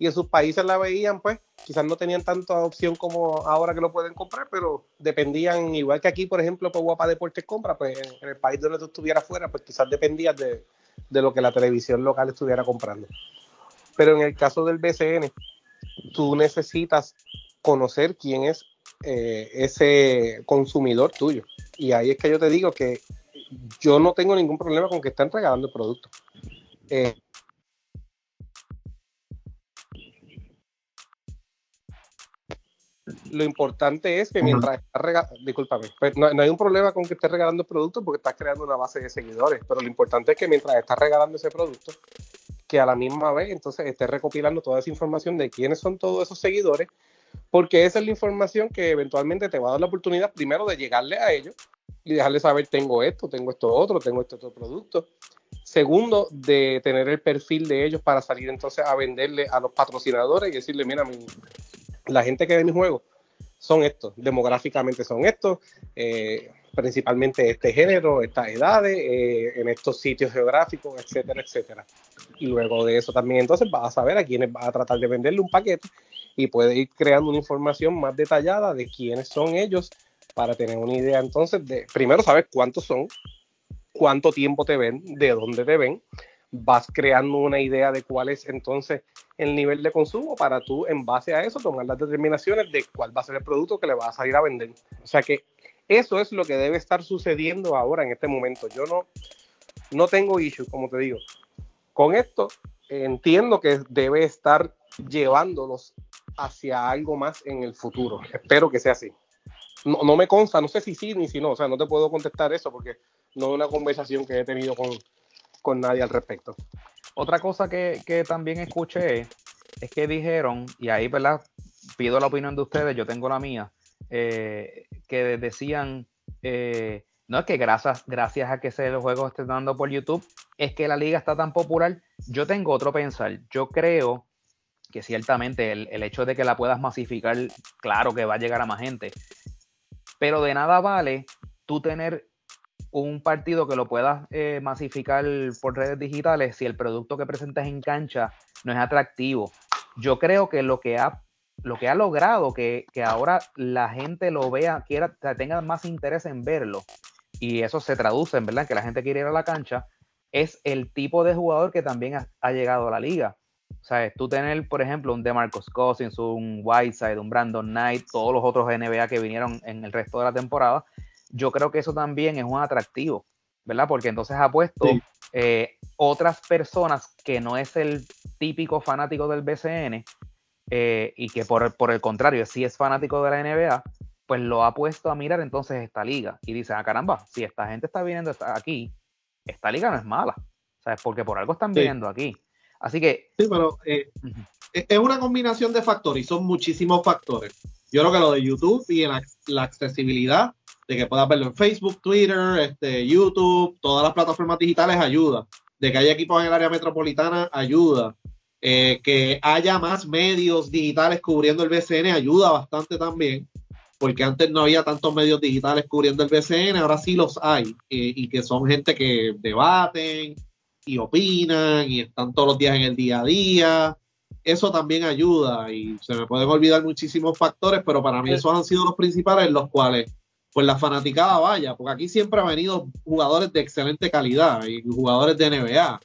y en sus países la veían, pues quizás no tenían tanta opción como ahora que lo pueden comprar, pero dependían, igual que aquí, por ejemplo, pues Guapa Deportes compra, pues en, el país donde tú estuvieras fuera, pues quizás dependías de, de lo que la televisión local estuviera comprando. Pero en el caso del BCN, tú necesitas conocer quién es eh, ese consumidor tuyo. Y ahí es que yo te digo que yo no tengo ningún problema con que estén regalando el producto. Eh, lo importante es que mientras estás regalando, discúlpame, pues no, hay un problema con que estés regalando el producto porque estás creando una base de seguidores, pero lo importante es que mientras estás regalando ese producto, que a la misma vez entonces estés recopilando toda esa información de quiénes son todos esos seguidores, porque esa es la información que eventualmente te va a dar la oportunidad primero de llegarle a ellos y dejarles saber tengo esto, tengo esto otro, tengo este otro producto. Segundo, de tener el perfil de ellos para salir entonces a venderle a los patrocinadores y decirle, mira, la gente que ve mi juego son estos, demográficamente son estos, eh, principalmente este género, estas edades, eh, en estos sitios geográficos, etcétera, etcétera. Y luego de eso también entonces vas a saber a quiénes vas a tratar de venderle un paquete y puedes ir creando una información más detallada de quiénes son ellos para tener una idea entonces de, primero saber cuántos son, cuánto tiempo te ven, de dónde te ven, vas creando una idea de cuál es entonces el nivel de consumo para tú en base a eso tomar las determinaciones de cuál va a ser el producto que le vas a salir a vender. O sea que eso es lo que debe estar sucediendo ahora en este momento. Yo no, no tengo issue, como te digo. Con esto entiendo que debe estar llevándolos hacia algo más en el futuro. Espero que sea así. No, no me consta, no sé si sí ni si no, o sea, no te puedo contestar eso porque no es una conversación que he tenido con, con nadie al respecto. Otra cosa que, también escuché es que dijeron, y ahí, ¿verdad? Pido la opinión de ustedes, yo tengo la mía, eh, que decían, eh, no es que gracias, gracias a que se los juegos estén dando por YouTube, es que la liga está tan popular. Yo tengo otro pensar. Yo creo que ciertamente el, el hecho de que la puedas masificar, claro que va a llegar a más gente. Pero de nada vale tú tener un partido que lo puedas eh, masificar por redes digitales si el producto que presentas en cancha no es atractivo. Yo creo que lo que ha, lo que ha logrado que, ahora la gente lo vea, quiera, tenga más interés en verlo, y eso se traduce en verdad que la gente quiere ir a la cancha, es el tipo de jugador que también ha, llegado a la liga. O sea, tú tener, por ejemplo, un DeMarcus Cousins, un Whiteside, un Brandon Knight, todos los otros NBA que vinieron en el resto de la temporada, yo creo que eso también es un atractivo, ¿verdad? Porque entonces ha puesto eh, otras personas que no es el típico fanático del BCN eh, y que por, por, el contrario sí es fanático de la NBA, pues lo ha puesto a mirar entonces esta liga y dice, ah, caramba, si esta gente está viniendo aquí, esta liga no es mala, ¿sabes? Porque por algo están viniendo aquí. Así que... Sí, pero eh, es una combinación de factores y son muchísimos factores. Yo creo que lo de YouTube y la, la accesibilidad de que puedas verlo en Facebook, Twitter, este, YouTube, todas las plataformas digitales ayuda. De que haya equipos en el área metropolitana ayuda. Eh, que haya más medios digitales cubriendo el BCN ayuda bastante también, porque antes no había tantos medios digitales cubriendo el BCN, ahora sí los hay, eh, y que son gente que debaten y opinan y están todos los días en el día a día. Eso también ayuda y se me pueden olvidar muchísimos factores, pero para mí esos han sido los principales, los cuales pues la fanaticada vaya, porque aquí siempre han venido jugadores de excelente calidad y jugadores de NBA.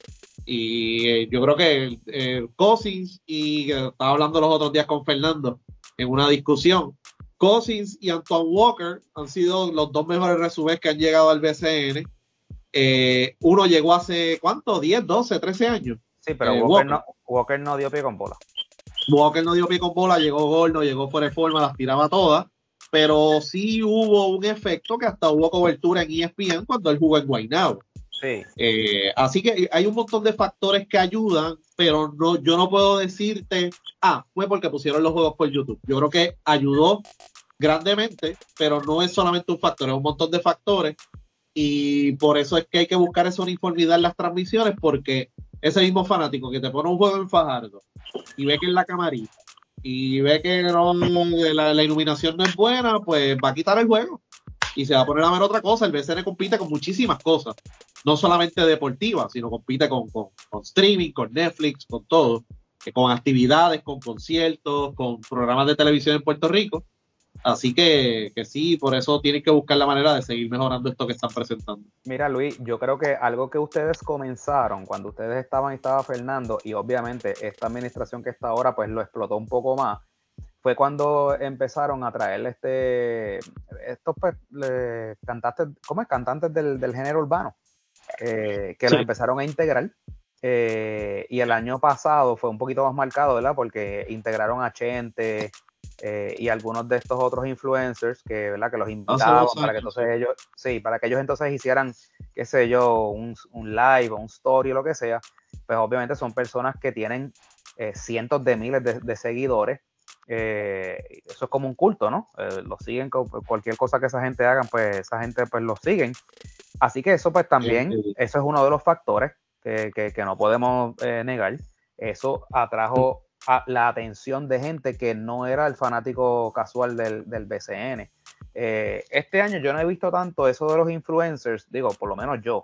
Y eh, yo creo que eh, Cousins, y estaba hablando los otros días con Fernando en una discusión, Cousins y Antoine Walker han sido los dos mejores resubes que han llegado al BCN. Eh, uno llegó hace, ¿cuánto? ¿10, 12, 13 años? Sí, pero Walker, No, Walker no dio pie con bola. Walker no dio pie con bola, llegó gol, no llegó fuera de forma, las tiraba todas pero sí hubo un efecto que hasta hubo cobertura en ESPN cuando él jugó en Guaynabo. Sí. Eh, así que hay un montón de factores que ayudan, pero no, yo no puedo decirte, ah, fue porque pusieron los juegos por YouTube. Yo creo que ayudó grandemente, pero no es solamente un factor, es un montón de factores. Y por eso es que hay que buscar esa uniformidad en las transmisiones, porque ese mismo fanático que te pone un juego en Fajardo y ve que en la camarita y ve que la, iluminación no es buena, pues va a quitar el juego y se va a poner a ver otra cosa. El BCN compite con muchísimas cosas, no solamente deportivas, sino compite con, con, con streaming, con Netflix, con todo, con actividades, con conciertos, con programas de televisión en Puerto Rico. Así que, que, sí, por eso tienen que buscar la manera de seguir mejorando esto que están presentando. Mira, Luis, yo creo que algo que ustedes comenzaron cuando ustedes estaban y estaba Fernando, y obviamente esta administración que está ahora, pues lo explotó un poco más, fue cuando empezaron a traer este, estos pues, cantantes, ¿cómo es? Cantantes del, género urbano, eh, que lo empezaron a integrar. Eh, y el año pasado fue un poquito más marcado, ¿verdad? Porque integraron a Chente, eh, y algunos de estos otros influencers que, ¿verdad? que los invitaban para que entonces ellos, sí, para que ellos entonces hicieran, qué sé yo, un, un live o un story o lo que sea, pues obviamente son personas que tienen eh, cientos de miles de, seguidores. Eh, eso es como un culto, ¿no? lo siguen, cualquier cosa que esa gente haga, pues esa gente pues lo siguen. Así que eso pues también, eso es uno de los factores que, que, que no podemos negar. Eso atrajo la atención de gente que no era el fanático casual del, del BCN. Eh, este año yo no he visto tanto eso de los influencers, digo, por lo menos yo.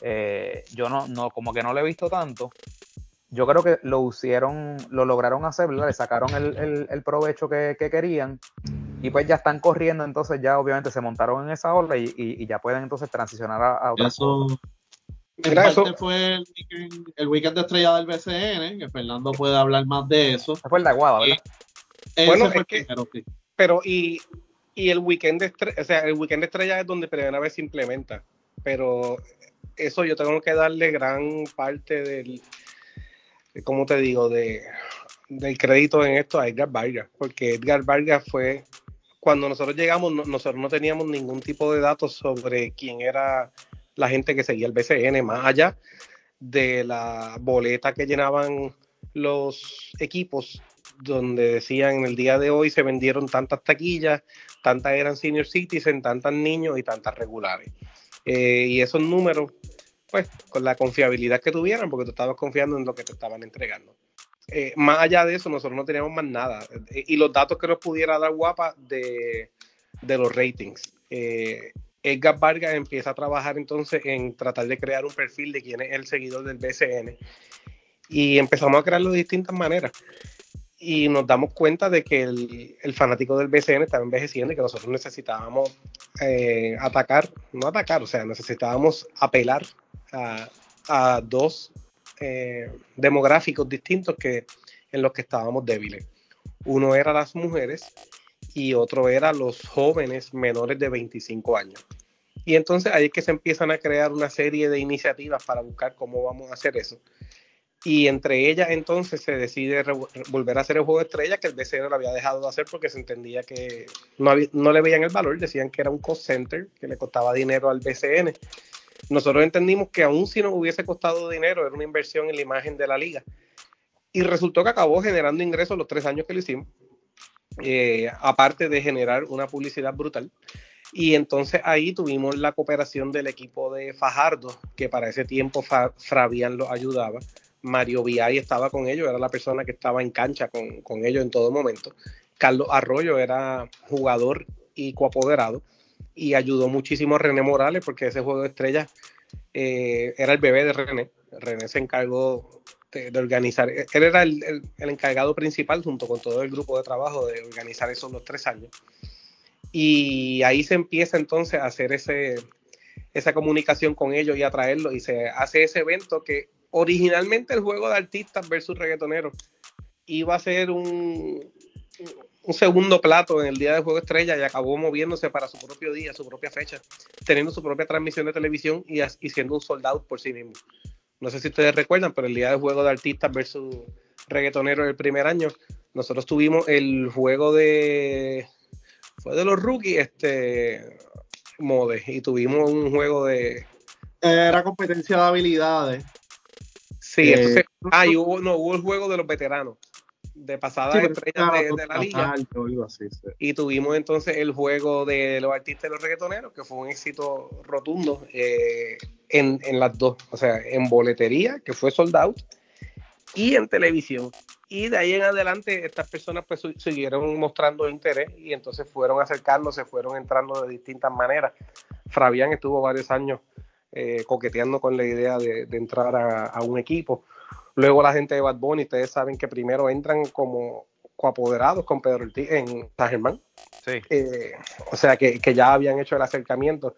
Eh, yo no, no, como que no lo he visto tanto. Yo creo que lo hicieron, lo lograron hacer, le sacaron el, provecho que, querían y pues ya están corriendo, entonces ya obviamente se montaron en esa ola y, ya pueden entonces transicionar a, a fue el weekend, de estrella del BCN, que Fernando puede hablar más de eso. fue el de Aguada, ¿verdad? bueno, es que, pero y, el weekend de estrella, o sea, el weekend de estrella es donde primera vez se implementa, pero eso yo tengo que darle gran parte del, ¿cómo te digo? De, del crédito en esto a Edgar Vargas, porque Edgar Vargas fue, cuando nosotros llegamos, nosotros no teníamos ningún tipo de datos sobre quién era la gente que seguía el BCN, más allá de la boleta que llenaban los equipos, donde decían en el día de hoy se vendieron tantas taquillas, tantas eran senior citizen, tantas niños y tantas regulares. Eh, y esos números, pues, con la confiabilidad que tuvieran, porque tú estabas confiando en lo que te estaban entregando. Eh, más allá de eso, nosotros no teníamos más nada. Eh, y los datos que nos pudiera dar Guapa de, de los ratings. Edgar Vargas empieza a trabajar entonces en tratar de crear un perfil de quién es el seguidor del BCN y empezamos a crearlo de distintas maneras y nos damos cuenta de que el, fanático del BCN estaba envejeciendo y que nosotros necesitábamos eh, atacar, no atacar, o sea, necesitábamos apelar a, dos eh, demográficos distintos que en los que estábamos débiles. Uno era las mujeres y otro era los jóvenes menores de 25 años. Y entonces ahí es que se empiezan a crear una serie de iniciativas para buscar cómo vamos a hacer eso. Y entre ellas entonces se decide volver a hacer el juego de estrella que el BCN lo había dejado de hacer porque se entendía que no, no le veían el valor, decían que era un cost center, que le costaba dinero al BCN. Nosotros entendimos que aún si no hubiese costado dinero, era una inversión en la imagen de la liga. Y resultó que acabó generando ingresos los tres años que lo hicimos. Eh, aparte de generar una publicidad brutal. Y entonces ahí tuvimos la cooperación del equipo de Fajardo, que para ese tiempo Fabián lo ayudaba. Mario Viay estaba con ellos, era la persona que estaba en cancha con, ellos en todo momento. Carlos Arroyo era jugador y coapoderado y ayudó muchísimo a René Morales porque ese juego de estrellas eh, era el bebé de René. René se encargó de, organizar. Él era el, encargado principal junto con todo el grupo de trabajo de organizar esos los tres años. Y ahí se empieza entonces a hacer ese, esa comunicación con ellos y a traerlos y se hace ese evento que originalmente el juego de artistas versus reggaetoneros iba a ser un, un segundo plato en el día del juego estrella y acabó moviéndose para su propio día, su propia fecha, teniendo su propia transmisión de televisión y, y siendo un soldado por sí mismo. No sé si ustedes recuerdan, pero el día del juego de artistas versus reggaetoneros el primer año, nosotros tuvimos el juego de. Fue de los rookies, este. Mode, y tuvimos un juego de. Era competencia de habilidades. Sí, entonces. Eh, ah, y hubo, no, hubo el juego de los veteranos de pasadas estrellas de, la liga. Y tuvimos entonces el juego de los artistas y los reggaetoneros, que fue un éxito rotundo. Eh, en, en, las dos, o sea, en boletería, que fue sold out, y en televisión. Y de ahí en adelante estas personas pues siguieron mostrando interés y entonces fueron acercándose, fueron entrando de distintas maneras. Fabián estuvo varios años eh, coqueteando con la idea de, entrar a, un equipo. Luego la gente de Bad Bunny, ustedes saben que primero entran como coapoderados con Pedro Ortiz en San Germán. Sí. Eh, o sea que, que, ya habían hecho el acercamiento.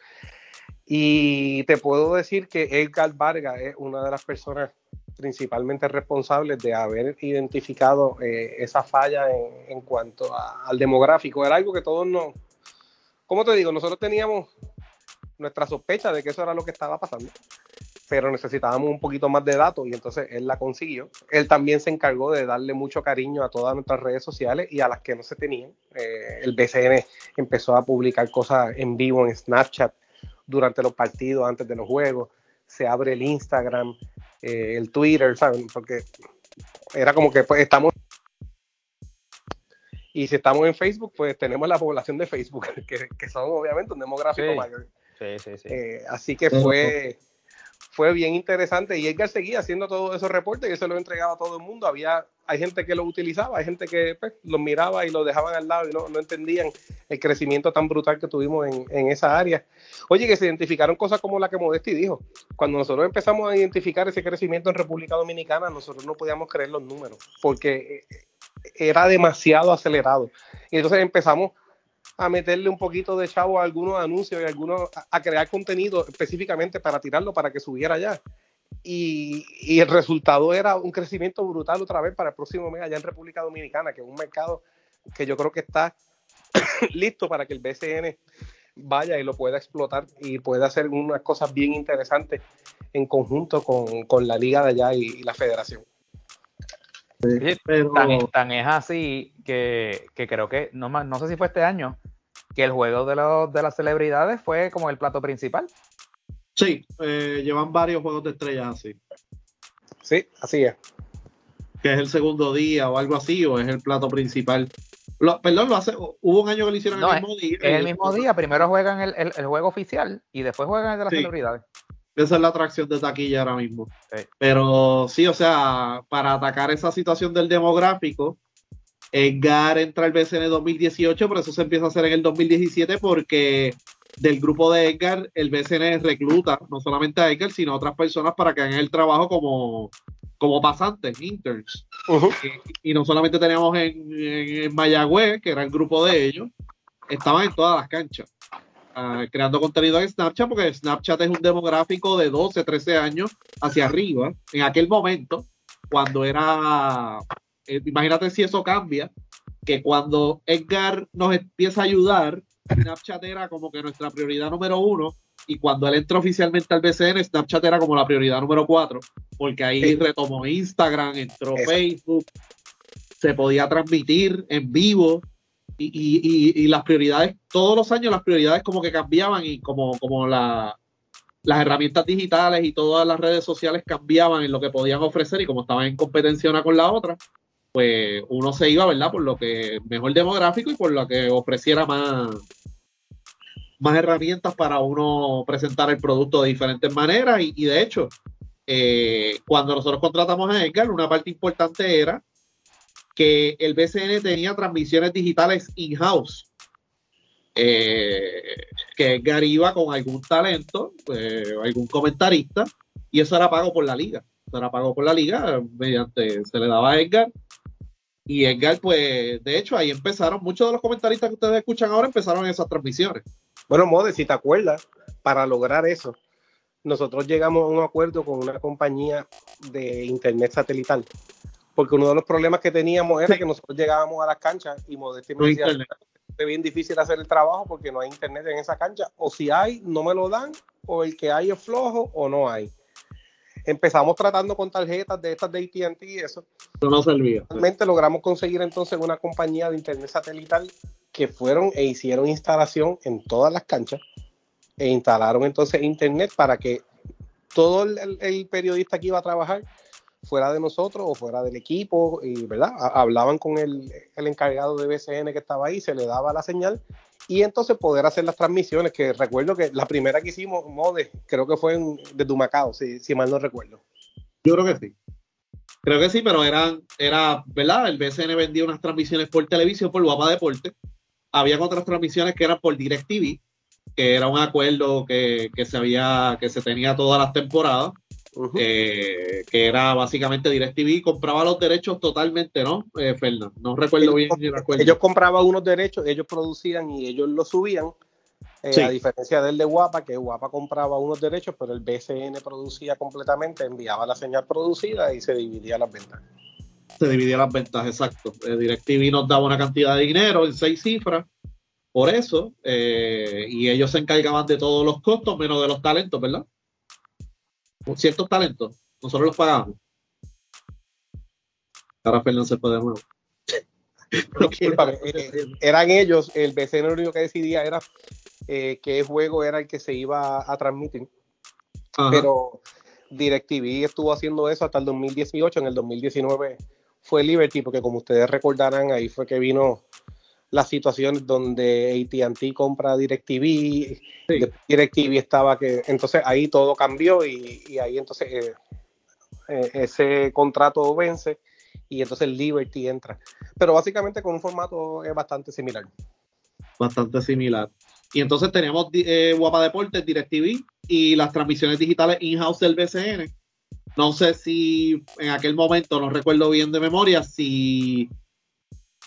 Y te puedo decir que Edgar Vargas es una de las personas principalmente responsables de haber identificado eh, esa falla en, cuanto al demográfico. Era algo que todos nos, ¿cómo te digo? Nosotros teníamos nuestra sospecha de que eso era lo que estaba pasando, pero necesitábamos un poquito más de datos y entonces él la consiguió. Él también se encargó de darle mucho cariño a todas nuestras redes sociales y a las que no se tenían. Eh, el BCN empezó a publicar cosas en vivo en Snapchat durante los partidos, antes de los juegos. Se abre el Instagram, eh, el Twitter, ¿saben? Porque era como que pues estamos... Y si estamos en Facebook, pues tenemos la población de Facebook, que, son obviamente un demográfico mayor. Sí, sí, sí. Eh, así que fue, fue bien interesante y Edgar seguía haciendo todos esos reportes y eso lo entregaba a todo el mundo. Había, hay gente que lo utilizaba, hay gente que pues, lo miraba y lo dejaban al lado y no, entendían el crecimiento tan brutal que tuvimos en, en, esa área. Oye, que se identificaron cosas como la que Modesti dijo. Cuando nosotros empezamos a identificar ese crecimiento en República Dominicana, nosotros no podíamos creer los números porque eh, era demasiado acelerado. Y entonces empezamos a meterle un poquito de chavo a algunos anuncios y algunos a, crear contenido específicamente para tirarlo para que subiera allá. Y, el resultado era un crecimiento brutal otra vez para el próximo mes allá en República Dominicana, que es un mercado que yo creo que está listo para que el BCN vaya y lo pueda explotar y pueda hacer unas cosas bien interesantes en conjunto con, la liga de allá y, la federación. tan, es así que, creo que, no, no sé si fue este año, que el juego de, los, de las celebridades fue como el plato principal. Sí, eh, llevan varios juegos de estrellas así. Sí, así es. Que es el segundo día o algo así, o es el plato principal. perdón, lo hace, hubo un año que lo hicieron el mismo día. Es el mismo día, primero juegan el, juego oficial y después juegan el de las celebridades. Esa es la atracción de taquilla ahora mismo. Pero sí, o sea, para atacar esa situación del demográfico, Edgar entra al BCN 2018, pero eso se empieza a hacer en el 2017 porque del grupo de Edgar, el BCN recluta no solamente a Edgar, sino a otras personas para que hagan el trabajo como, como pasantes, interns. y, no solamente teníamos en, Mayagüez, que era el grupo de ellos, estaban en todas las canchas. Ah, creando contenido en Snapchat, porque Snapchat es un demográfico de 12, 13 años hacia arriba. En aquel momento, cuando era eh, imagínate si eso cambia, que cuando Edgar nos empieza a ayudar, Snapchat era como que nuestra prioridad número uno, y cuando él entró oficialmente al BCN, Snapchat era como la prioridad número cuatro, porque ahí retomó Instagram, entró Facebook, se podía transmitir en vivo, y, las prioridades, todos los años las prioridades como que cambiaban y como, como la, las herramientas digitales y todas las redes sociales cambiaban en lo que podían ofrecer y como estaban en competencia una con la otra, pues uno se iba, ¿verdad? Por lo que mejor demográfico y por lo que ofreciera más, más herramientas para uno presentar el producto de diferentes maneras. Y, de hecho, eh, cuando nosotros contratamos a Edgar, una parte importante era que el BCN tenía transmisiones digitales in-house. Eh, que Edgar iba con algún talento, eh, algún comentarista, y eso era pago por la liga. Eso era pago por la liga, mediante se le daba a Edgar y Edgar, pues, de hecho, ahí empezaron, muchos de los comentaristas que ustedes escuchan ahora empezaron esas transmisiones. Bueno, Mode, si te acuerdas, para lograr eso, nosotros llegamos a un acuerdo con una compañía de internet satelital. Porque uno de los problemas que teníamos era que nosotros llegábamos a las canchas y Modesti me decía, es bien difícil hacer el trabajo porque no hay internet en esa cancha. O si hay, no me lo dan, o el que hay es flojo o no hay. Empezamos tratando con tarjetas de estas de ATT y eso. Pero no servía. Realmente logramos conseguir entonces una compañía de internet satelital que fueron e hicieron instalación en todas las canchas e instalaron entonces internet para que todo el, periodista que iba a trabajar fuera de nosotros o fuera del equipo y verdad hablaban con el, el encargado de BCN que estaba ahí se le daba la señal y entonces poder hacer las transmisiones, que recuerdo que la primera que hicimos, Mode, creo que fue en, de Dumacao, si, si mal no recuerdo. Yo creo que sí. Creo que sí, pero eran, era, ¿verdad? El BCN vendía unas transmisiones por televisión, por Guapa Deporte. Había otras transmisiones que eran por DirecTV, que era un acuerdo que, que se había, que se tenía todas las temporadas. Eh, que era básicamente DirecTV, compraba los derechos totalmente, ¿no, eh, No recuerdo bien. Ellos compraban unos derechos, ellos producían y ellos los subían. Eh, a diferencia del de Guapa, que Guapa compraba unos derechos, pero el BCN producía completamente, enviaba la señal producida y se dividía las ventas. Se dividía las ventas, exacto. Eh, DirecTV nos daba una cantidad de dinero en seis cifras, por eso, y ellos se encargaban de todos los costos, menos de los talentos, ¿verdad? Ciertos talentos, nosotros los pagamos. Ahora Fernando se puede de nuevo. Eh, eran ellos, el BCN lo único que decidía era eh, qué juego era el que se iba a transmitir. Pero DirecTV estuvo haciendo eso hasta el 2018. En el 2019 fue Liberty, porque como ustedes recordarán, ahí fue que vino la situación donde ATT compra DirecTV, DirecTV estaba que, entonces ahí todo cambió y, ahí entonces eh, eh, ese contrato vence y entonces Liberty entra. Pero básicamente con un formato es bastante similar. Bastante similar. Y entonces tenemos eh, Guapa Deportes, DirecTV y las transmisiones digitales in-house del BCN. No sé si en aquel momento, no recuerdo bien de memoria, si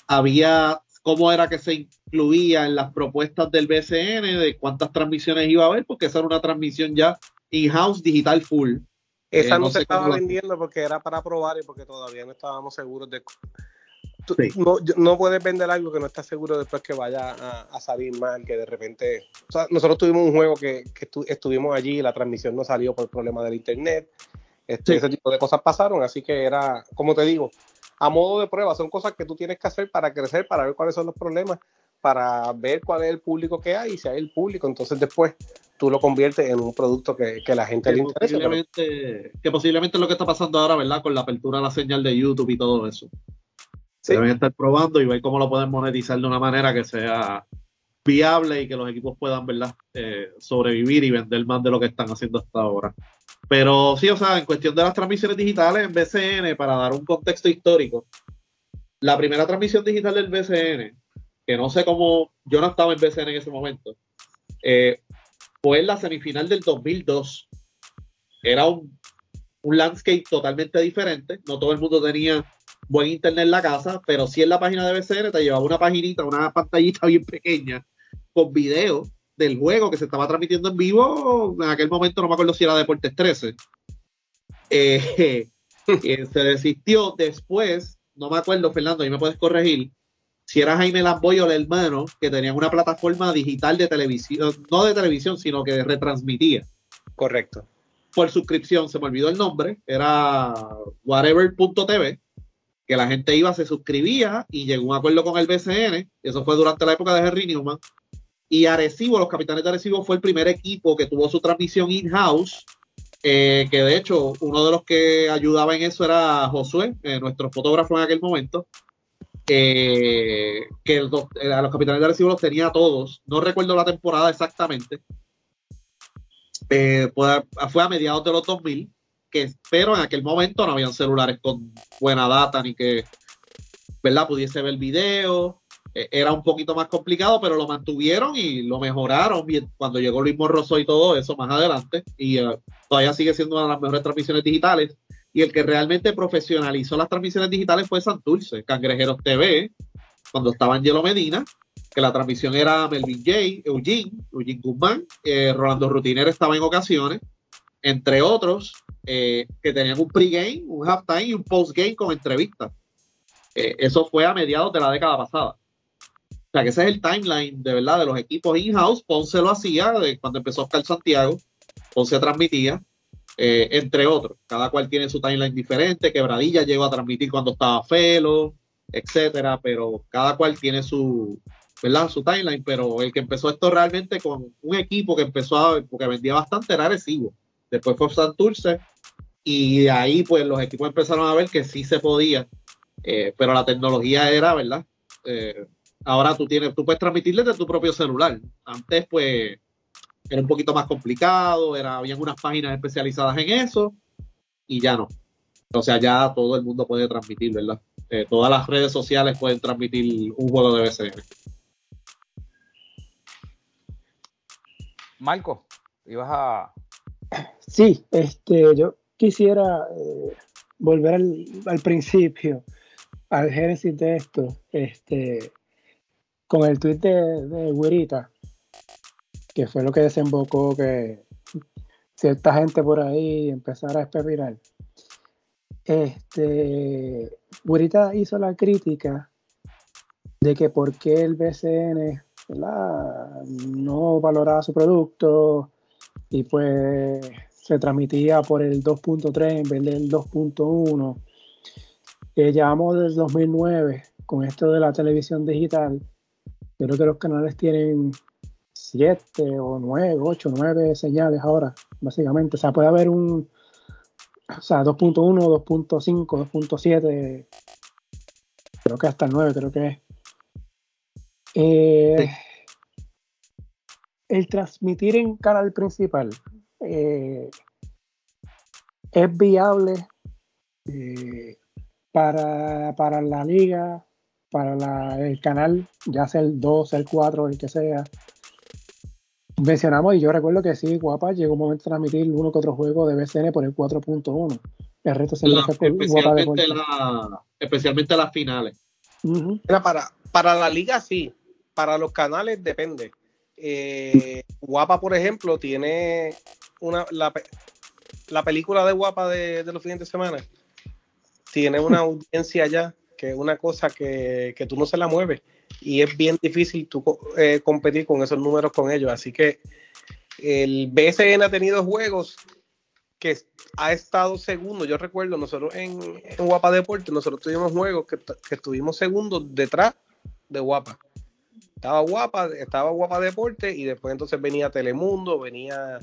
había cómo era que se incluía en las propuestas del BCN, de cuántas transmisiones iba a haber, porque esa era una transmisión ya in-house digital full. Esa eh, no, se estaba vendiendo porque era para probar y porque todavía no estábamos seguros de... no, puedes vender algo que no estás seguro después que vaya a, salir mal, que de repente... nosotros tuvimos un juego que, estuvimos allí y la transmisión no salió por el problema del internet. Este, ese tipo de cosas pasaron, así que era, como te digo, a modo de prueba, son cosas que tú tienes que hacer para crecer, para ver cuáles son los problemas, para ver cuál es el público que hay y si hay el público, entonces después tú lo conviertes en un producto que, que la gente le interesa. Posiblemente, Que posiblemente es lo que está pasando ahora, ¿verdad? Con la apertura de la señal de YouTube y todo eso. Deben estar probando y ver cómo lo pueden monetizar de una manera que sea viable y que los equipos puedan, ¿verdad? Eh, sobrevivir y vender más de lo que están haciendo hasta ahora. Pero sí, o sea, en cuestión de las transmisiones digitales en BCN, para dar un contexto histórico, la primera transmisión digital del BCN, que no sé cómo, yo no estaba en BCN en ese momento, eh, fue en la semifinal del 2002. Era un, landscape totalmente diferente, no todo el mundo tenía buen internet en la casa, pero sí en la página de BCN te llevaba una paginita, una pantallita bien pequeña con video del juego que se estaba transmitiendo en vivo. En aquel momento no me acuerdo si era Deportes 13. Eh, se desistió después, no me acuerdo, Fernando, ahí me puedes corregir, si era Jaime Lamboy o el hermano, que tenían una plataforma digital de televisión, no de televisión, sino que retransmitía. Correcto. Por suscripción, se me olvidó el nombre, era whatever.tv, que la gente iba, se suscribía y llegó a un acuerdo con el BCN, eso fue durante la época de Henry Newman, y Arecibo, los capitanes de Arecibo fue el primer equipo que tuvo su transmisión in-house, eh, que de hecho uno de los que ayudaba en eso era Josué, eh, nuestro fotógrafo en aquel momento, que eh, a los capitanes de Arecibo los tenía todos, no recuerdo la temporada exactamente, fue a mediados de los 2000, que, pero en aquel momento no habían celulares con buena data ni que ¿verdad? pudiese ver video era un poquito más complicado, pero lo mantuvieron y lo mejoraron cuando llegó Luis Morroso y todo eso más adelante. Y eh, todavía sigue siendo una de las mejores transmisiones digitales. Y el que realmente profesionalizó las transmisiones digitales fue Santurce, Cangrejeros TV, cuando estaba Angelo Medina, que la transmisión era Melvin J, Eugene, Eugene Guzmán, eh, Rolando Rutiner estaba en ocasiones, entre otros, eh, que tenían un pregame, un halftime y un postgame con entrevistas. eso fue a mediados de la década pasada. O sea, que ese es el timeline de verdad de los equipos in-house. Ponce lo hacía de cuando empezó Oscar Santiago. Ponce transmitía, eh, entre otros. Cada cual tiene su timeline diferente. Quebradilla llegó a transmitir cuando estaba Felo, etcétera. Pero cada cual tiene su, ¿verdad? Su timeline. Pero el que empezó esto realmente con un equipo que empezó a, porque vendía bastante era Arecibo. Después fue Santurce. Y de ahí, pues, los equipos empezaron a ver que sí se podía. Eh, pero la tecnología era, ¿verdad? Eh, Ahora tú tienes, tú puedes transmitir desde tu propio celular. Antes, pues, era un poquito más complicado, era, habían unas páginas especializadas en eso, y ya no. O sea, ya todo el mundo puede transmitir, ¿verdad? Eh, todas las redes sociales pueden transmitir un juego de BCN. Marco, ibas a. Sí, este, yo quisiera eh, volver al, principio, al génesis de esto, este, con el tweet de, de que fue lo que desembocó que cierta gente por ahí empezara a espepinar. Este, hizo la crítica de que por qué el BCN no valoraba su producto y pues se transmitía por el 2.3 en vez del 2.1. Eh, llevamos desde 2009 con esto de la televisión digital. Yo creo que los canales tienen 7 o 9, 8, 9 señales ahora, básicamente. O sea, puede haber un, o sea, 2.1, 2.5, 2.7, creo que hasta el 9, creo que es. Eh, el transmitir en canal principal eh, es viable eh, para, para, la liga, para el canal, ya sea el 2, el 4, el que sea. Mencionamos, y yo recuerdo que sí, Guapa llegó un momento de transmitir uno que otro juego de BCN por el 4.1. El resto se la, especialmente, la, especialmente las finales. para, para la liga sí, para los canales depende. Eh, Guapa, por ejemplo, tiene una la, película de Guapa de, los fines de semana. Tiene una audiencia ya que una cosa que, tú no se la mueves y es bien difícil tú eh, competir con esos números con ellos. Así que el BSN ha tenido juegos que ha estado segundo. Yo recuerdo, nosotros en, Guapa Deporte, nosotros tuvimos juegos que, que estuvimos segundos detrás de Guapa estaba guapa, estaba guapa deporte y después entonces venía Telemundo, venía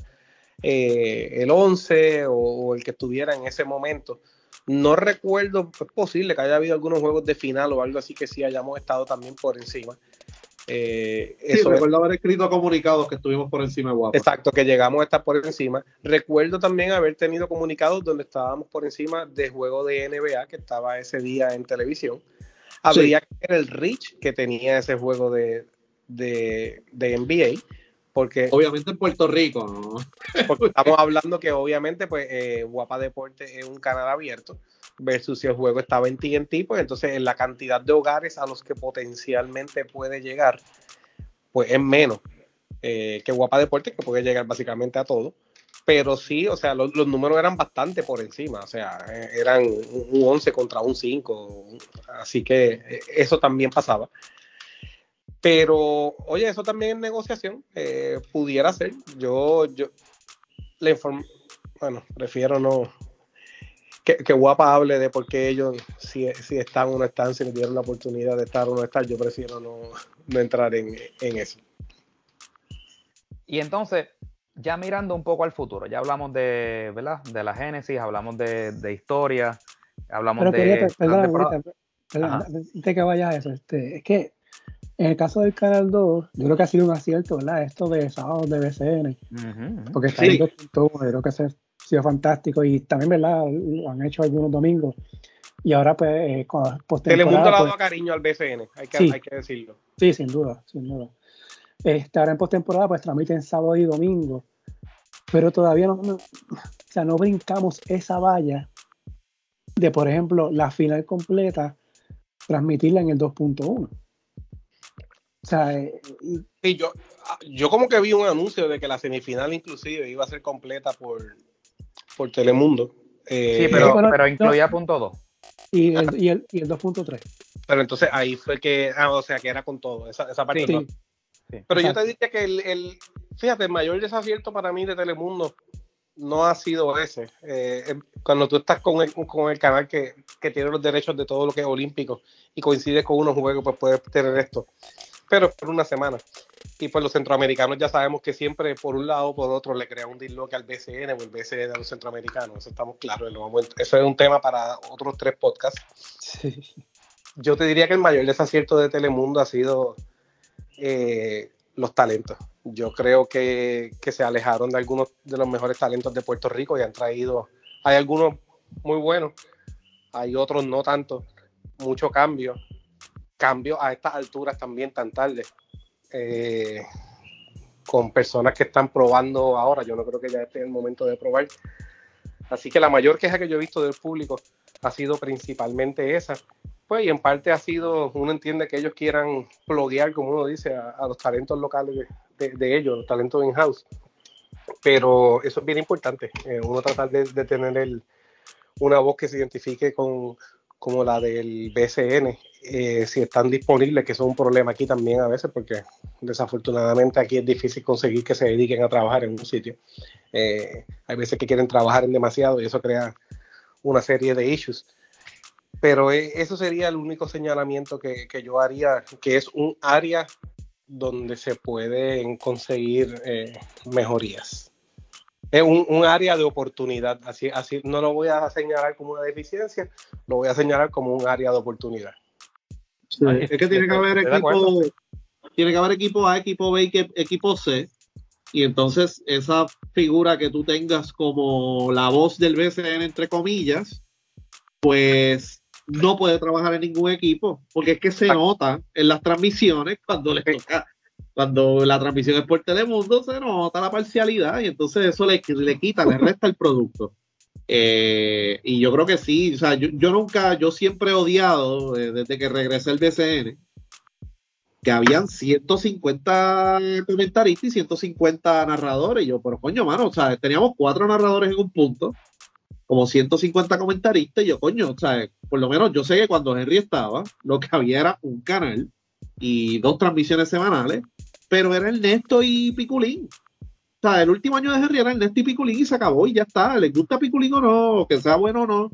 eh, el 11 o, el que estuviera en ese momento. No recuerdo, es posible que haya habido algunos juegos de final o algo así que sí hayamos estado también por encima. Eh, eso recuerdo haber escrito comunicados que estuvimos por encima de Guapa. Exacto, que llegamos a estar por encima. Recuerdo también haber tenido comunicados donde estábamos por encima de juego de NBA que estaba ese día en televisión habría que ver el reach que tenía ese juego de, de, NBA. Porque, obviamente en Puerto Rico, ¿no? Porque estamos hablando que obviamente pues eh, Guapa Deporte es un canal abierto versus si el juego estaba en TNT, pues entonces en la cantidad de hogares a los que potencialmente puede llegar, pues es menos eh, que Guapa Deporte, que puede llegar básicamente a todo pero sí, o sea, los, números eran bastante por encima, o sea, eh, eran un 11 contra un 5, así que eso también pasaba. Pero, oye, eso también es negociación, eh, pudiera ser. Yo, yo, le informo, bueno, prefiero no, que, Guapa hable de por qué ellos, si, si, están o no están, si les dieron la oportunidad de estar o no estar, yo prefiero no, no entrar en, en eso. Y entonces, ya mirando un poco al futuro, ya hablamos de, ¿verdad? De la génesis, hablamos de, de historia, hablamos de... Perdón, de que vaya a eso, este, es que en el caso del Canal 2, yo creo que ha sido un acierto, ¿verdad? Esto de sábado de BCN, porque está sí. yo creo que ha sido fantástico y también, ¿verdad? Lo han hecho algunos domingos. Y ahora, pues, eh, Telemundo le ha dado pues cariño al BCN, hay que, hay que decirlo. Sí, sin duda, sin duda. Este, ahora en postemporada, pues transmiten sábado y domingo pero todavía no, o sea, no brincamos esa valla de, por ejemplo, la final completa, transmitirla en el 2.1. O sea, eh, yo, ah, yo como que vi un anuncio de que la semifinal inclusive iba a ser completa por, por Telemundo. Eh, sí, pero, pero incluía punto 2. Y el, y el, y el 2.3. Pero entonces ahí fue que, ah, o sea, que era con todo, esa, esa parte. Sí, pero yo te diría que el, fíjate, el mayor desacierto para mí de Telemundo no ha sido ese. Eh, em, cuando tú estás con el, con el canal que, tiene los derechos de todo lo que es olímpico y coincide con unos juegos, pues puedes tener esto. Pero por una semana. Y pues los centroamericanos ya sabemos que siempre por un lado o por otro le crea un disloque al BCN o el BCN a los centroamericanos. Eso estamos claros. Eso es un tema para otros tres podcasts. yo te diría que el mayor desacierto de Telemundo ha sido eh, los talentos. Yo creo que, se alejaron de algunos de los mejores talentos de Puerto Rico y han traído, hay algunos muy buenos, hay otros no tanto, mucho cambio, cambio a estas alturas también tan tarde, eh, con personas que están probando ahora, yo no creo que ya esté el momento de probar. Así que la mayor queja que yo he visto del público ha sido principalmente esa. Pues, y en parte ha sido, uno entiende que ellos quieran pluguear, como uno dice, a, los talentos locales de, ellos, los talentos in-house. Pero eso es bien importante, eh, uno tratar de, tener el, una voz que se identifique con como la del BCN, eh, si están disponibles, que eso es un problema aquí también a veces, porque desafortunadamente aquí es difícil conseguir que se dediquen a trabajar en un sitio. Eh, hay veces que quieren trabajar en demasiado y eso crea una serie de issues. Pero eh, eso sería el único señalamiento que, yo haría, que es un área donde se pueden conseguir eh, mejorías. Es un, área de oportunidad, así, así no lo voy a señalar como una deficiencia, lo voy a señalar como un área de oportunidad. Es que tiene que haber equipo, tiene que haber equipo A, equipo B y equipo C, y entonces esa figura que tú tengas como la voz del BCN, entre comillas, pues no puede trabajar en ningún equipo, porque es que se nota en las transmisiones cuando le toca, cuando la transmisión es por Telemundo, se nota la parcialidad y entonces eso le, le quita, le resta el producto. Eh, y yo creo que sí, o sea, yo, nunca, yo siempre he odiado eh, desde que regresé el BCN que habían 150 comentaristas y 150 narradores. Y yo, pero coño, mano, o sea, teníamos cuatro narradores en un punto, como 150 comentaristas. Y yo, coño, o sea, por lo menos yo sé que cuando Henry estaba, lo que había era un canal y dos transmisiones semanales, pero era Ernesto y Piculín. O sea, el último año de Henry era Ernesto y Piculín y se acabó y ya está. ¿Les gusta Piculín o no? Que sea bueno o no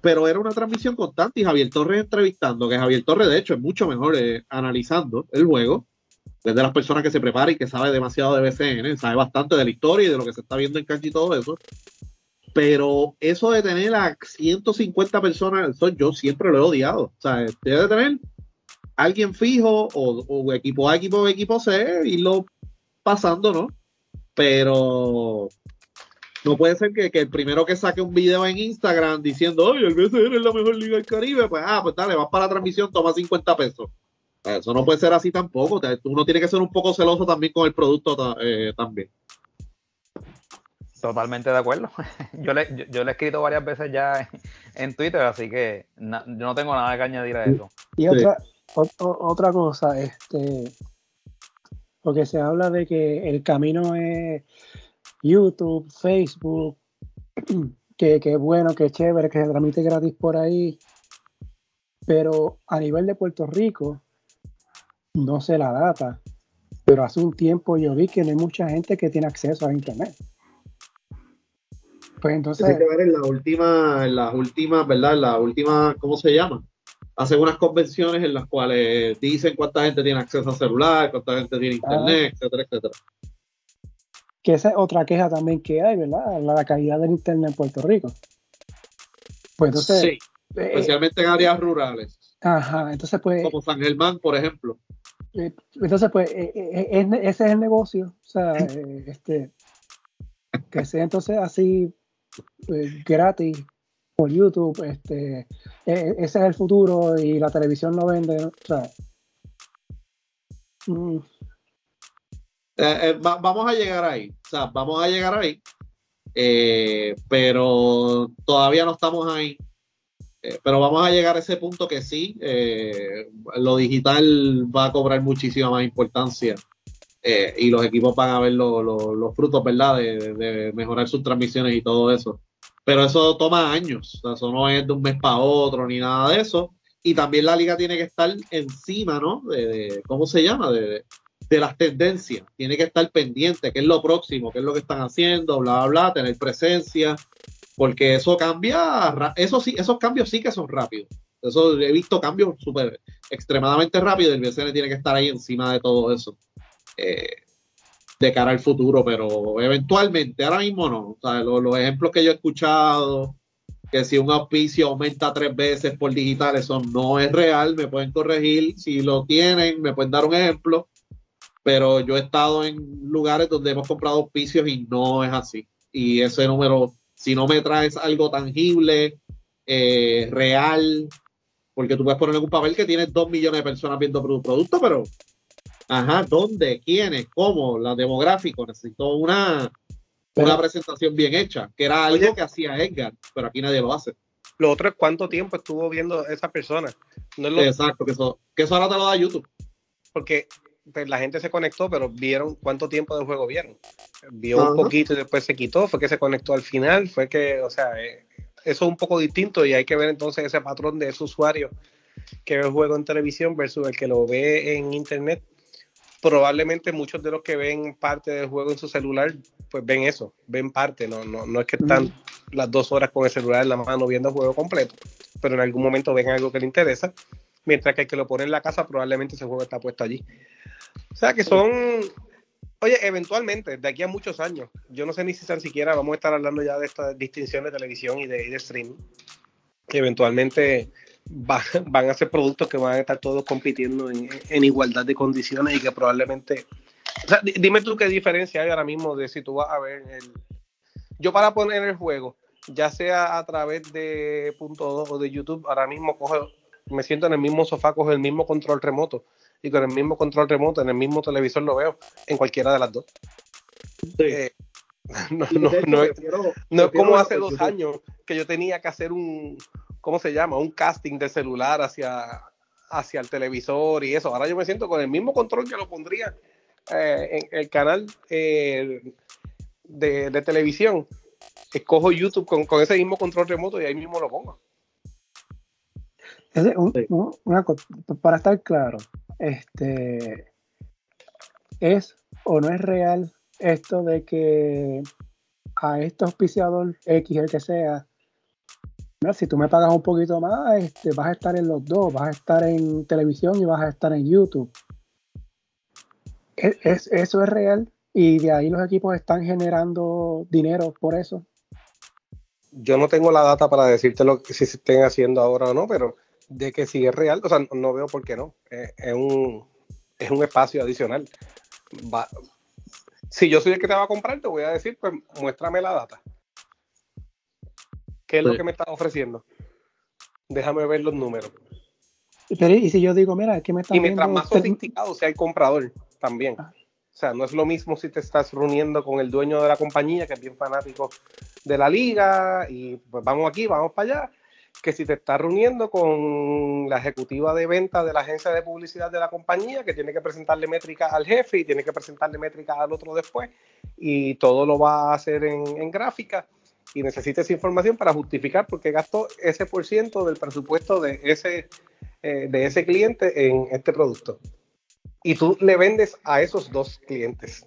pero era una transmisión constante y Javier Torres entrevistando, que Javier Torres de hecho es mucho mejor eh, analizando el juego, es de las personas que se prepara y que sabe demasiado de BCN, sabe bastante de la historia y de lo que se está viendo en cancha y todo eso. Pero eso de tener a 150 personas, eso yo siempre lo he odiado. O sea, debe tener alguien fijo o, o equipo A, equipo B, equipo C, irlo pasando, ¿no? Pero no puede ser que, el primero que saque un video en Instagram diciendo, ay, el BCN es la mejor liga del Caribe, pues, ah, pues dale, vas para la transmisión, toma 50 pesos. Eso no puede ser así tampoco. Uno tiene que ser un poco celoso también con el producto eh, también. Totalmente de acuerdo. Yo le, yo, le he escrito varias veces ya en, Twitter, así que yo no tengo nada que añadir a eso. Y otra, otra cosa, este, porque se habla de que el camino es YouTube, Facebook, que, que bueno, que chévere, que se transmite gratis por ahí. Pero a nivel de Puerto Rico, no sé la data, pero hace un tiempo yo vi que no hay mucha gente que tiene acceso a Internet. Pues entonces. Hay que ver en en las últimas, ¿verdad? En la última, ¿cómo se llama? Hacen unas convenciones en las cuales dicen cuánta gente tiene acceso a celular, cuánta gente tiene internet, etcétera, etcétera que esa es otra queja también que hay, ¿verdad? La calidad del internet en Puerto Rico. Pues entonces. Sí, eh, especialmente en áreas rurales. Ajá, entonces pues. Como San Germán, por ejemplo. Eh, entonces, pues, eh, ese es el negocio. O sea, este. Que sea entonces así gratis por YouTube, este, ese es el futuro y la televisión no vende, mm, eh, eh, vamos a llegar ahí, o sea, vamos a llegar ahí, eh, pero todavía no estamos ahí. pero vamos a llegar a ese punto que sí, lo digital va a cobrar muchísima más importancia y los equipos van a ver los frutos, ¿verdad? De, mejorar sus transmisiones y todo eso. Pero eso toma años, eso no es de un mes para otro ni nada de eso. Y también la liga tiene que estar encima, ¿no? De, ¿cómo se llama? de, de las tendencias. Tiene que estar pendiente, qué es lo próximo, qué es lo que están haciendo, bla, bla, bla, tener presencia, porque eso cambia, eso sí, esos cambios sí que son rápidos. Eso he visto cambios súper extremadamente rápidos y el BCN tiene que estar ahí encima de todo eso. Eh, de cara al futuro, pero eventualmente, ahora mismo no. O sea, los, ejemplos que yo he escuchado que si un auspicio aumenta tres veces por digital, eso no es real, me pueden corregir, si lo tienen, me pueden dar un ejemplo, pero yo he estado en lugares donde hemos comprado auspicios y no es así. Y ese número, si no me traes algo tangible, eh, real, porque tú puedes poner en un papel que tienes dos millones de personas viendo tu producto, pero, ajá, ¿dónde? ¿Quiénes? ¿Cómo? La demográfico, necesito una una presentación bien hecha, que era algo que hacía Edgar, pero aquí nadie lo hace. Lo otro es cuánto tiempo estuvo viendo esa persona. Exacto, que eso, que eso ahora te lo da YouTube. Porque pues, la gente se conectó, pero vieron cuánto tiempo de juego vieron. Vio un poquito y después se quitó, fue que se conectó al final, fue que, o sea, eh, eso es un poco distinto y hay que ver entonces ese patrón de ese usuario que ve el juego en televisión versus el que lo ve en internet probablemente muchos de los que ven parte del juego en su celular, pues ven eso, ven parte, no, no, no es que están las dos horas con el celular en la mano viendo el juego completo, pero en algún momento ven algo que les interesa, mientras que el que lo pone en la casa probablemente ese juego está puesto allí. O sea que son, oye, eventualmente, de aquí a muchos años, yo no sé ni si tan siquiera vamos a estar hablando ya de esta distinción de televisión y de, y de streaming, que van a ser productos que van a estar todos compitiendo en, igualdad de condiciones y que probablemente... O sea, dime tú qué diferencia hay ahora mismo de si tú vas a ver el... Yo para poner el juego, ya sea a través de punto 2 o de YouTube, ahora mismo cojo, me siento en el mismo sofá, cojo el mismo control remoto y con el mismo control remoto, en el mismo televisor lo veo en cualquiera de las dos. Eh, no, no, no, no, es como hace dos años que yo tenía que hacer un, ¿cómo se llama? Un casting de celular hacia, hacia el televisor y eso. Ahora yo me siento con el mismo control que lo pondría eh, en el canal eh, de, televisión. Escojo YouTube con, ese mismo control remoto y ahí mismo lo pongo. para estar claro, este es o no es real esto de que a este auspiciador X, el que sea, si tú me pagas un poquito más, este, vas a estar en los dos, vas a estar en televisión y vas a estar en YouTube. ¿Es, eso es real y de ahí los equipos están generando dinero por eso. Yo no tengo la data para decirte lo que si se estén haciendo ahora o no, pero de que si es real, o sea, no veo por qué no. Es, un, es un espacio adicional. si yo soy el que te va a comprar, te voy a decir, pues muéstrame la data. ¿Qué es lo que me están ofreciendo? Déjame ver los números. y si yo digo, mira, es que me están Y mientras más sofisticado sea el comprador, también. Ah. O sea, no es lo mismo si te estás reuniendo con el dueño de la compañía, que es bien fanático de la liga, y pues vamos aquí, vamos para allá, que si te estás reuniendo con la ejecutiva de venta de la agencia de publicidad de la compañía, que tiene que presentarle métrica al jefe y tiene que presentarle métrica al otro después, y todo lo va a hacer en, en gráfica y necesita esa información para justificar por qué gastó ese por ciento del presupuesto de ese, eh, de ese cliente en este producto. Y tú le vendes a esos dos clientes.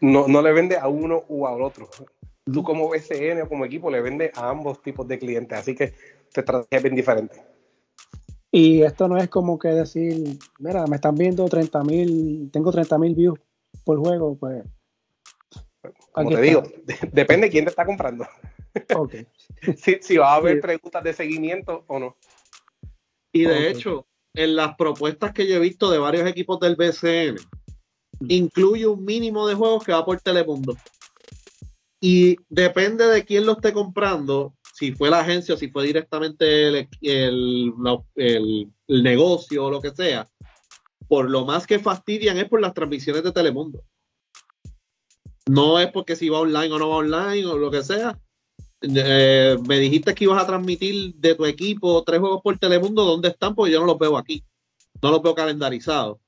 No, no le vendes a uno u al otro. Tú como BCN o como equipo le vendes a ambos tipos de clientes. Así que te estrategia bien diferente. Y esto no es como que decir, mira, me están viendo 30 mil, tengo 30 mil views por juego, pues. Como te digo, depende de quién te está comprando. si, va a haber preguntas de seguimiento o no. Y de hecho, en las propuestas que yo he visto de varios equipos del BCN, mm. incluye un mínimo de juegos que va por Telemundo. Y depende de quién lo esté comprando, si fue la agencia o si fue directamente el, el, negocio o lo que sea, por lo más que fastidian es por las transmisiones de Telemundo. No es porque si va online o no va online o lo que sea, eh, me dijiste que ibas a transmitir de tu equipo tres juegos por Telemundo, ¿dónde están? Porque yo no los veo aquí, no los veo calendarizados.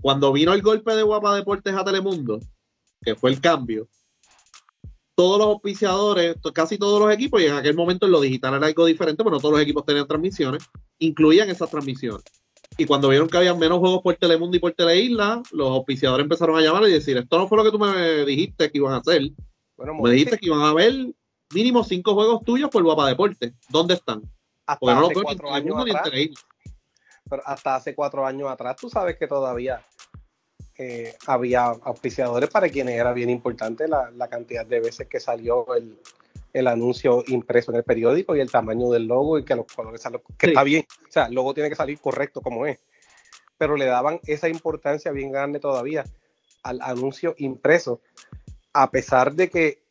Cuando vino el golpe de Guapa Deportes a Telemundo, que fue el cambio, todos los auspiciadores, casi todos los equipos, y en aquel momento en lo digital era algo diferente, pero no todos los equipos tenían transmisiones, incluían esas transmisiones. Y cuando vieron que había menos juegos por Telemundo y por Teleisla, los auspiciadores empezaron a llamar y decir, esto no fue lo que tú me dijiste que iban a hacer. Bueno, me dijiste que iban a ver mínimo cinco juegos tuyos por Guapa Deporte. ¿Dónde están? Hasta hace cuatro años atrás, pero hasta hace cuatro años atrás, tú sabes que todavía eh, había auspiciadores para quienes era bien importante la, cantidad de veces que salió el, el anuncio impreso en el periódico y el tamaño del logo y que los colores que está bien. O sea, el logo tiene que salir correcto como es. Pero le daban esa importancia bien grande todavía al anuncio impreso, a pesar de que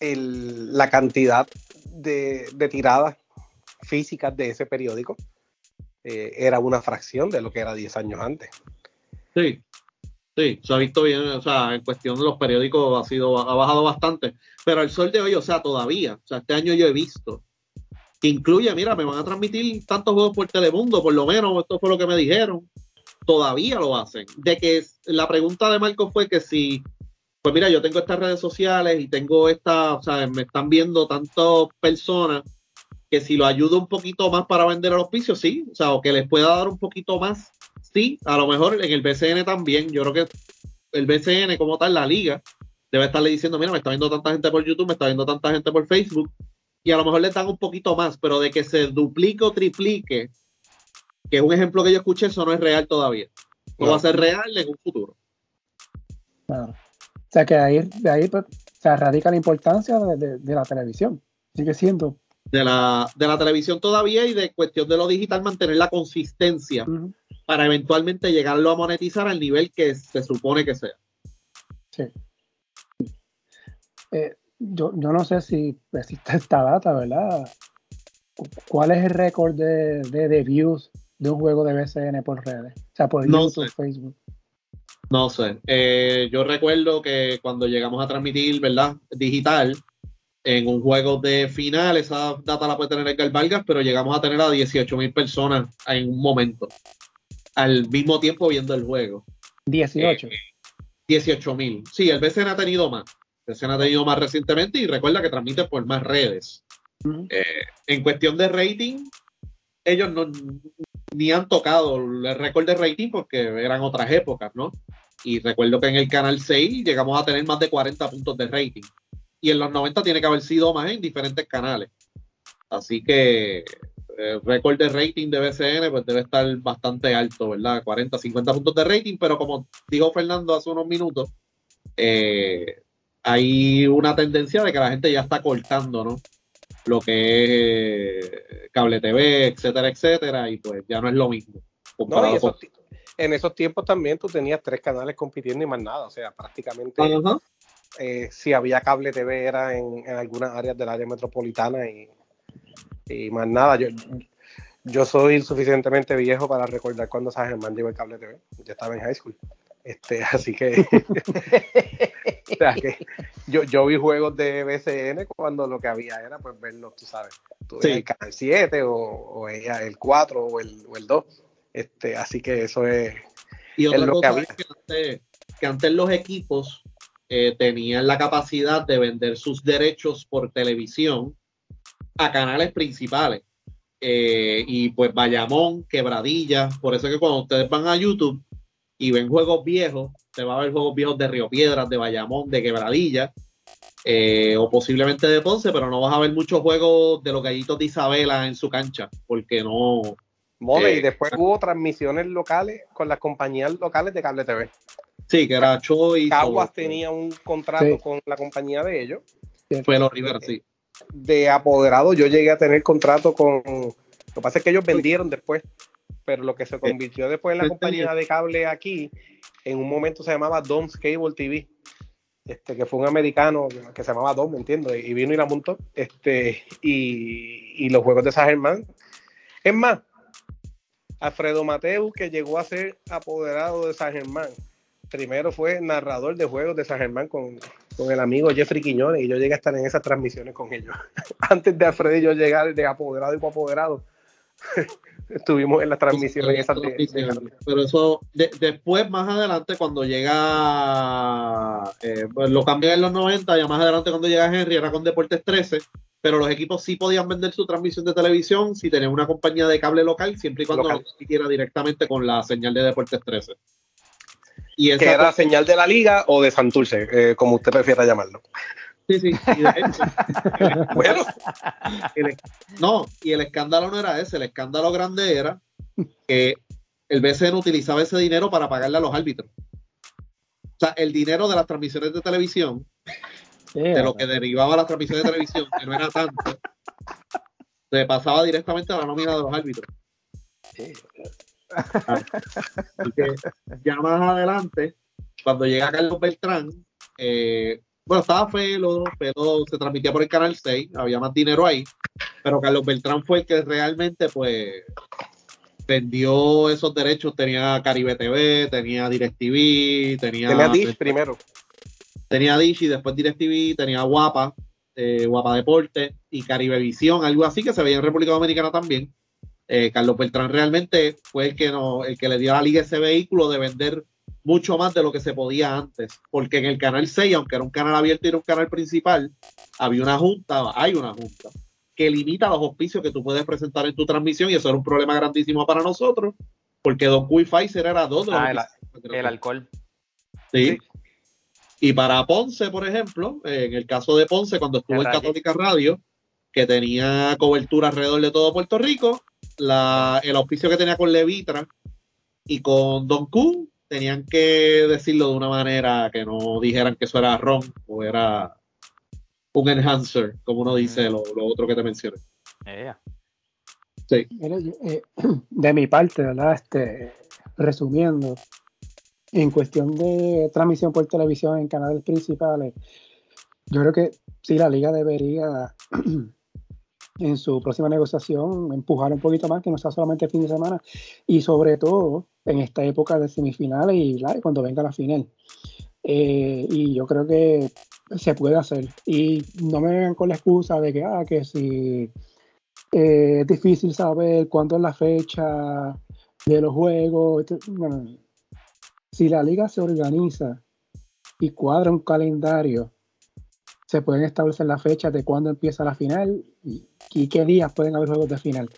la cantidad de, tiradas físicas de ese periódico eh, era una fracción de lo que era 10 años antes. Sí, Sí, se ha visto bien, o sea, en cuestión de los periódicos ha sido, ha bajado bastante, pero el sol de hoy, o sea, todavía, o sea, este año yo he visto que incluye, mira, me van a transmitir tantos juegos por Telemundo, por lo menos, esto fue lo que me dijeron, todavía lo hacen. De que la pregunta de Marco fue que si, pues mira, yo tengo estas redes sociales y tengo esta, o sea, me están viendo tantas personas que si lo ayudo un poquito más para vender a los pisos, sí, o sea, o que les pueda dar un poquito más sí, a lo mejor en el BCN también, yo creo que el BCN como tal, la liga, debe estarle diciendo, mira, me está viendo tanta gente por YouTube, me está viendo tanta gente por Facebook, y a lo mejor le dan un poquito más, pero de que se duplique o triplique, que es un ejemplo que yo escuché, eso no es real todavía. No, va a ser real en un futuro. O sea que ahí, de ahí pues, se radica la importancia de, la televisión. Sigue siendo. De la, de la televisión todavía y de cuestión de lo digital, mantener la consistencia para eventualmente llegarlo a monetizar al nivel que se supone que sea. Sí. Eh, yo, no sé si existe esta data, ¿verdad? ¿Cuál es el récord de, de, views de un juego de BCN por redes? O sea, por YouTube, Facebook. No sé. Eh, yo recuerdo que cuando llegamos a transmitir, ¿verdad? Digital, en un juego de final, esa data la puede tener Edgar Vargas, pero llegamos a tener a 18 mil personas en un momento al mismo tiempo viendo el juego. 18. 18 mil. Sí, el BCN ha tenido más. El BCN ha tenido más recientemente y recuerda que transmite por más redes. Eh, en cuestión de rating, ellos no ni han tocado el récord de rating porque eran otras épocas, ¿no? Y recuerdo que en el canal 6 llegamos a tener más de 40 puntos de rating. Y en los 90 tiene que haber sido más en diferentes canales. Así que el récord de rating de BCN pues debe estar bastante alto, ¿verdad? 40, 50 puntos de rating, pero como dijo Fernando hace unos minutos, eh, hay una tendencia de que la gente ya está cortando, ¿no? Lo que es eh, cable TV, etcétera, etcétera, y pues ya no es lo mismo. en esos tiempos también tú tenías tres canales compitiendo y más nada, o sea, prácticamente eh, si había cable TV era en, en algunas áreas del área metropolitana y y más nada, yo, yo soy suficientemente viejo para recordar cuando San Germán llegó el cable TV. Yo estaba en high school. Este, así que, o sea, que yo, yo, vi juegos de BCN cuando lo que había era pues verlos, tú sabes, tú el canal 7 o, o, el 4 o el, o el 2. Este, así que eso es, y otra lo cosa que Es que antes, que antes los equipos eh, tenían la capacidad de vender sus derechos por televisión a canales principales. Eh, y pues Bayamón, Quebradilla, por eso es que cuando ustedes van a YouTube y ven juegos viejos, se va a ver juegos viejos de Río Piedras, de Bayamón, de Quebradilla, eh, o posiblemente de Ponce, pero no vas a ver muchos juegos de los gallitos de Isabela en su cancha, porque no. Mole, y eh, después hubo transmisiones locales con las compañías locales de cable TV. Sí, que era Cho y. Caguas tenía un contrato con la compañía de ellos. Fue los River, sí de apoderado, yo llegué a tener contrato con. Lo que pasa es que ellos vendieron después, pero lo que se convirtió después en la compañía de cable aquí, en un momento se llamaba Dom's Cable TV, este, que fue un americano que se llamaba Dom, ¿me entiendo? Y vino y la montó. Este, y, y los juegos de San Germán. Es más, Alfredo Mateu, que llegó a ser apoderado de San Germán, primero fue narrador de juegos de San Germán con, con el amigo Jeffrey Quiñones y yo llegué a estar en esas transmisiones con ellos. Antes de Alfredo y yo llegar de apoderado y apoderado, estuvimos en las transmisiones. Pero eso, después, más adelante, cuando llega, eh, pues lo cambian en los 90, ya más adelante cuando llega Henry, era con Deportes 13, pero los equipos sí podían vender su transmisión de televisión si tenían una compañía de cable local, siempre y cuando lo no directamente con la señal de Deportes 13 que era señal de la liga o de Santurce, eh, como usted prefiera llamarlo. Sí, sí. bueno. no, y el escándalo no era ese, el escándalo grande era que el BCN utilizaba ese dinero para pagarle a los árbitros. O sea, el dinero de las transmisiones de televisión de lo que derivaba la transmisión de televisión, que no era tanto, se pasaba directamente a la nómina de los árbitros. Ah, ya más adelante, cuando llega Carlos Beltrán, eh, bueno, estaba Felo, Felo se transmitía por el canal 6, había más dinero ahí, pero Carlos Beltrán fue el que realmente, pues, vendió esos derechos. Tenía Caribe TV, tenía DirecTV, tenía. Tenía Dish primero. Tenía Dish y después DirecTV, tenía Guapa, eh, Guapa Deporte y Caribe Visión, algo así que se veía en República Dominicana también. Eh, Carlos Beltrán realmente fue el que, no, el que le dio a la liga ese vehículo de vender mucho más de lo que se podía antes, porque en el canal 6, aunque era un canal abierto y era un canal principal, había una junta, hay una junta, que limita los auspicios que tú puedes presentar en tu transmisión y eso era un problema grandísimo para nosotros, porque Don y Pfizer era dos de ah, el, alcohol. Sí. Y para Ponce, por ejemplo, en el caso de Ponce, cuando estuvo en Católica Radio, que tenía cobertura alrededor de todo Puerto Rico, la, el auspicio que tenía con Levitra y con Don Q tenían que decirlo de una manera que no dijeran que eso era ron o era un enhancer, como uno dice lo, otro que te mencioné. Sí. Eh, de mi parte, ¿verdad? Este, resumiendo, en cuestión de transmisión por televisión en canales principales, yo creo que sí, la liga debería en su próxima negociación empujar un poquito más, que no sea solamente el fin de semana, y sobre todo en esta época de semifinales y cuando venga la final. Eh, y yo creo que se puede hacer. Y no me vengan con la excusa de que, ah, que si eh, es difícil saber cuándo es la fecha de los juegos. Bueno, si la liga se organiza y cuadra un calendario, se pueden establecer las fechas de cuándo empieza la final y, qué días pueden haber juegos de final,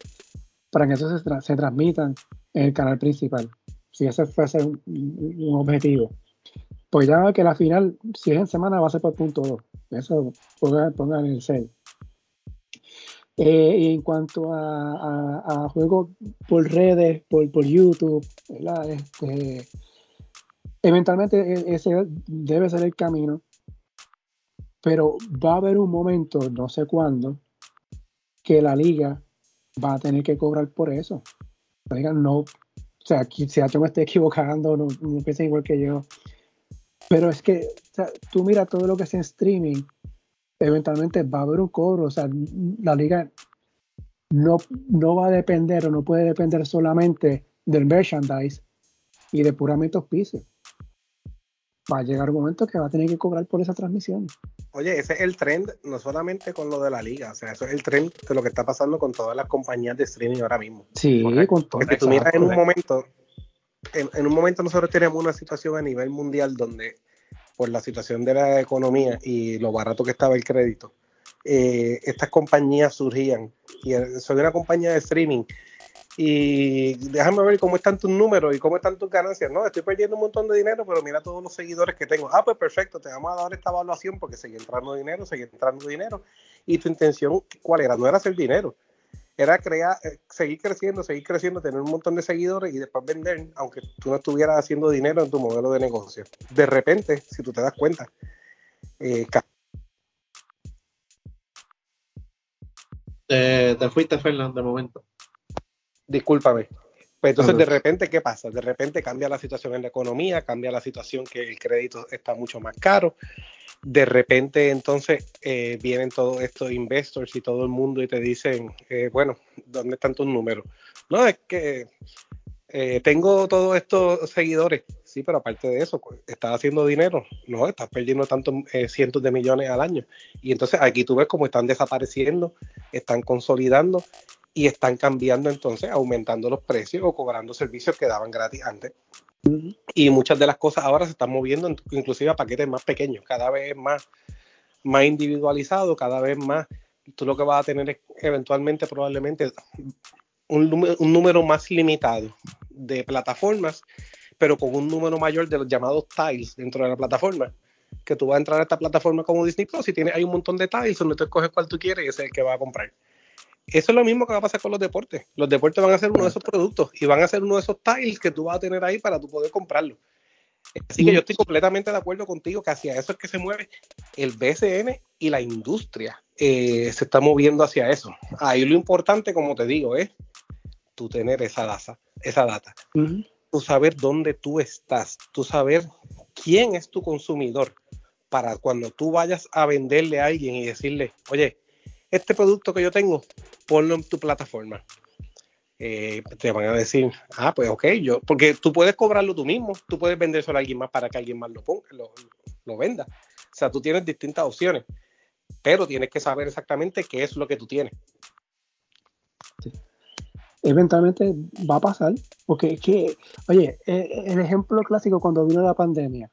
para que eso se, transmitan en el canal principal, si ese fuese un, objetivo. Pues ya que la final, si es en semana, va a ser por punto 2. Eso pongan, en el 6. Eh, y en cuanto a, juegos por redes, por, por YouTube, este, eventualmente e, ese debe ser el camino pero va a haber un momento, no sé cuándo, que la liga va a tener que cobrar por eso. La liga no, o sea, si yo me estoy equivocando, no, piensen igual que yo. Pero es que tú mira todo lo que es en streaming, eventualmente va a haber un cobro. O sea, la liga no, no va a depender o no puede depender solamente del merchandise y de puramente auspicio va a llegar un momento que va a tener que cobrar por esa transmisión. Oye, ese es el trend, no solamente con lo de la liga, o sea, eso es el trend de lo que está pasando con todas las compañías de streaming ahora mismo. Sí, con todo. Porque tú miras en un momento, en, un momento nosotros tenemos una situación a nivel mundial donde, por la situación de la economía y lo barato que estaba el crédito, eh, estas compañías surgían. Y soy una compañía de streaming y déjame ver cómo están tus números y cómo están tus ganancias. No, estoy perdiendo un montón de dinero, pero mira todos los seguidores que tengo. Ah, pues perfecto, te vamos a dar esta evaluación porque sigue entrando dinero, sigue entrando dinero. Y tu intención, ¿cuál era? No era hacer dinero, era crear, eh, seguir creciendo, seguir creciendo, tener un montón de seguidores y después vender, aunque tú no estuvieras haciendo dinero en tu modelo de negocio. De repente, si tú te das cuenta, eh, te, fuiste, Fernando, de momento discúlpame. Pues entonces, de repente, ¿qué pasa? De repente cambia la situación en la economía, cambia la situación que el crédito está mucho más caro. De repente, entonces, eh, vienen todos estos investors y todo el mundo y te dicen, eh, bueno, ¿dónde están tus números? No, es que eh, tengo todos estos seguidores. Sí, pero aparte de eso, pues, estás haciendo dinero. No, estás perdiendo tantos cientos de millones al año. Y entonces aquí tú ves cómo están desapareciendo, están consolidando y están cambiando entonces, aumentando los precios o cobrando servicios que daban gratis antes. Y muchas de las cosas ahora se están moviendo inclusive a paquetes más pequeños, cada vez más, más individualizado, cada vez más. Tú lo que vas a tener es eventualmente probablemente un, un número más limitado de plataformas, pero con un número mayor de los llamados tiles dentro de la plataforma que tú vas a entrar a esta plataforma como Disney Plus y tienes hay un montón de tiles donde tú escoges cuál tú quieres y ese es el que va a comprar. Eso es lo mismo que va a pasar con los deportes. Los deportes van a ser uno de esos productos y van a ser uno de esos tiles que tú vas a tener ahí para tú poder comprarlo. Así que yo estoy completamente de acuerdo contigo que hacia eso es que se mueve el BCN y la industria. Eh, se está moviendo hacia eso. Ahí lo importante, como te digo, es tú tener esa data, esa data. Tú saber dónde tú estás, tú saber quién es tu consumidor para cuando tú vayas a venderle a alguien y decirle, oye, este producto que yo tengo, ponlo en tu plataforma. Eh, te van a decir, ah, pues ok, yo, porque tú puedes cobrarlo tú mismo, tú puedes vendérselo a alguien más para que alguien más lo ponga, lo, venda. O sea, tú tienes distintas opciones, pero tienes que saber exactamente qué es lo que tú tienes. Eventualmente va a pasar, porque es que, oye, e, el ejemplo clásico cuando vino la pandemia,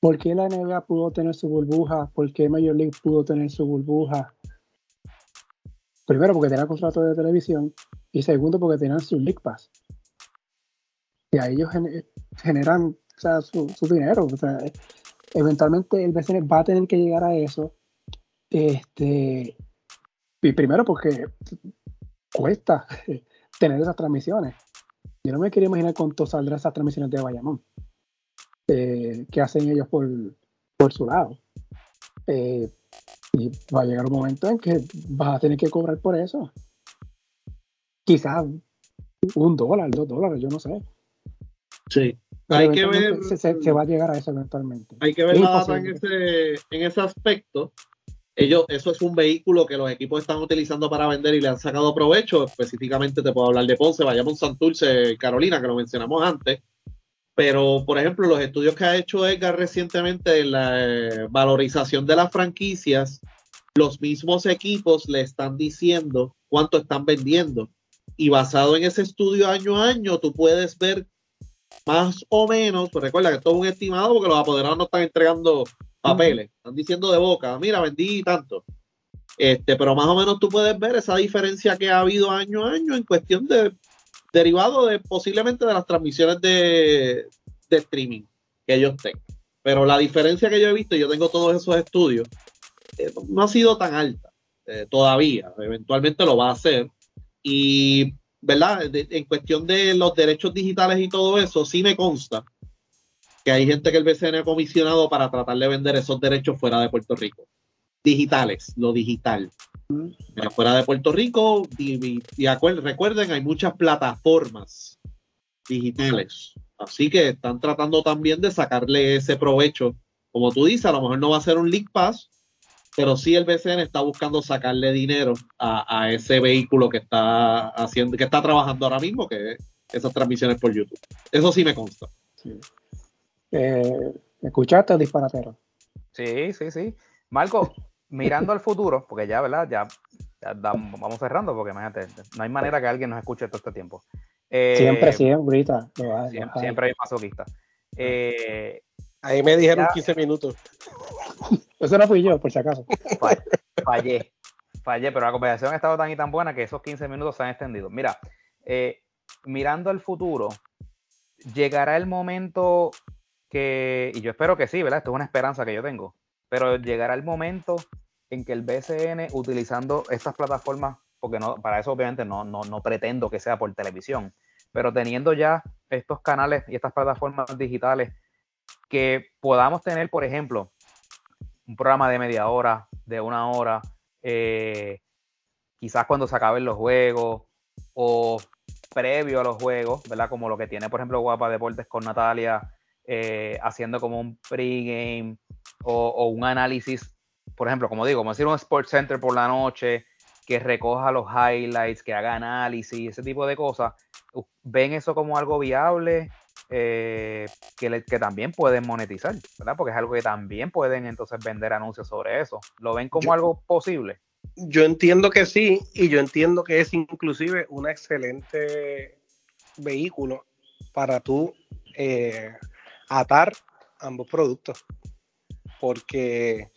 ¿por qué la NBA pudo tener su burbuja? ¿Por qué Major League pudo tener su burbuja? Primero porque tenía contrato de televisión y segundo porque tenían su League Pass. Y ahí ellos generan su, dinero. eventualmente el BCN va a tener que llegar a eso. Este, y primero porque cuesta tener esas transmisiones. Yo no me quería imaginar cuánto saldrán esas transmisiones de Bayamón eh, que hacen ellos por, por su lado. Eh, y va a llegar un momento en que vas a tener que cobrar por eso. Quizás un dólar, dos dólares, yo no sé. Sí. hay que ver. Se, va a llegar a eso eventualmente. Hay que ver la data en ese, en ese aspecto. Ellos, eso es un vehículo que los equipos están utilizando para vender y le han sacado provecho. Específicamente te puedo hablar de Ponce, vayamos a Santurce, Carolina, que lo mencionamos antes. Pero, por ejemplo, los estudios que ha hecho Edgar recientemente en la eh, valorización de las franquicias, los mismos equipos le están diciendo cuánto están vendiendo. Y basado en ese estudio año a año, tú puedes ver más o menos, pues recuerda que esto es un estimado porque los apoderados no están entregando papeles, están diciendo de boca, mira, vendí tanto. Este, pero más o menos tú puedes ver esa diferencia que ha habido año a año en cuestión de derivado de posiblemente de las transmisiones de, streaming que ellos tengan. Pero la diferencia que yo he visto, yo tengo todos esos estudios, eh, no ha sido tan alta eh, todavía. Eventualmente lo va a hacer. Y, ¿verdad? en cuestión de los derechos digitales y todo eso, sí me consta que hay gente que el BCN ha comisionado para tratar de vender esos derechos fuera de Puerto Rico. Digitales, lo digital fuera de Puerto Rico. Y, recuerden, hay muchas plataformas digitales. Así que están tratando también de sacarle ese provecho. Como tú dices, a lo mejor no va a ser un League Pass, pero sí el BCN está buscando sacarle dinero a, ese vehículo que está haciendo, que está trabajando ahora mismo, que es esas transmisiones por YouTube. Eso sí me consta. Eh, ¿Escuchaste, disparatero? Sí, sí, sí. Marco, mirando al futuro, porque ya, ¿verdad? Ya, vamos cerrando, porque imagínate, no hay manera que alguien nos escuche todo este tiempo. Eh, siempre, siempre, siempre, siempre hay masoquista. Eh, Ahí me dijeron 15 minutos. Eso no fui yo, por si acaso. Fallé, fallé, pero la conversación ha estado tan y tan buena que esos 15 minutos se han extendido. Mira, eh, mirando al futuro, llegará el momento que, y yo espero que sí, ¿verdad? Esto es una esperanza que yo tengo, pero llegará el momento en que el BCN, utilizando estas plataformas, porque no, para eso obviamente no, no, pretendo que sea por televisión, pero teniendo ya estos canales y estas plataformas digitales, que podamos tener, por ejemplo, un programa de media hora, de una hora, eh, quizás cuando se acaben los juegos o previo a los juegos, ¿verdad? Como lo que tiene, por ejemplo, Guapa Deportes con Natalia, eh, haciendo como un pregame o, un análisis, por ejemplo, como digo, como decir un Sports Center por la noche, que recoja los highlights, que haga análisis, ese tipo de cosas, ven eso como algo viable eh, que, que, también pueden monetizar, ¿verdad? Porque es algo que también pueden entonces vender anuncios sobre eso. ¿Lo ven como algo posible? Yo entiendo que sí, y yo entiendo que es inclusive un excelente vehículo para tú eh, atar ambos productos porque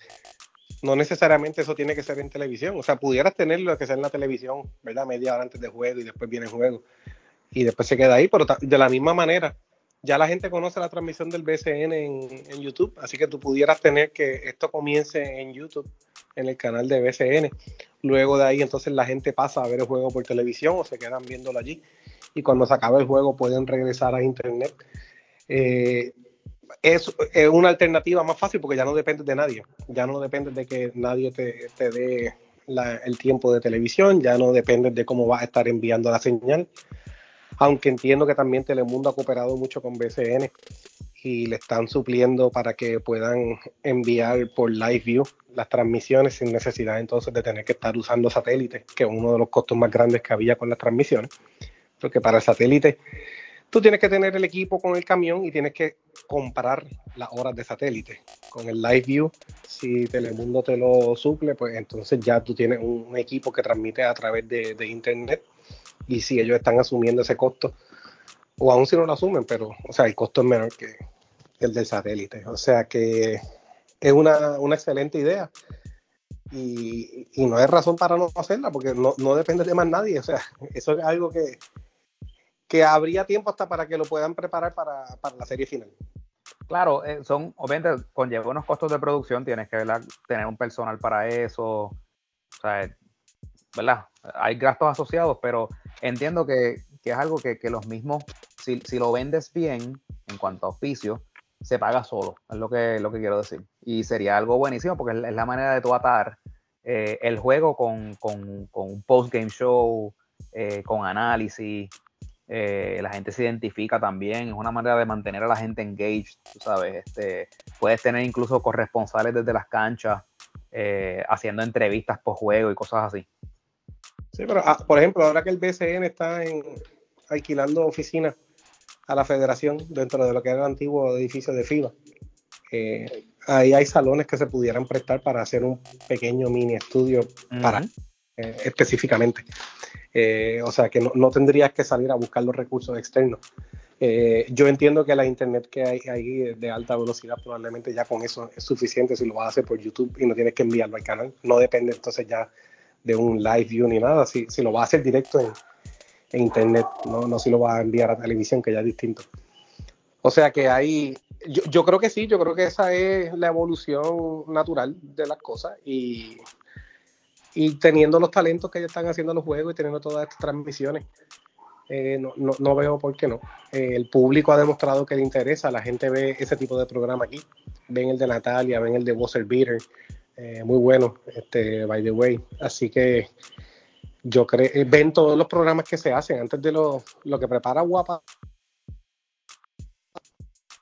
no necesariamente eso tiene que ser en televisión. O sea, pudieras tenerlo que sea en la televisión, ¿verdad? Media hora antes de juego y después viene el juego. Y después se queda ahí, pero de la misma manera, ya la gente conoce la transmisión del BCN en, YouTube, así que tú pudieras tener que esto comience en YouTube, en el canal de BCN. Luego de ahí, entonces la gente pasa a ver el juego por televisión o se quedan viéndolo allí. Y cuando se acaba el juego, pueden regresar a Internet. Eh, es, una alternativa más fácil porque ya no depende de nadie. Ya no depende de que nadie te, dé el tiempo de televisión, ya no depende de cómo va a estar enviando la señal. Aunque entiendo que también Telemundo ha cooperado mucho con BCN y le están supliendo para que puedan enviar por live view las transmisiones sin necesidad entonces de tener que estar usando satélites, que es uno de los costos más grandes que había con las transmisiones. Porque para el satélite tú tienes que tener el equipo con el camión y tienes que comprar las horas de satélite. Con el live view, si Telemundo te lo suple, pues entonces ya tú tienes un, equipo que transmite a través de, internet y si ellos están asumiendo ese costo, o aún si no lo asumen, pero, o sea, el costo es menor que el del satélite. O sea que es una, excelente idea. Y, no hay razón para no hacerla, porque no, depende de más nadie. O sea, eso es algo que, que habría tiempo hasta para que lo puedan preparar para, la serie final. Claro, eh, son, obviamente, conlleva unos costos de producción, tienes que tener un personal para eso, o sea, ¿verdad? Hay gastos asociados, pero entiendo que, es algo que, los mismos, si, lo vendes bien en cuanto a oficio, se paga solo, es lo que, lo que quiero decir. Y sería algo buenísimo porque es la manera de tú atar eh, el juego con, un post-game show, eh, con análisis. Eh, la gente se identifica también, es una manera de mantener a la gente engaged, tú sabes. Este, puedes tener incluso corresponsales desde las canchas haciendo entrevistas post juego y cosas así. Sí, pero ah, por ejemplo, ahora que el BCN está en, alquilando oficinas a la federación dentro de lo que era el antiguo edificio de FIBA, eh, ahí hay salones que se pudieran prestar para hacer un pequeño mini estudio para eh, específicamente. Eh, o sea que no, tendrías que salir a buscar los recursos externos. yo entiendo que la internet que hay ahí de alta velocidad probablemente ya con eso es suficiente si lo vas a hacer por YouTube y no tienes que enviarlo al canal. No depende entonces ya de un live view ni nada, si, si lo va a hacer directo en, internet, no, no si lo va a enviar a televisión, que ya es distinto. O sea que ahí, yo, yo, creo que sí, yo creo que esa es la evolución natural de las cosas y, y teniendo los talentos que ellos están haciendo los juegos y teniendo todas estas transmisiones, eh, no, no, no, veo por qué no. Eh, el público ha demostrado que le interesa, la gente ve ese tipo de programa aquí, ven el de Natalia, ven el de Buzzer Beater, eh, muy bueno, este, by the way. Así que yo creo, ven todos los programas que se hacen antes de lo, lo que prepara Guapa.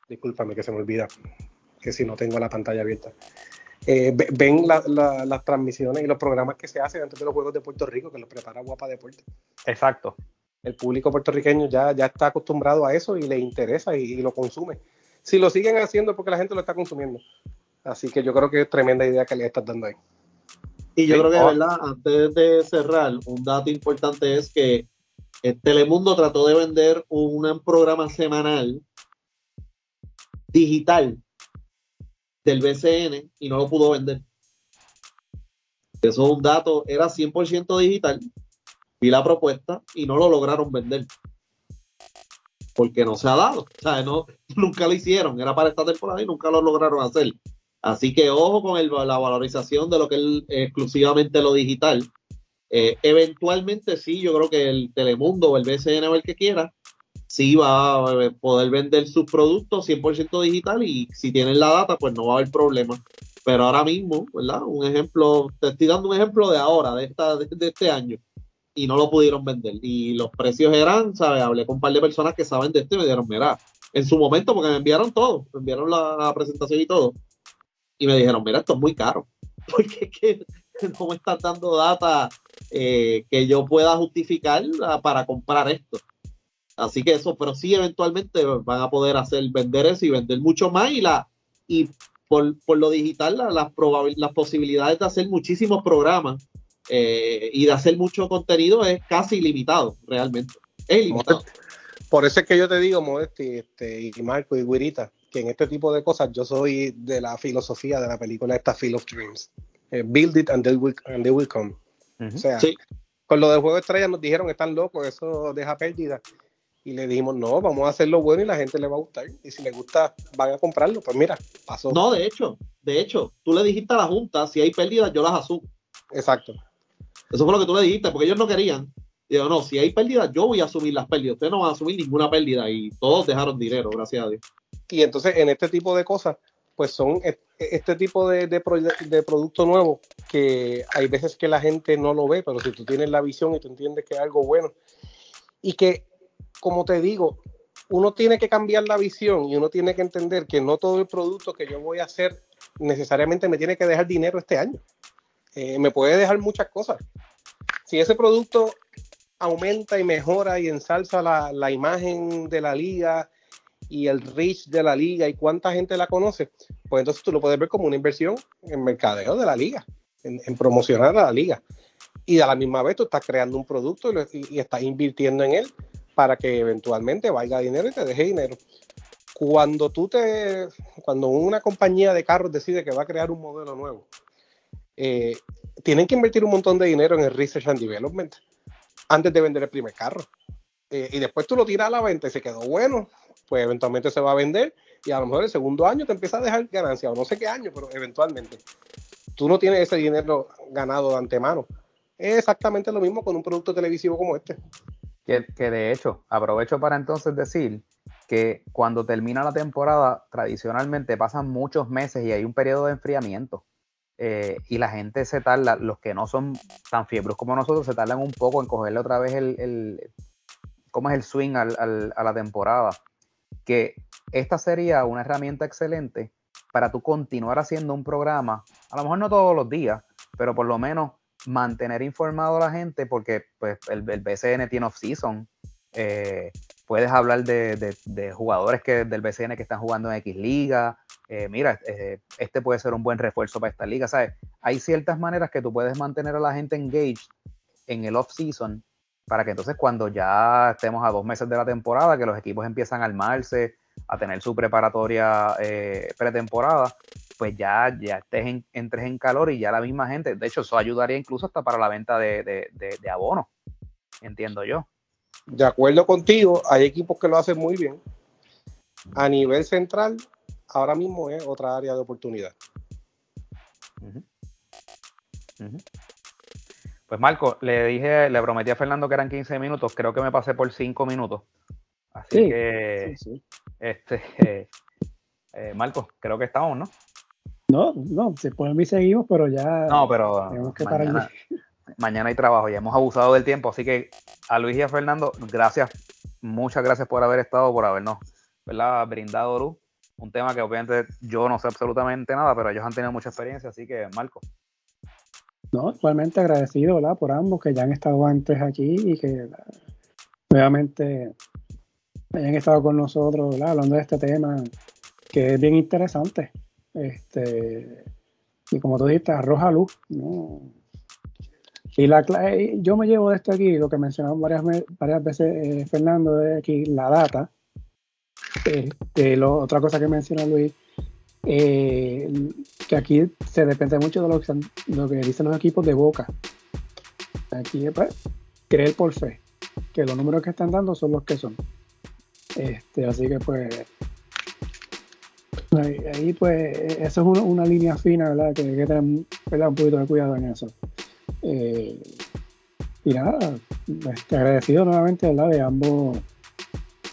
Discúlpame que se me olvida, que si no tengo la pantalla abierta. Eh, ven las transmisiones y los programas que se hacen antes de los Juegos de Puerto Rico, que los prepara Guapa Deporte. Exacto. El público puertorriqueño ya, ya está acostumbrado a eso y le interesa y, y lo consume. Si lo siguen haciendo es porque la gente lo está consumiendo. Así que yo creo que es tremenda idea que le estás dando ahí. Y yo creo que, verdad, antes de cerrar, un dato importante es que Telemundo trató de vender un programa semanal digital del BCN y no lo pudo vender. Eso es un dato, era 100% digital. Vi la propuesta y no lo lograron vender. Porque no se ha dado. No, nunca lo hicieron. Era para esta temporada y nunca lo lograron hacer. Así que ojo con la valorización de lo que es exclusivamente lo digital. Eh, eventualmente sí, yo creo que el Telemundo o el BCN o el que quiera, sí va a poder vender sus productos 100% digital y si tienen la data, pues no va a haber problema. Pero ahora mismo, ¿verdad? Un ejemplo, te estoy dando un ejemplo de ahora, de, esta, de, este año, y no lo pudieron vender. Y los precios eran, ¿sabes? Hablé con un par de personas que saben de esto y me dijeron, mira, en su momento, porque me enviaron todo, me enviaron la presentación y todo y me dijeron, mira, esto es muy caro, porque que no me estás dando data eh, que yo pueda justificar para comprar esto. Así que eso, pero sí eventualmente van a poder hacer, vender eso y vender mucho más y la y por, lo digital las, las posibilidades de hacer muchísimos programas eh, y de hacer mucho contenido es casi ilimitado, realmente. Es ilimitado. Por eso es que yo te digo, Modesti, este, y Marco y Guirita, que en este tipo de cosas yo soy de la filosofía de la película esta Field of Dreams. Eh, build it and they will, and they will come. O sea, con lo del juego de estrellas nos dijeron, están locos, eso deja pérdida. Y le dijimos, no, vamos a hacerlo bueno y la gente le va a gustar. Y si le gusta, van a comprarlo. Pues mira, pasó. No, de hecho, de hecho, tú le dijiste a la Junta, si hay pérdidas, yo las asumo. Exacto. Eso fue lo que tú le dijiste, porque ellos no querían. Digo, no, si hay pérdidas, yo voy a asumir las pérdidas. Ustedes no van a asumir ninguna pérdida. Y todos dejaron dinero, gracias a Dios. Y entonces en este tipo de cosas, pues son este tipo de, de, de, producto nuevo que hay veces que la gente no lo ve, pero si tú tienes la visión y tú entiendes que es algo bueno y que, como te digo, uno tiene que cambiar la visión y uno tiene que entender que no todo el producto que yo voy a hacer necesariamente me tiene que dejar dinero este año. Eh, me puede dejar muchas cosas. Si ese producto aumenta y mejora y ensalza la, la imagen de la liga y el reach de la liga y cuánta gente la conoce, pues entonces tú lo puedes ver como una inversión en mercadeo de la liga, en, promocionar a la liga. Y a la misma vez tú estás creando un producto y, estás invirtiendo en él para que eventualmente valga dinero y te deje dinero. Cuando tú te, cuando una compañía de carros decide que va a crear un modelo nuevo, eh, tienen que invertir un montón de dinero en el research and development antes de vender el primer carro. Eh, y después tú lo tiras a la venta y se quedó bueno, pues eventualmente se va a vender y a lo mejor el segundo año te empieza a dejar ganancia, o no sé qué año, pero eventualmente. Tú no tienes ese dinero ganado de antemano. Es exactamente lo mismo con un producto televisivo como este. Que, de hecho, aprovecho para entonces decir que cuando termina la temporada, tradicionalmente pasan muchos meses y hay un periodo de enfriamiento. Eh, y la gente se tarda, los que no son tan fiebros como nosotros, se tardan un poco en cogerle otra vez el, el cómo es el swing al, al, a la temporada que esta sería una herramienta excelente para tú continuar haciendo un programa, a lo mejor no todos los días, pero por lo menos mantener informado a la gente porque pues, el, BCN tiene off-season. Eh, puedes hablar de, jugadores que, del BCN que están jugando en X Liga. Eh, mira, eh, este puede ser un buen refuerzo para esta liga. ¿sabes? Hay ciertas maneras que tú puedes mantener a la gente engaged en el off-season para que entonces cuando ya estemos a dos meses de la temporada, que los equipos empiezan a armarse, a tener su preparatoria eh, pretemporada, pues ya, ya estés en, entres en calor y ya la misma gente, de hecho eso ayudaría incluso hasta para la venta de, de, abonos, entiendo yo. De acuerdo contigo, hay equipos que lo hacen muy bien. A nivel central, ahora mismo es otra área de oportunidad. Pues Marco, le dije, le prometí a Fernando que eran 15 minutos, creo que me pasé por 5 minutos. Así que, este, eh, Marco, creo que estamos, ¿no? No, no, se pueden mí seguimos, pero ya no, pero tenemos que mañana, mañana hay trabajo, ya hemos abusado del tiempo, así que a Luis y a Fernando, gracias, muchas gracias por haber estado, por habernos ¿verdad? brindado luz. Un tema que obviamente yo no sé absolutamente nada, pero ellos han tenido mucha experiencia, así que Marco, no, igualmente agradecido ¿verdad? por ambos que ya han estado antes aquí y que nuevamente hayan estado con nosotros hablando de este tema que es bien interesante. Este, y como tú dijiste, arroja luz. Y la, yo me llevo de esto aquí, lo que mencionamos varias, varias veces eh, Fernando, de aquí, la data. Este, lo, otra cosa que menciona Luis, eh, que aquí se depende mucho de lo que, lo que dicen los equipos de boca. Aquí pues, creer por fe, que los números que están dando son los que son. Este, así que pues ahí, pues eso es una, línea fina, ¿verdad? Que hay que tener un poquito de cuidado en eso. Eh, y nada, este, agradecido nuevamente, ¿verdad? De ambos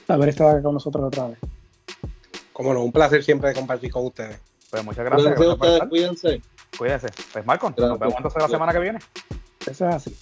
haber estado acá con nosotros otra vez. Como no, un placer siempre compartir con ustedes. Pues muchas gracias. Gracias a ustedes, cuídense. Cuídense. Pues Marco, nos vemos entonces la semana que viene. Eso es así.